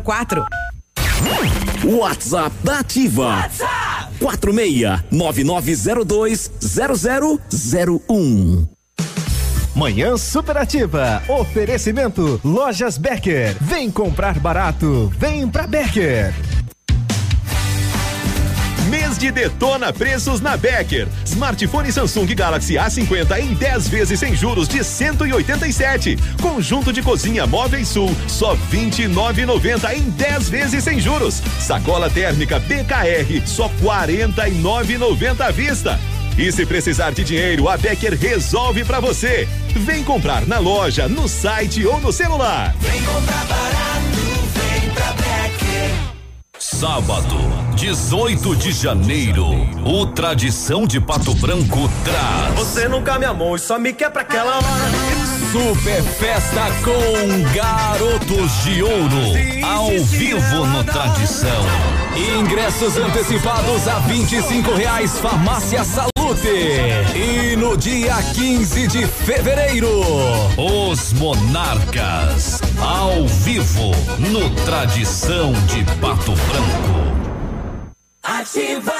6004. WhatsApp da Ativa. WhatsApp 46 9902 0001. Manhã Superativa. Oferecimento Lojas Becker. Vem comprar barato. Vem pra Becker. Mês de detona preços na Becker. Smartphone Samsung Galaxy A50 em 10 vezes sem juros de 187. Conjunto de cozinha Móveis Sul só 29,90 em 10 vezes sem juros. Sacola térmica BKR só 49,90 à vista. E se precisar de dinheiro, a Becker resolve para você. Vem comprar na loja, no site ou no celular. Vem comprar barato, vem pra. Sábado, 18 de janeiro, o Tradição de Pato Branco traz. Você nunca me amou e só me quer pra aquela hora. Super festa com Garotos de Ouro, ao vivo no Tradição. Ingressos antecipados a 25 reais, Farmácia E no dia 15 de fevereiro, Os Monarcas, ao vivo, no Tradição de Pato Branco. Ativa.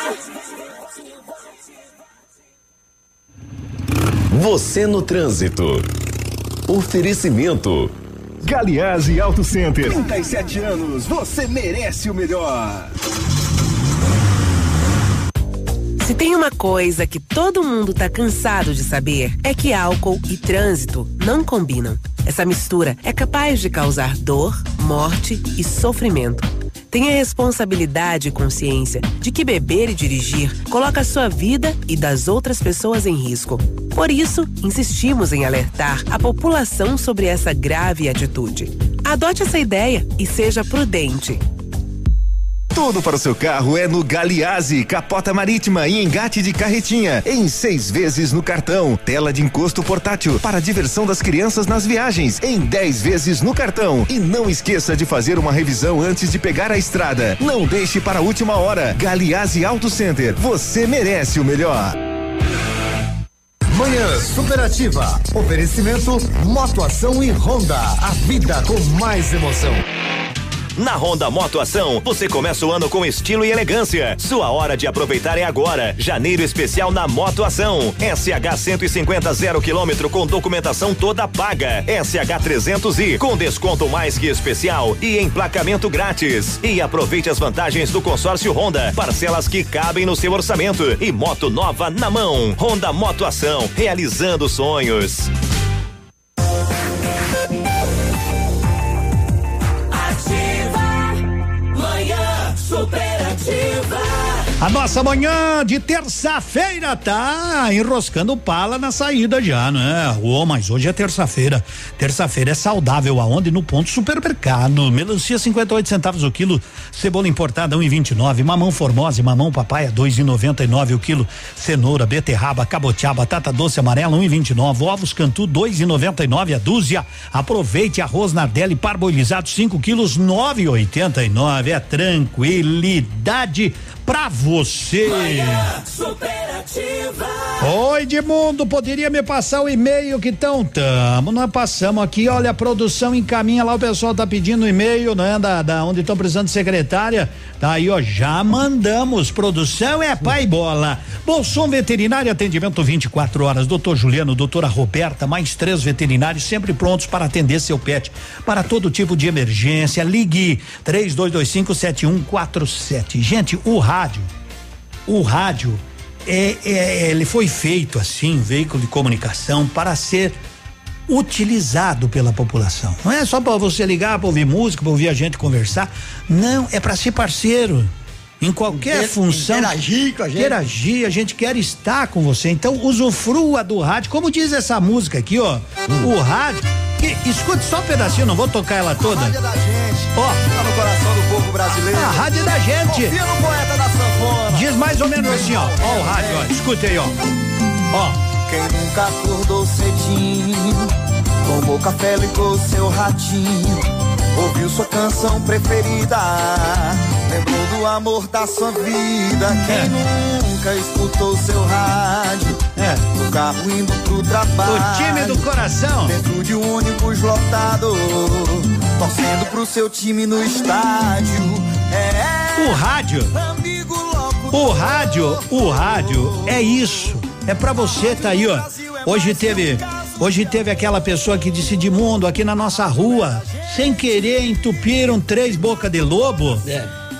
Você no trânsito. Oferecimento. Galiase Auto Center. 37 anos, você merece o melhor. Se tem uma coisa que todo mundo tá cansado de saber, é que álcool e trânsito não combinam. Essa mistura é capaz de causar dor, morte e sofrimento. Tenha responsabilidade e consciência de que beber e dirigir coloca a sua vida e das outras pessoas em risco. Por isso, insistimos em alertar a população sobre essa grave atitude. Adote essa ideia e seja prudente. Tudo para o seu carro é no Galiase, capota marítima e engate de carretinha, em seis vezes no cartão. Tela de encosto portátil para a diversão das crianças nas viagens, em 10 vezes no cartão. E não esqueça de fazer uma revisão antes de pegar a estrada. Não deixe para a última hora. Galiase Auto Center, você merece o melhor. Manhã Superativa. Oferecimento Motoação e Honda. A vida com mais emoção. Na Honda Motoação, você começa o ano com estilo e elegância. Sua hora de aproveitar é agora. Janeiro especial na Motoação. SH 150 zero quilômetro com documentação toda paga. SH 300i com desconto mais que especial e emplacamento grátis. E aproveite as vantagens do consórcio Honda. Parcelas que cabem no seu orçamento e moto nova na mão. Honda Motoação, realizando sonhos. Superativa. A nossa manhã de terça-feira tá enroscando pala na saída já, né? Ô, mas hoje é terça-feira. Terça-feira é saudável aonde? No ponto supermercado. Melancia 58 centavos o quilo, cebola importada 1,29, mamão formosa e mamão papaya 2,99 o quilo, cenoura, beterraba, cabotiá, batata doce amarela 1,29, ovos cantu 2,99 a dúzia. Aproveite arroz nardelli parboilizado 5 quilos 9,89. É tranquilidade pra você. Superativa. Oi, Edmundo, poderia me passar o e-mail que tão tamo? Nós passamos aqui, olha, a produção encaminha lá, o pessoal tá pedindo e-mail, né? Da, da onde estão precisando de secretária. Tá aí, ó, já mandamos. Produção é pai bola. Bolson Veterinário, atendimento 24 horas. Doutor Juliano, doutora Roberta, mais três veterinários sempre prontos para atender seu pet. Para todo tipo de emergência, ligue 32257147. Gente, o o rádio é, é, ele foi feito assim, um veículo de comunicação para ser utilizado pela população. Não é só para você ligar para ouvir música, para ouvir a gente conversar. Não, é para ser parceiro. Em qualquer Inter- função. interagir com a gente. Interagir, a gente quer estar com você. Então, usufrua do rádio. Como diz essa música aqui, ó. O rádio Que, escute só um pedacinho, não vou tocar ela toda. Rádio. Ó. Tá no coração do povo brasileiro. A rádio é da gente. Confia no poeta da sanfona. Diz mais ou menos assim, ó. Ó o rádio, ó. Escute aí, ó. Ó. Quem nunca acordou cedinho, tomou café, ligou seu ratinho, ouviu sua canção preferida, lembrou do amor da sua vida. Quem nunca escutou seu rádio, no carro indo pro trabalho, O time do coração. dentro de um ônibus lotado, torcendo pro seu time no estádio. É O rádio. O rádio, o rádio é isso. É pra você, tá aí, ó. Hoje teve, hoje teve aquela pessoa que disse de mundo aqui na nossa rua, sem querer entupiram três bocas de lobo.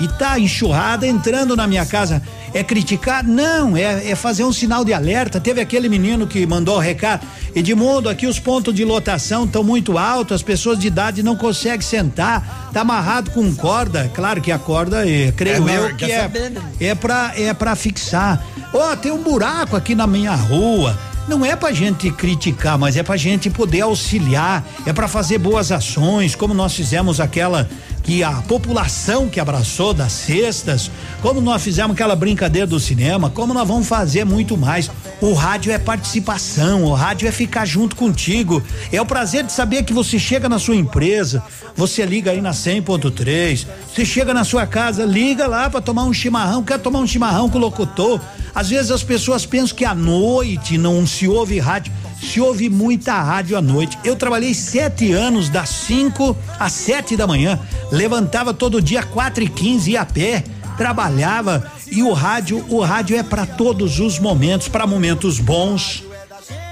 E tá enxurrada entrando na minha casa. É criticar? Não, é, é fazer um sinal de alerta. Teve aquele menino que mandou o recado. Edmundo, aqui os pontos de lotação estão muito altos, as pessoas de idade não conseguem sentar, tá amarrado com corda. Claro que a corda, é, creio É, eu, que é, saber, né? é pra, é pra fixar. Ó, tem um buraco aqui na minha rua. Não é pra gente criticar, mas é pra gente poder auxiliar, é pra fazer boas ações, como nós fizemos aquela que a população que abraçou das cestas, como nós fizemos aquela brincadeira do cinema, como nós vamos fazer muito mais. O rádio é participação, o rádio é ficar junto contigo. É o prazer de saber que você chega na sua empresa, você liga aí na 100.3, você chega na sua casa, liga lá para tomar um chimarrão, quer tomar um chimarrão com o locutor. Às vezes as pessoas pensam que à noite não se ouve rádio. Se ouve muita rádio à noite. Eu trabalhei sete anos, das 5 às sete da manhã. Levantava todo dia quatro e quinze a pé, trabalhava e o rádio, o rádio é para todos os momentos, para momentos bons.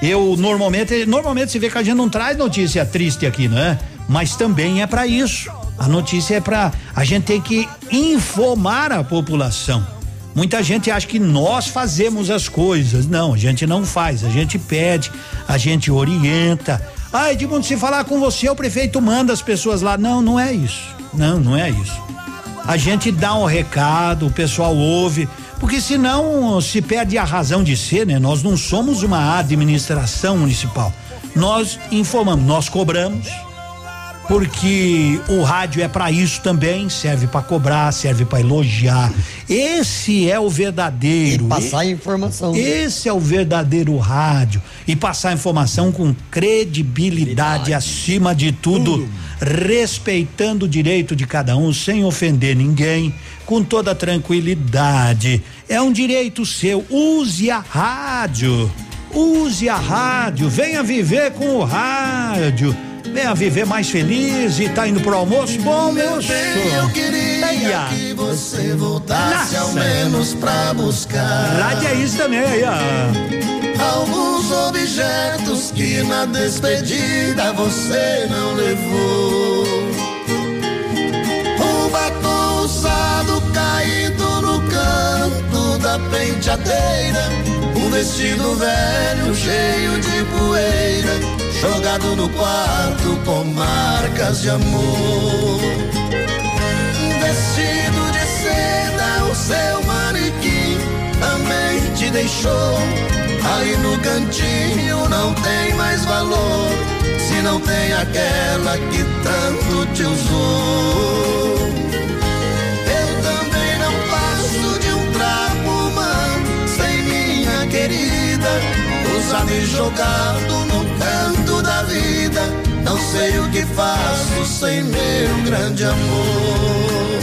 Eu normalmente, normalmente se vê que a gente não traz notícia triste aqui, né? Mas também é para isso. A notícia é para a gente tem que informar a população. Muita gente acha que nós fazemos as coisas. Não, a gente não faz. A gente pede, a gente orienta. Ah, Edmundo, se falar com você, o prefeito manda as pessoas lá. Não, não é isso. Não, não é isso. A gente dá um recado, o pessoal ouve, porque senão se perde a razão de ser, né? Nós não somos uma administração municipal. Nós informamos, nós cobramos, porque o rádio é para isso também, serve para cobrar, serve para elogiar. Esse é o verdadeiro. E passar informação. Esse é o verdadeiro rádio e passar informação com credibilidade acima de tudo, respeitando o direito de cada um, sem ofender ninguém, com toda tranquilidade. É um direito seu. Use a rádio. Use a rádio. Venha viver com o rádio. Venha viver mais feliz e tá indo pro almoço? Bom almoço. Eu queria que você voltasse ao menos pra buscar. Rádio é isso também aí, ó. Alguns objetos que na despedida você não levou. Um batom usado caído no canto da penteadeira. Um vestido velho cheio de poeira. Jogado no quarto com marcas de amor. Vestido de seda, o seu manequim também te deixou. Ali no cantinho não tem mais valor. Se não tem aquela que tanto te usou. Eu também não passo de um trapo humano sem minha querida. Usado e jogado no canto da vida. Não sei o que faço sem meu grande amor.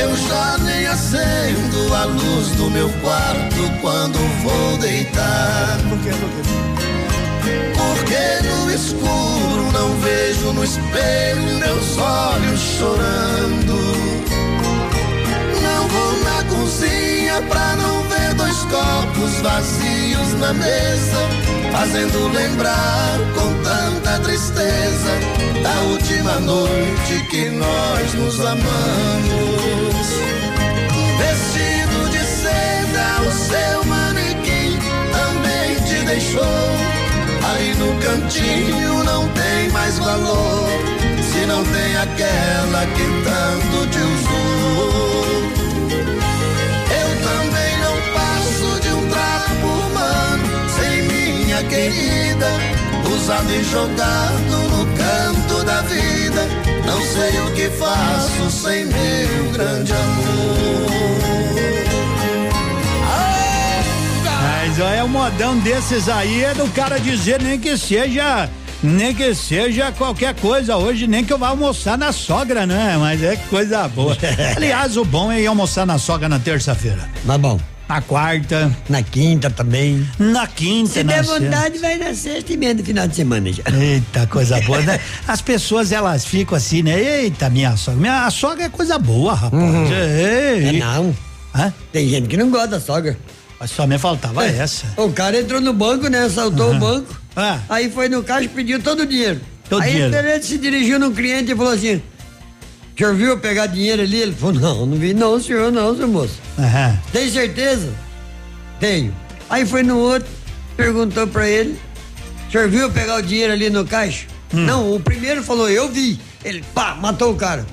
Eu já nem acendo a luz do meu quarto quando vou deitar. Porque no escuro não vejo no espelho meus olhos chorando. Cozinha pra não ver dois copos vazios na mesa, fazendo lembrar com tanta tristeza da última noite que nós nos amamos. Vestido de seda, o seu manequim também te deixou. Aí no cantinho não tem mais valor, se não tem aquela que tanto te usou. Querida, usado e jogado no canto da vida. Não sei o que faço sem meu grande amor. Mas é um modão desses aí, é do cara dizer nem que seja. Nem que seja qualquer coisa hoje, nem que eu vá almoçar na sogra, né? Mas é coisa boa. Aliás, o bom é ir almoçar na sogra na terça-feira. Mas bom. Na quarta. Na quinta também. Na quinta, Se na der vontade, vai na sexta e meia do final de semana já. Eita, coisa boa, né? As pessoas, elas ficam assim, né? Eita, minha sogra. Minha sogra é coisa boa, rapaz. Uhum. Ei. É não. Tem gente que não gosta da sogra. Mas só me faltava essa. O cara entrou no banco, né? Assaltou Uhum. o banco. Ah. Aí foi no caixa e pediu todo o dinheiro. Todo aí dinheiro. ele se dirigiu no cliente e falou assim: O senhor viu eu pegar dinheiro ali? Ele falou: Não, não vi, não, senhor, não, seu moço. Aham. Tem certeza? Tenho. Aí foi no outro, perguntou pra ele: O senhor viu eu pegar o dinheiro ali no caixa? Hum. Não, o primeiro falou: Eu vi. Ele, pá, matou o cara.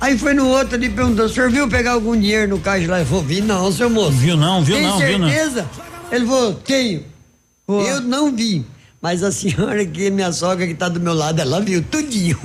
Aí foi no outro ali e perguntou: O senhor viu pegar algum dinheiro no caixa lá? Ele falou: Vi não, seu moço. Viu não, viu Tem não, viu não. certeza? Ele falou: Tenho. Eu não vi. Mas a senhora que minha sogra que tá do meu lado, ela viu tudinho.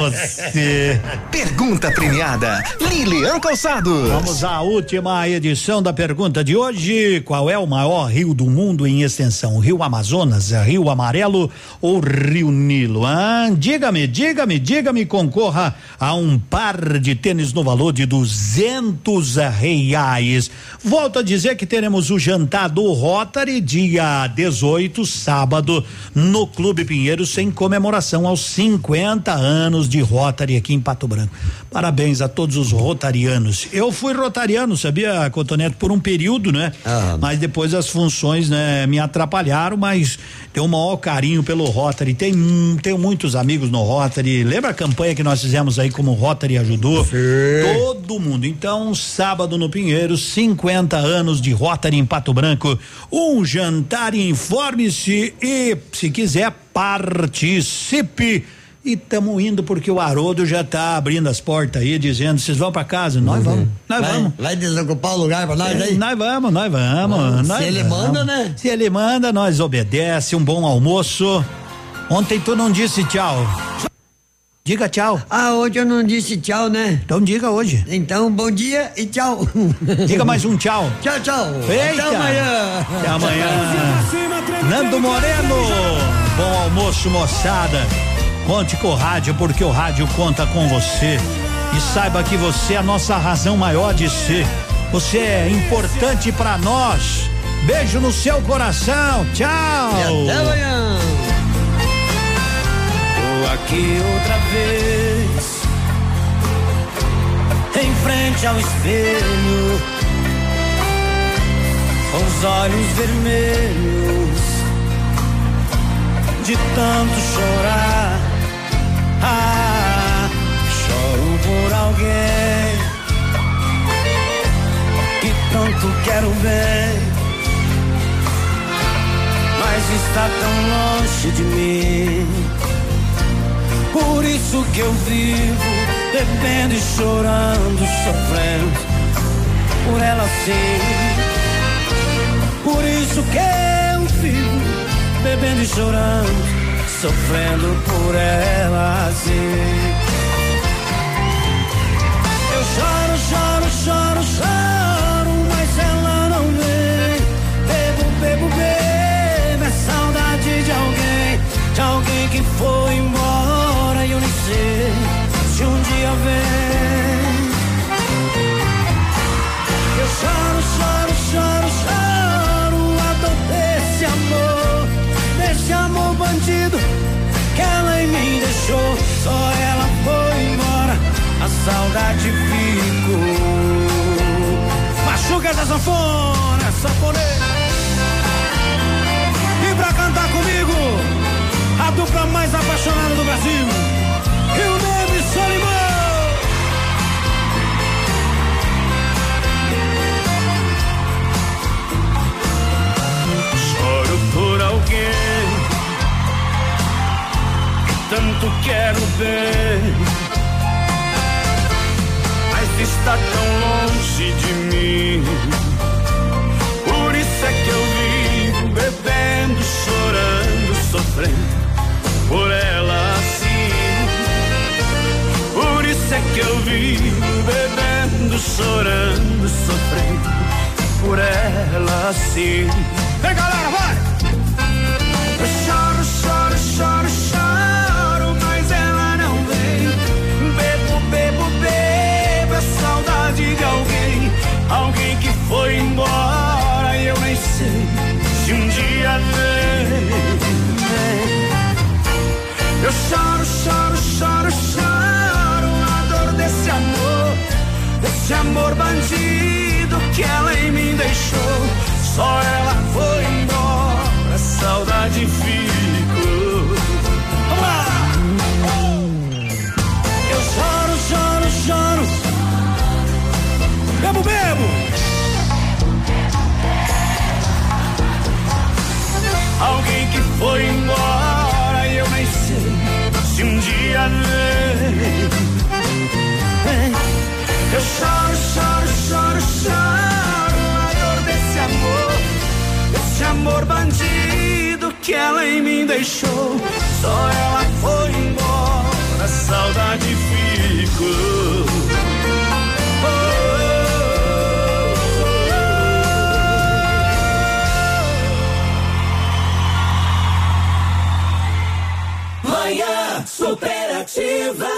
Você. Pergunta premiada. Lilian Calçados. Vamos à última edição da pergunta de hoje. Qual é o maior rio do mundo em extensão? Rio Amazonas, Rio Amarelo ou Rio Nilo? Ah, diga-me, diga-me, diga-me, concorra a um par de tênis no valor de duzentos reais. Volto a dizer que teremos o jantar do Rotary dia 18, sábado, no Clube Pinheiros, em comemoração aos 50 anos de Rotary aqui em Pato Branco. Parabéns a todos os rotarianos. Eu fui rotariano, sabia, Cotonete, por um período, né? Mas depois as funções, né, me atrapalharam, mas tenho o maior carinho pelo Rotary. Tem, tenho muitos amigos no Rotary. Lembra a campanha que nós fizemos aí como Rotary ajudou? Todo mundo. Então, sábado no Pinheiros, 50 anos de Rotary em Pato Branco. Um jantar, informe-se e, se quiser, participe. E estamos indo porque o Haroldo já tá abrindo as portas aí, dizendo: vocês vão para casa? Nós vamos, nós Vai- vamos. Vai desocupar o lugar pra nós É, aí? Nós vamos, nós vamos. Nós se ele vamos. manda, né? Se ele manda, nós obedece. Um bom almoço. Ontem tu não disse tchau. Diga tchau. Ah, hoje eu não disse tchau, né? Então diga hoje. Então, bom dia e tchau. Diga mais um tchau. Tchau, tchau. Eita. Até amanhã. Até amanhã. Nando Moreno. Bom almoço, moçada. Conte com o rádio, porque o rádio conta com você. E saiba que você é a nossa razão maior de ser. Você é importante pra nós. Beijo no seu coração. Tchau. E até amanhã. Tô aqui outra vez, em frente ao espelho, com os olhos vermelhos, de tanto chorar. Ah, choro por alguém que tanto quero bem, mas está tão longe de mim. Por isso que eu vivo bebendo e chorando, sofrendo por ela sim. Por isso que eu vivo bebendo e chorando, sofrendo por ela sim. Eu choro, choro, choro, choro, mas ela não vem. Bebo, bebo, bebo, é saudade de alguém, de alguém que foi embora e eu nem sei se um dia vem. Eu choro, choro, choro, choro, deixou. Só ela foi embora, a saudade ficou. Machuca essa sanfona, sanfoneira. E pra cantar comigo, a dupla mais apaixonada do Brasil, Rio e Solimão. Tanto quero bem, mas está tão longe de mim. Por isso é que eu vivo sofrendo por ela assim. Por isso é que eu vivo bebendo, chorando, sofrendo por ela assim. Vem galera, vai! Desse amor bandido que ela em mim deixou. Só ela foi embora, saudade ficou. choro, choro, choro, choro a dor desse amor, esse amor bandido que ela em mim deixou. Só ela foi embora, a saudade ficou. Manhã superativa.